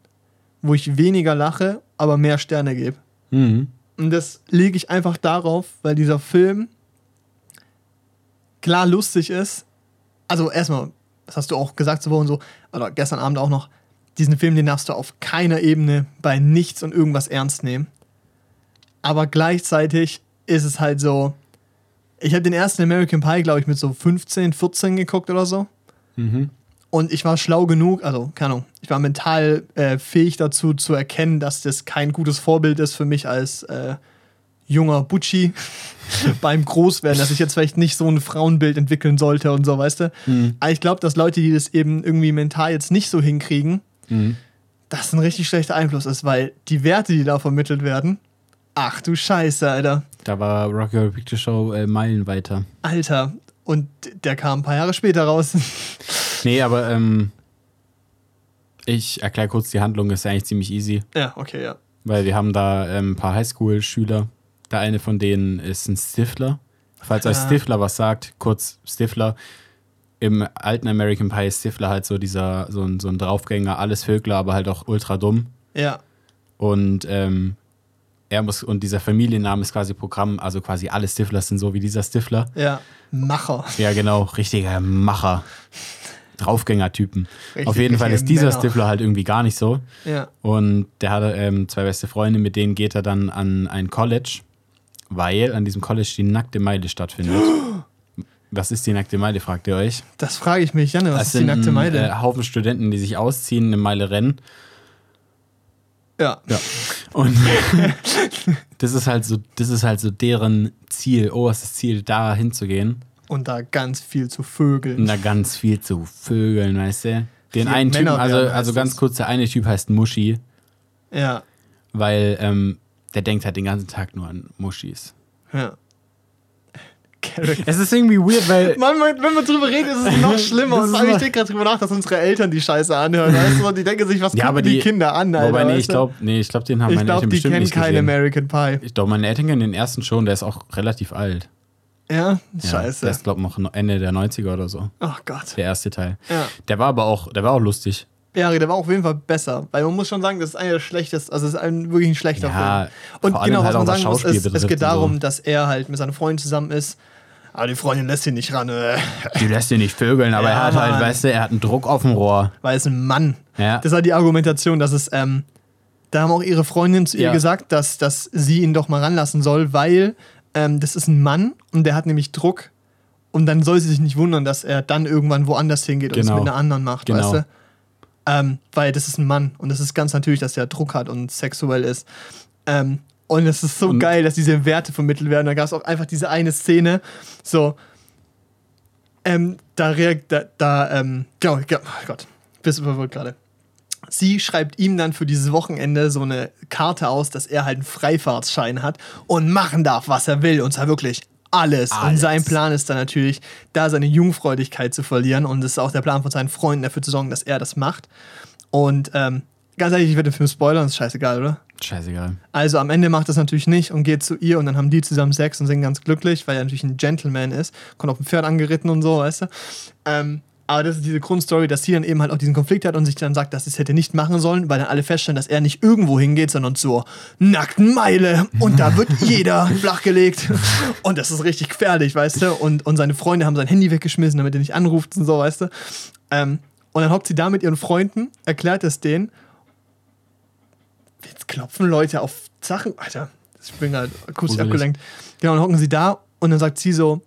Speaker 1: wo ich weniger lache, aber mehr Sterne gebe.
Speaker 3: Mhm.
Speaker 1: Und das lege ich einfach darauf, weil dieser Film klar lustig ist. Also erstmal, das hast du auch gesagt so und so, oder gestern Abend auch noch, diesen Film, den darfst du auf keiner Ebene bei nichts und irgendwas ernst nehmen. Aber gleichzeitig ist es halt so, ich habe den ersten American Pie, glaube ich, mit so 15, 14 geguckt oder so.
Speaker 3: Mhm.
Speaker 1: Und ich war schlau genug, also keine Ahnung, ich war mental äh, fähig dazu zu erkennen, dass das kein gutes Vorbild ist für mich als äh, junger Butchi beim Großwerden, dass ich jetzt vielleicht nicht so ein Frauenbild entwickeln sollte und so, weißt du.
Speaker 3: Mhm.
Speaker 1: Aber ich glaube, dass Leute, die das eben irgendwie mental jetzt nicht so hinkriegen,
Speaker 3: Mhm.
Speaker 1: das ein richtig schlechter Einfluss ist, weil die Werte, die da vermittelt werden, ach du Scheiße, Alter.
Speaker 3: Da war Rocky Horror Picture Show äh, Meilen weiter.
Speaker 1: Alter. Und der kam ein paar Jahre später raus.
Speaker 3: Nee, aber ähm, ich erkläre kurz die Handlung, ist eigentlich ziemlich easy.
Speaker 1: ja, okay, ja.
Speaker 3: Weil wir haben da ähm, ein paar Highschool-Schüler. Der eine von denen ist ein Stifler. Falls euch
Speaker 1: Ah.
Speaker 3: Stifler was sagt, kurz Stifler. Im alten American Pie ist Stifler halt so dieser, so ein, so ein Draufgänger, alles Vögler, aber halt auch ultra dumm.
Speaker 1: Ja,
Speaker 3: Und ähm, er muss, und dieser Familienname ist quasi Programm, also quasi alle Stiflers sind so wie dieser Stifler.
Speaker 1: ja. Macher.
Speaker 3: Ja, genau, richtiger Macher. Draufgänger-Typen. Auf jeden Fall ist dieser
Speaker 1: Männer.
Speaker 3: Stifler halt irgendwie gar nicht so.
Speaker 1: Ja.
Speaker 3: Und der hatte ähm, zwei beste Freunde, mit denen geht er dann an ein College, weil an diesem College die nackte Meile stattfindet. Was ist die nackte Meile, fragt ihr euch?
Speaker 1: Das frage ich mich, Janne, was
Speaker 3: Das
Speaker 1: ist die nackte Meile?
Speaker 3: Äh, Haufen Studenten, die sich ausziehen, eine Meile rennen.
Speaker 1: ja.
Speaker 3: Ja. Und das ist halt so, das ist halt so deren Ziel, oberstes Ziel, da hinzugehen
Speaker 1: Und da ganz viel zu Vögeln.
Speaker 3: und da ganz viel zu vögeln, weißt du? Den einen Typen, also, also ganz kurz, der eine Typ heißt Muschi,
Speaker 1: Ja.
Speaker 3: weil ähm, der denkt halt den ganzen Tag nur an Muschis.
Speaker 1: Ja. Character.
Speaker 3: Es ist irgendwie weird, weil
Speaker 1: man, wenn man drüber redet, ist es noch schlimmer.
Speaker 3: Das
Speaker 1: Und
Speaker 3: ist
Speaker 1: ich denke gerade drüber nach, dass unsere Eltern die Scheiße anhören. Weißt du? Und die denken sich, was
Speaker 3: Ja,
Speaker 1: gucken
Speaker 3: aber
Speaker 1: die,
Speaker 3: die-
Speaker 1: Kinder an, Alter.
Speaker 3: Wobei, nee, ich glaube, nee, ich glaub, den haben
Speaker 1: ich
Speaker 3: meine
Speaker 1: glaube,
Speaker 3: Eltern
Speaker 1: die
Speaker 3: bestimmt
Speaker 1: kennen
Speaker 3: nicht
Speaker 1: keinen
Speaker 3: gesehen.
Speaker 1: American Pie.
Speaker 3: Ich glaube, meine Eltern kennen den ersten schon, der ist auch relativ alt.
Speaker 1: Ja?
Speaker 3: Ja,
Speaker 1: Scheiße.
Speaker 3: Der ist, glaube ich, noch Ende der 90er oder so.
Speaker 1: oh Gott.
Speaker 3: Der erste Teil.
Speaker 1: Ja.
Speaker 3: Der war aber auch, der war auch lustig.
Speaker 1: Ja, der war auf jeden Fall besser. Weil man muss schon sagen, das ist einer der schlechtesten, also es ist ein wirklich ein schlechter
Speaker 3: Ja,
Speaker 1: Film. Und
Speaker 3: vor allem
Speaker 1: genau,
Speaker 3: halt
Speaker 1: was man
Speaker 3: auch was
Speaker 1: sagen muss, ist, es geht darum,
Speaker 3: so.
Speaker 1: dass er halt mit seiner Freundin zusammen ist. Aber die Freundin lässt ihn nicht ran, äh,
Speaker 3: Die lässt ihn nicht vögeln, aber
Speaker 1: Ja,
Speaker 3: er hat halt,
Speaker 1: Mann.
Speaker 3: weißt du, er hat einen Druck auf dem Rohr.
Speaker 1: weil es ein Mann.
Speaker 3: Ja.
Speaker 1: Das ist halt die Argumentation, dass es, ähm, da haben auch ihre Freundin zu ihr
Speaker 3: Ja.
Speaker 1: gesagt, dass, dass sie ihn doch mal ranlassen soll, weil ähm, das ist ein Mann und der hat nämlich Druck. Und dann soll sie sich nicht wundern, dass er dann irgendwann woanders hingeht und es
Speaker 3: Genau.
Speaker 1: mit einer anderen macht,
Speaker 3: Genau.
Speaker 1: weißt du? Ähm, weil das ist ein Mann und es ist ganz natürlich, dass er Druck hat und sexuell ist. Ähm, und es ist so
Speaker 3: Und-
Speaker 1: geil, dass diese Werte vermittelt werden. Da gab es auch einfach diese eine Szene, so, ähm, da reagiert, da, da ähm, genau, ja, oh Gott, bist überwirkt gerade. Sie schreibt ihm dann für dieses Wochenende so eine Karte aus, dass er halt einen Freifahrtsschein hat und machen darf, was er will. Und zwar wirklich alles. Und
Speaker 3: Alles.
Speaker 1: sein Plan ist dann natürlich, da seine Jungfräulichkeit zu verlieren. Und es ist auch der Plan von seinen Freunden, dafür zu sorgen, dass er das macht. Und ähm, ganz ehrlich, ich werde den Film spoilern, ist scheißegal, oder?
Speaker 3: Scheißegal.
Speaker 1: Also am Ende macht das natürlich nicht und geht zu ihr und dann haben die zusammen Sex und sind ganz glücklich, weil er natürlich ein Gentleman ist. Kommt auf dem Pferd angeritten und so, weißt du. Ähm, aber das ist diese Grundstory, dass sie dann eben halt auch diesen Konflikt hat und sich dann sagt, dass sie es hätte nicht machen sollen, weil dann alle feststellen, dass er nicht irgendwo hingeht, sondern zur nackten Meile. Und da wird jeder flachgelegt. Und das ist richtig gefährlich, weißt du. Und, und seine Freunde haben sein Handy weggeschmissen, damit er nicht anruft und so, weißt du. Ähm, und dann hockt sie da mit ihren Freunden, erklärt es denen jetzt klopfen Leute auf Sachen. Alter, ich bin halt akustisch abgelenkt. Genau, dann hocken sie da und dann sagt sie so,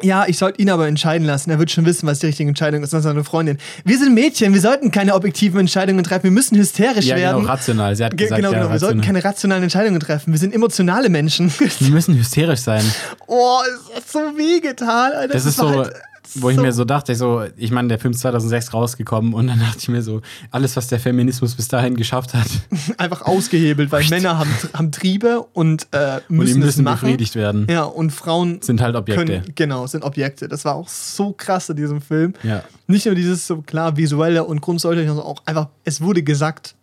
Speaker 1: ja, ich sollte ihn aber entscheiden lassen. Er wird schon wissen, was die richtige Entscheidung ist. Das ist seine Freundin. Wir sind Mädchen, wir sollten keine objektiven Entscheidungen treffen. Wir müssen hysterisch
Speaker 3: Ja,
Speaker 1: werden.
Speaker 3: genau, rational. Sie hat
Speaker 1: Ge-
Speaker 3: gesagt,
Speaker 1: genau,
Speaker 3: ja,
Speaker 1: genau. Wir sollten
Speaker 3: rational.
Speaker 1: keine rationalen Entscheidungen treffen. Wir sind emotionale Menschen.
Speaker 3: Die müssen hysterisch sein.
Speaker 1: oh, es hat so wehgetan, Alter.
Speaker 3: Das ist
Speaker 1: war
Speaker 3: so,
Speaker 1: halt
Speaker 3: wo ich
Speaker 1: so-
Speaker 3: mir so dachte, ich so, ich meine, der Film ist 2006 rausgekommen und dann dachte ich mir so, alles, was der Feminismus bis dahin geschafft hat,
Speaker 1: einfach ausgehebelt, weil Männer haben, haben Triebe und äh,
Speaker 3: und die
Speaker 1: müssen, es
Speaker 3: müssen
Speaker 1: machen.
Speaker 3: befriedigt werden,
Speaker 1: Ja, und Frauen
Speaker 3: sind halt Objekte.
Speaker 1: können, genau, sind Objekte. Das war auch so krass in diesem Film.
Speaker 3: Ja.
Speaker 1: Nicht nur dieses so klar visuelle und grundsätzlich, sondern auch einfach, es wurde gesagt,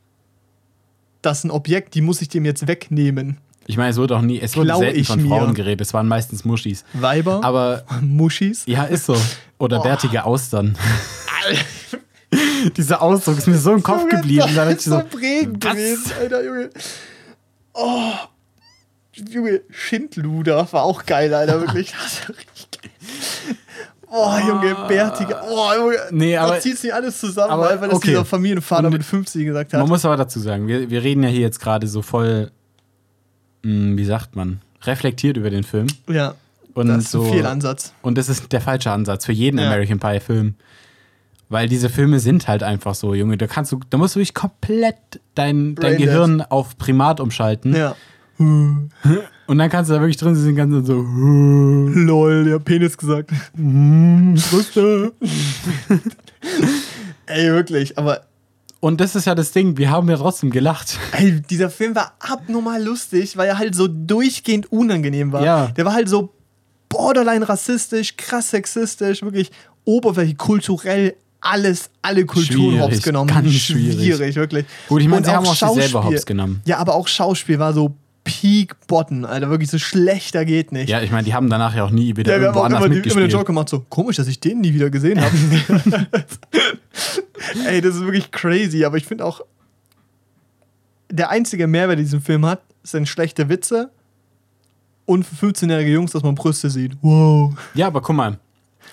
Speaker 1: das ist ein Objekt, die muss ich dem jetzt wegnehmen.
Speaker 3: Ich meine, es wurde auch nie, es wurde
Speaker 1: Klau
Speaker 3: selten von
Speaker 1: mir.
Speaker 3: Frauen geredet, es waren meistens Muschis.
Speaker 1: Weiber,
Speaker 3: Aber
Speaker 1: Muschis.
Speaker 3: ja, ist so. Oder
Speaker 1: Oh.
Speaker 3: bärtige Austern. Dieser Ausdruck ist mir so im Kopf geblieben. Da
Speaker 1: Das ist
Speaker 3: ich
Speaker 1: so
Speaker 3: so,
Speaker 1: prägend
Speaker 3: was?
Speaker 1: gewesen, Alter, Junge. Oh. Junge, Schindluder war auch geil, Alter, wirklich. Das war richtig geil. Oh, Junge, bärtige. Oh, Junge.
Speaker 3: Nee, aber-
Speaker 1: da zieht sich alles zusammen,
Speaker 3: aber
Speaker 1: weil das
Speaker 3: okay.
Speaker 1: dieser Familienvater
Speaker 3: Und-
Speaker 1: mit 50 gesagt hat.
Speaker 3: Man muss aber dazu sagen, wir, wir reden ja hier jetzt gerade so voll, mh, wie sagt man, reflektiert über den Film.
Speaker 1: ja,
Speaker 3: Und
Speaker 1: das ist
Speaker 3: so,
Speaker 1: ein Fehlansatz.
Speaker 3: Und das ist der falsche Ansatz für jeden
Speaker 1: Ja.
Speaker 3: American Pie Film. Weil diese Filme sind halt einfach so, Junge. Da kannst du, da musst du dich komplett dein, dein
Speaker 1: Braindead.
Speaker 3: Gehirn auf Primat umschalten.
Speaker 1: Ja.
Speaker 3: Und dann kannst du da wirklich drin sitzen, kannst du so.
Speaker 1: Lol, der Penis gesagt. Ey, wirklich, aber
Speaker 3: Und das ist ja das Ding, wir haben ja trotzdem gelacht.
Speaker 1: Ey, dieser Film war abnormal lustig, weil er halt so durchgehend unangenehm war.
Speaker 3: Ja.
Speaker 1: Der war halt so borderline rassistisch, krass sexistisch, wirklich oberflächlich, kulturell alles, alle Kulturen
Speaker 3: Schwierig,
Speaker 1: hops genommen.
Speaker 3: ganz schwierig.
Speaker 1: wirklich.
Speaker 3: Gut, ich meine, sie haben auch sich selber hops genommen.
Speaker 1: Ja, aber auch Schauspiel war so Peak Botten, Alter, wirklich so schlechter geht nicht.
Speaker 3: Ja, ich meine, die haben danach ja auch nie wieder
Speaker 1: Ja,
Speaker 3: irgendwo anders
Speaker 1: immer, die, immer den
Speaker 3: mitgespielt.
Speaker 1: Joke gemacht, so komisch, dass ich den nie wieder gesehen habe. Ey, das ist wirklich crazy, aber ich finde auch, der einzige Mehrwert, den diesen Film hat, sind schlechte Witze und für 15-jährige Jungs, dass man Brüste sieht. Wow.
Speaker 3: Ja, aber guck mal.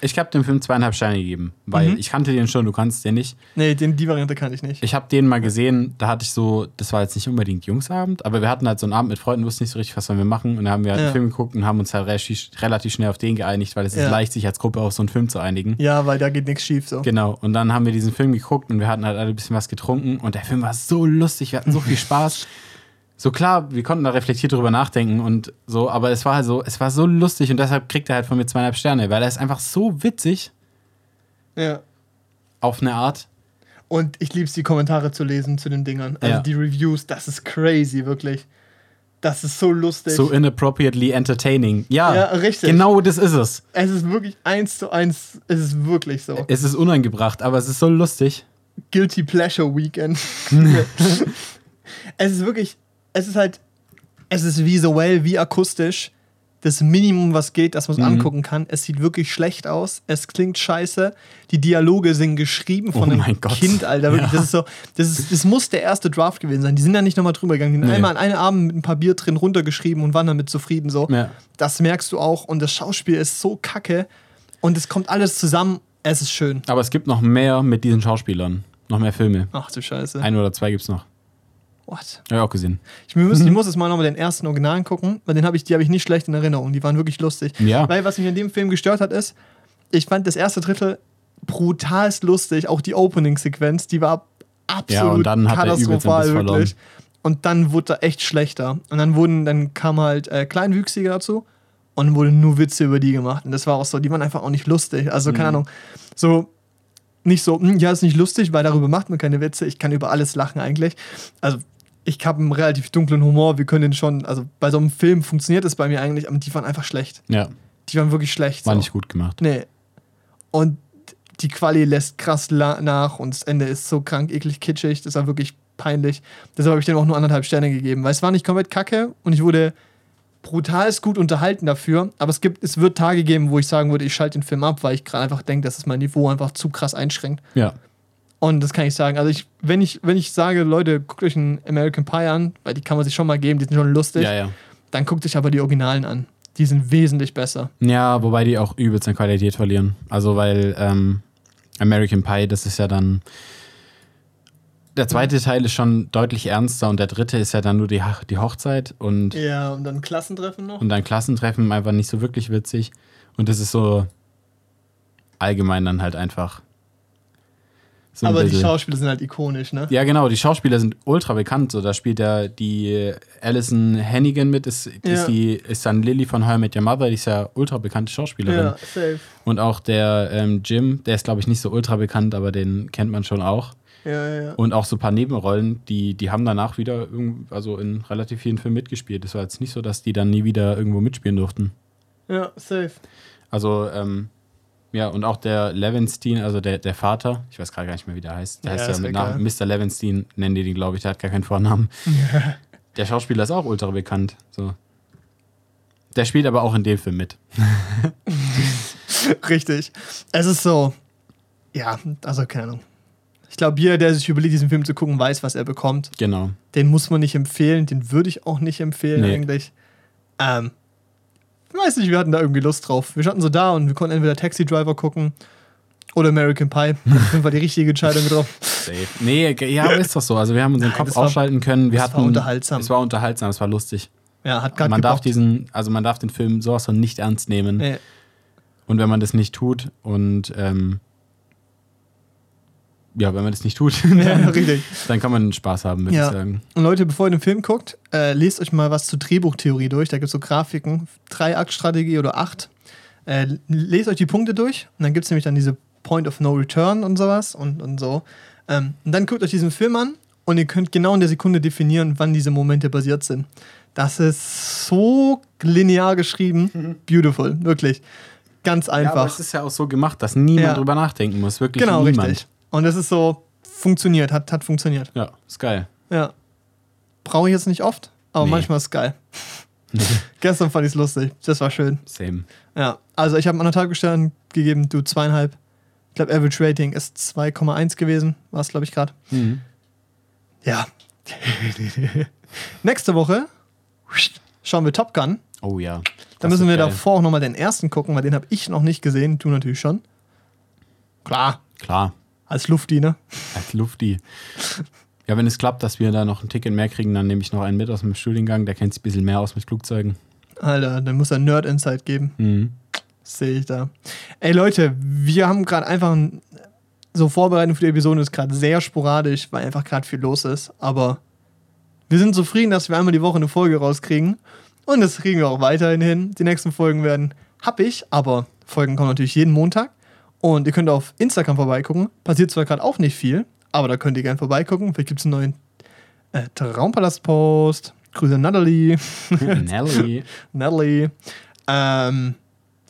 Speaker 3: Ich habe dem Film zweieinhalb Sterne gegeben, weil
Speaker 1: Mhm.
Speaker 3: ich kannte den schon, du kannst den nicht.
Speaker 1: Nee, den, die Variante kann ich nicht.
Speaker 3: Ich habe den mal gesehen, da hatte ich so, das war jetzt nicht unbedingt Jungsabend, aber wir hatten halt so einen Abend mit Freunden, wussten nicht so richtig, was sollen wir machen. Und dann haben wir halt
Speaker 1: Ja.
Speaker 3: einen Film geguckt und haben uns halt relativ, schnell auf den geeinigt, weil es ist
Speaker 1: Ja.
Speaker 3: leicht, sich als Gruppe auf so einen Film zu einigen.
Speaker 1: ja, weil da geht nichts schief so.
Speaker 3: Genau. Und dann haben wir diesen Film geguckt und wir hatten halt alle ein bisschen was getrunken und der Film war so lustig, wir hatten so viel Spaß. So klar, wir konnten da reflektiert drüber nachdenken und so, aber es war halt so, es war so lustig und deshalb kriegt er halt von mir zweieinhalb Sterne, weil er ist einfach so witzig
Speaker 1: Ja.
Speaker 3: auf eine Art.
Speaker 1: Und ich liebe es, die Kommentare zu lesen zu den Dingern. Also
Speaker 3: Ja.
Speaker 1: die Reviews, das ist crazy, wirklich. Das ist so lustig.
Speaker 3: So inappropriately entertaining. Ja,
Speaker 1: Ja, richtig.
Speaker 3: genau das ist es.
Speaker 1: es ist wirklich eins zu eins, es ist wirklich so.
Speaker 3: Es ist unangebracht, aber es ist so lustig.
Speaker 1: Guilty Pleasure Weekend. es ist wirklich, es ist halt, es ist visuell wie akustisch das Minimum, was geht, dass man es
Speaker 3: Mhm.
Speaker 1: angucken kann. Es sieht wirklich schlecht aus. Es klingt scheiße. Die Dialoge sind geschrieben von
Speaker 3: Oh
Speaker 1: einem
Speaker 3: Gott.
Speaker 1: Kind, Alter. Wirklich,
Speaker 3: Ja.
Speaker 1: Das ist so, das, ist, das muss der erste Draft gewesen sein. Die sind da nicht nochmal drüber gegangen. Die sind
Speaker 3: Nee.
Speaker 1: einmal an einem Abend mit ein paar Bier drin runtergeschrieben und waren damit zufrieden. So.
Speaker 3: Ja.
Speaker 1: Das merkst du auch. Und das Schauspiel ist so kacke. Und es kommt alles zusammen. Es ist schön.
Speaker 3: Aber es gibt noch mehr mit diesen Schauspielern. Noch mehr Filme.
Speaker 1: Ach du Scheiße.
Speaker 3: Ein oder zwei gibt's noch.
Speaker 1: What?
Speaker 3: Hab ich auch gesehen.
Speaker 1: Ich, muss, ich muss jetzt mal nochmal den ersten Originalen gucken, weil den habe ich, die habe ich nicht schlecht in Erinnerung. Die waren wirklich lustig.
Speaker 3: Ja.
Speaker 1: Weil was mich an dem Film gestört hat, ist, ich fand das erste Drittel brutalst lustig. Auch die Opening-Sequenz, die war absolut
Speaker 3: Ja, und dann
Speaker 1: katastrophal, wirklich. Und dann wurde er echt schlechter. Und dann wurden, dann kam halt äh, Kleinwüchsige dazu und dann wurden nur Witze über die gemacht. Und das war auch so, die waren einfach auch nicht lustig. Also,
Speaker 3: Mhm.
Speaker 1: keine Ahnung, so nicht so, hm, ja, ist nicht lustig, weil darüber macht man keine Witze. Ich kann über alles lachen eigentlich. Also, ich habe einen relativ dunklen Humor. Wir können den schon, also bei so einem Film funktioniert es bei mir eigentlich, aber die waren einfach schlecht.
Speaker 3: Ja,
Speaker 1: Die waren wirklich schlecht.
Speaker 3: war
Speaker 1: so.
Speaker 3: nicht gut gemacht.
Speaker 1: Nee. Und die Quali lässt krass nach und das Ende ist so krank, eklig, kitschig. Das war wirklich peinlich. Deshalb habe ich dem auch nur anderthalb Sterne gegeben, weil es war nicht komplett kacke und ich wurde brutalst gut unterhalten dafür. Aber es, gibt, es wird Tage geben, wo ich sagen würde, ich schalte den Film ab, weil ich gerade einfach denke, dass es mein Niveau einfach zu krass einschränkt.
Speaker 3: Ja.
Speaker 1: Und das kann ich sagen. Also ich, wenn ich, wenn ich sage, Leute, guckt euch einen American Pie an, weil die kann man sich schon mal geben, die sind schon lustig,
Speaker 3: Ja, ja.
Speaker 1: dann guckt euch aber die Originalen an. Die sind wesentlich besser.
Speaker 3: Ja, wobei die auch übelst an Qualität verlieren. Also, weil ähm, American Pie, das ist ja dann der zweite Teil ist schon deutlich ernster und der dritte ist ja dann nur die, die Hochzeit und,
Speaker 1: Ja, und dann Klassentreffen noch.
Speaker 3: und dann Klassentreffen einfach nicht so wirklich witzig. Und das ist so allgemein dann halt einfach. So
Speaker 1: Aber die
Speaker 3: bisschen-
Speaker 1: Schauspieler sind halt ikonisch, ne?
Speaker 3: Ja, genau, die Schauspieler sind ultra bekannt. So, da spielt ja die Alison Hannigan mit, ist,
Speaker 1: Ja.
Speaker 3: ist, die, ist dann Lily von How I Met Your Mother, die ist ja ultra bekannte Schauspielerin.
Speaker 1: Ja, safe.
Speaker 3: Und auch der ähm, Jim, der ist, glaube ich, nicht so ultra bekannt, aber den kennt man schon auch.
Speaker 1: Ja, ja, ja.
Speaker 3: Und auch so ein paar Nebenrollen, die, die haben danach wieder also in relativ vielen Filmen mitgespielt. Es war jetzt nicht so, dass die dann nie wieder irgendwo mitspielen durften.
Speaker 1: Ja, safe.
Speaker 3: Also, ähm, ja, und auch der Levenstein, also der, der Vater, ich weiß gerade gar nicht mehr, wie der heißt. Der
Speaker 1: Ja,
Speaker 3: heißt ja mit. Namen Mr. Levenstein, nennen die den, glaube ich, der hat gar keinen Vornamen. der Schauspieler ist auch ultra bekannt. So. Der spielt aber auch in dem Film mit.
Speaker 1: Richtig. Es ist so, ja, also keine Ahnung. Ich glaube, jeder, der sich überlegt, diesen Film zu gucken, weiß, was er bekommt.
Speaker 3: Genau.
Speaker 1: Den muss man nicht empfehlen, den würde ich auch nicht empfehlen
Speaker 3: Nee.
Speaker 1: eigentlich. Ähm, ich weiß nicht, wir hatten da irgendwie Lust drauf. Wir standen so da und wir konnten entweder Taxi Driver gucken oder American Pie. Jeden Fall die richtige Entscheidung getroffen.
Speaker 3: Safe. Nee, ja, aber ist doch so. Also wir haben unseren
Speaker 1: Nein,
Speaker 3: Kopf
Speaker 1: das war-
Speaker 3: ausschalten können. Wir
Speaker 1: das war
Speaker 3: hatten,
Speaker 1: unterhaltsam.
Speaker 3: Es war unterhaltsam, es war lustig.
Speaker 1: Ja, hat gerade
Speaker 3: Man darf diesen, also man darf den Film sowas von nicht ernst nehmen.
Speaker 1: Nee.
Speaker 3: Und wenn man das nicht tut und ähm, ja, wenn man das nicht tut,
Speaker 1: Ja,
Speaker 3: dann,
Speaker 1: richtig.
Speaker 3: dann kann man Spaß haben, würde
Speaker 1: Ja.
Speaker 3: ich sagen.
Speaker 1: Und Leute, bevor ihr den Film guckt, äh, lest euch mal was zur Drehbuchtheorie durch. Da gibt es so Grafiken, Drei-Akt-Strategie oder acht. Äh, lest euch die Punkte durch und dann gibt es nämlich dann diese Point of No Return und sowas und, und so. Ähm, und dann guckt euch diesen Film an und ihr könnt genau in der Sekunde definieren, wann diese Momente basiert sind. Das ist so linear geschrieben. Beautiful, wirklich. Ganz
Speaker 3: Ja, aber
Speaker 1: einfach.
Speaker 3: es ist ja auch so gemacht, dass niemand
Speaker 1: Ja.
Speaker 3: drüber nachdenken muss. Wirklich
Speaker 1: genau,
Speaker 3: niemand.
Speaker 1: richtig. Und es ist so, funktioniert, hat, hat funktioniert.
Speaker 3: Ja, ist geil.
Speaker 1: Ja. Brauche ich jetzt nicht oft, aber
Speaker 3: Nee.
Speaker 1: manchmal ist es geil. Gestern fand ich es lustig. Das war schön.
Speaker 3: Same.
Speaker 1: Ja. Also ich habe anderthalb Sternen gegeben, du zweieinhalb. Ich glaube, Average Rating ist 2,1 gewesen. War es, glaube ich, gerade.
Speaker 3: Mhm.
Speaker 1: Ja. Nächste Woche schauen wir Top Gun.
Speaker 3: Oh ja.
Speaker 1: Da
Speaker 3: Das
Speaker 1: müssen wir
Speaker 3: geil.
Speaker 1: davor auch nochmal den ersten gucken, weil den habe ich noch nicht gesehen. Du natürlich schon. Klar,
Speaker 3: Klar,
Speaker 1: als Lufti, ne?
Speaker 3: als Lufti. Ja, wenn es klappt, dass wir da noch ein Ticket mehr kriegen, dann nehme ich noch einen mit aus dem Studiengang. Der kennt sich ein bisschen mehr aus mit Flugzeugen.
Speaker 1: Alter, dann muss er Nerd Insight geben.
Speaker 3: Mhm.
Speaker 1: Sehe ich da. Ey Leute, wir haben gerade einfach ein, so Vorbereitung für die Episode ist gerade sehr sporadisch, weil einfach gerade viel los ist. Aber wir sind zufrieden, dass wir einmal die Woche eine Folge rauskriegen. Und das kriegen wir auch weiterhin hin. Die nächsten Folgen werden happig, aber Folgen kommen natürlich jeden Montag. Und ihr könnt auf Instagram vorbeigucken. Passiert zwar gerade auch nicht viel, aber da könnt ihr gerne vorbeigucken. Vielleicht gibt es einen neuen äh, Traumpalast-Post. Grüße Natalie.
Speaker 3: Nelly.
Speaker 1: Natalie. Ähm,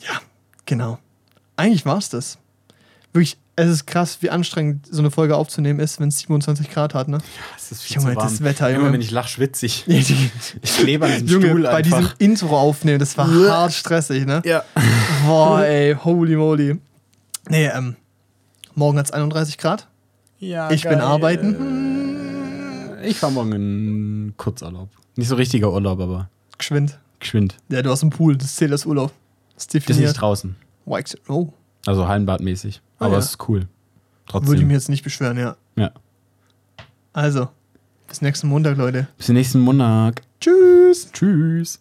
Speaker 1: ja, genau. Eigentlich war es das. Wirklich, es ist krass, wie anstrengend so eine Folge aufzunehmen ist, wenn es 27 Grad hat, ne?
Speaker 3: Es ist viel
Speaker 1: Junge,
Speaker 3: zu warm.
Speaker 1: das Wetter,
Speaker 3: Immer
Speaker 1: Junge.
Speaker 3: wenn ich lach, schwitze ich.
Speaker 1: Junge,
Speaker 3: klebe an diesem Stuhl
Speaker 1: bei
Speaker 3: einfach.
Speaker 1: diesem Intro aufnehmen, das war hart stressig, ne?
Speaker 3: ja.
Speaker 1: Boah, ey, holy moly. Nee, ähm, morgen hat es 31 Grad.
Speaker 3: ja
Speaker 1: Ich bin
Speaker 3: geil.
Speaker 1: arbeiten.
Speaker 3: Ich fahre morgen in Kurzurlaub. Nicht so richtiger Urlaub, aber
Speaker 1: Geschwind.
Speaker 3: geschwind.
Speaker 1: Ja, du hast einen Pool, das zählt als Urlaub. Das ist
Speaker 3: Das ist
Speaker 1: definiert.
Speaker 3: nicht draußen.
Speaker 1: Oh,
Speaker 3: Also Hallenbadmäßig.
Speaker 1: Ah,
Speaker 3: Aber
Speaker 1: ja.
Speaker 3: es ist cool. Trotzdem.
Speaker 1: würde ich mir jetzt nicht beschweren, ja.
Speaker 3: ja.
Speaker 1: Also, bis nächsten Montag, Leute.
Speaker 3: Bis nächsten Montag.
Speaker 1: Tschüss.
Speaker 3: Tschüss.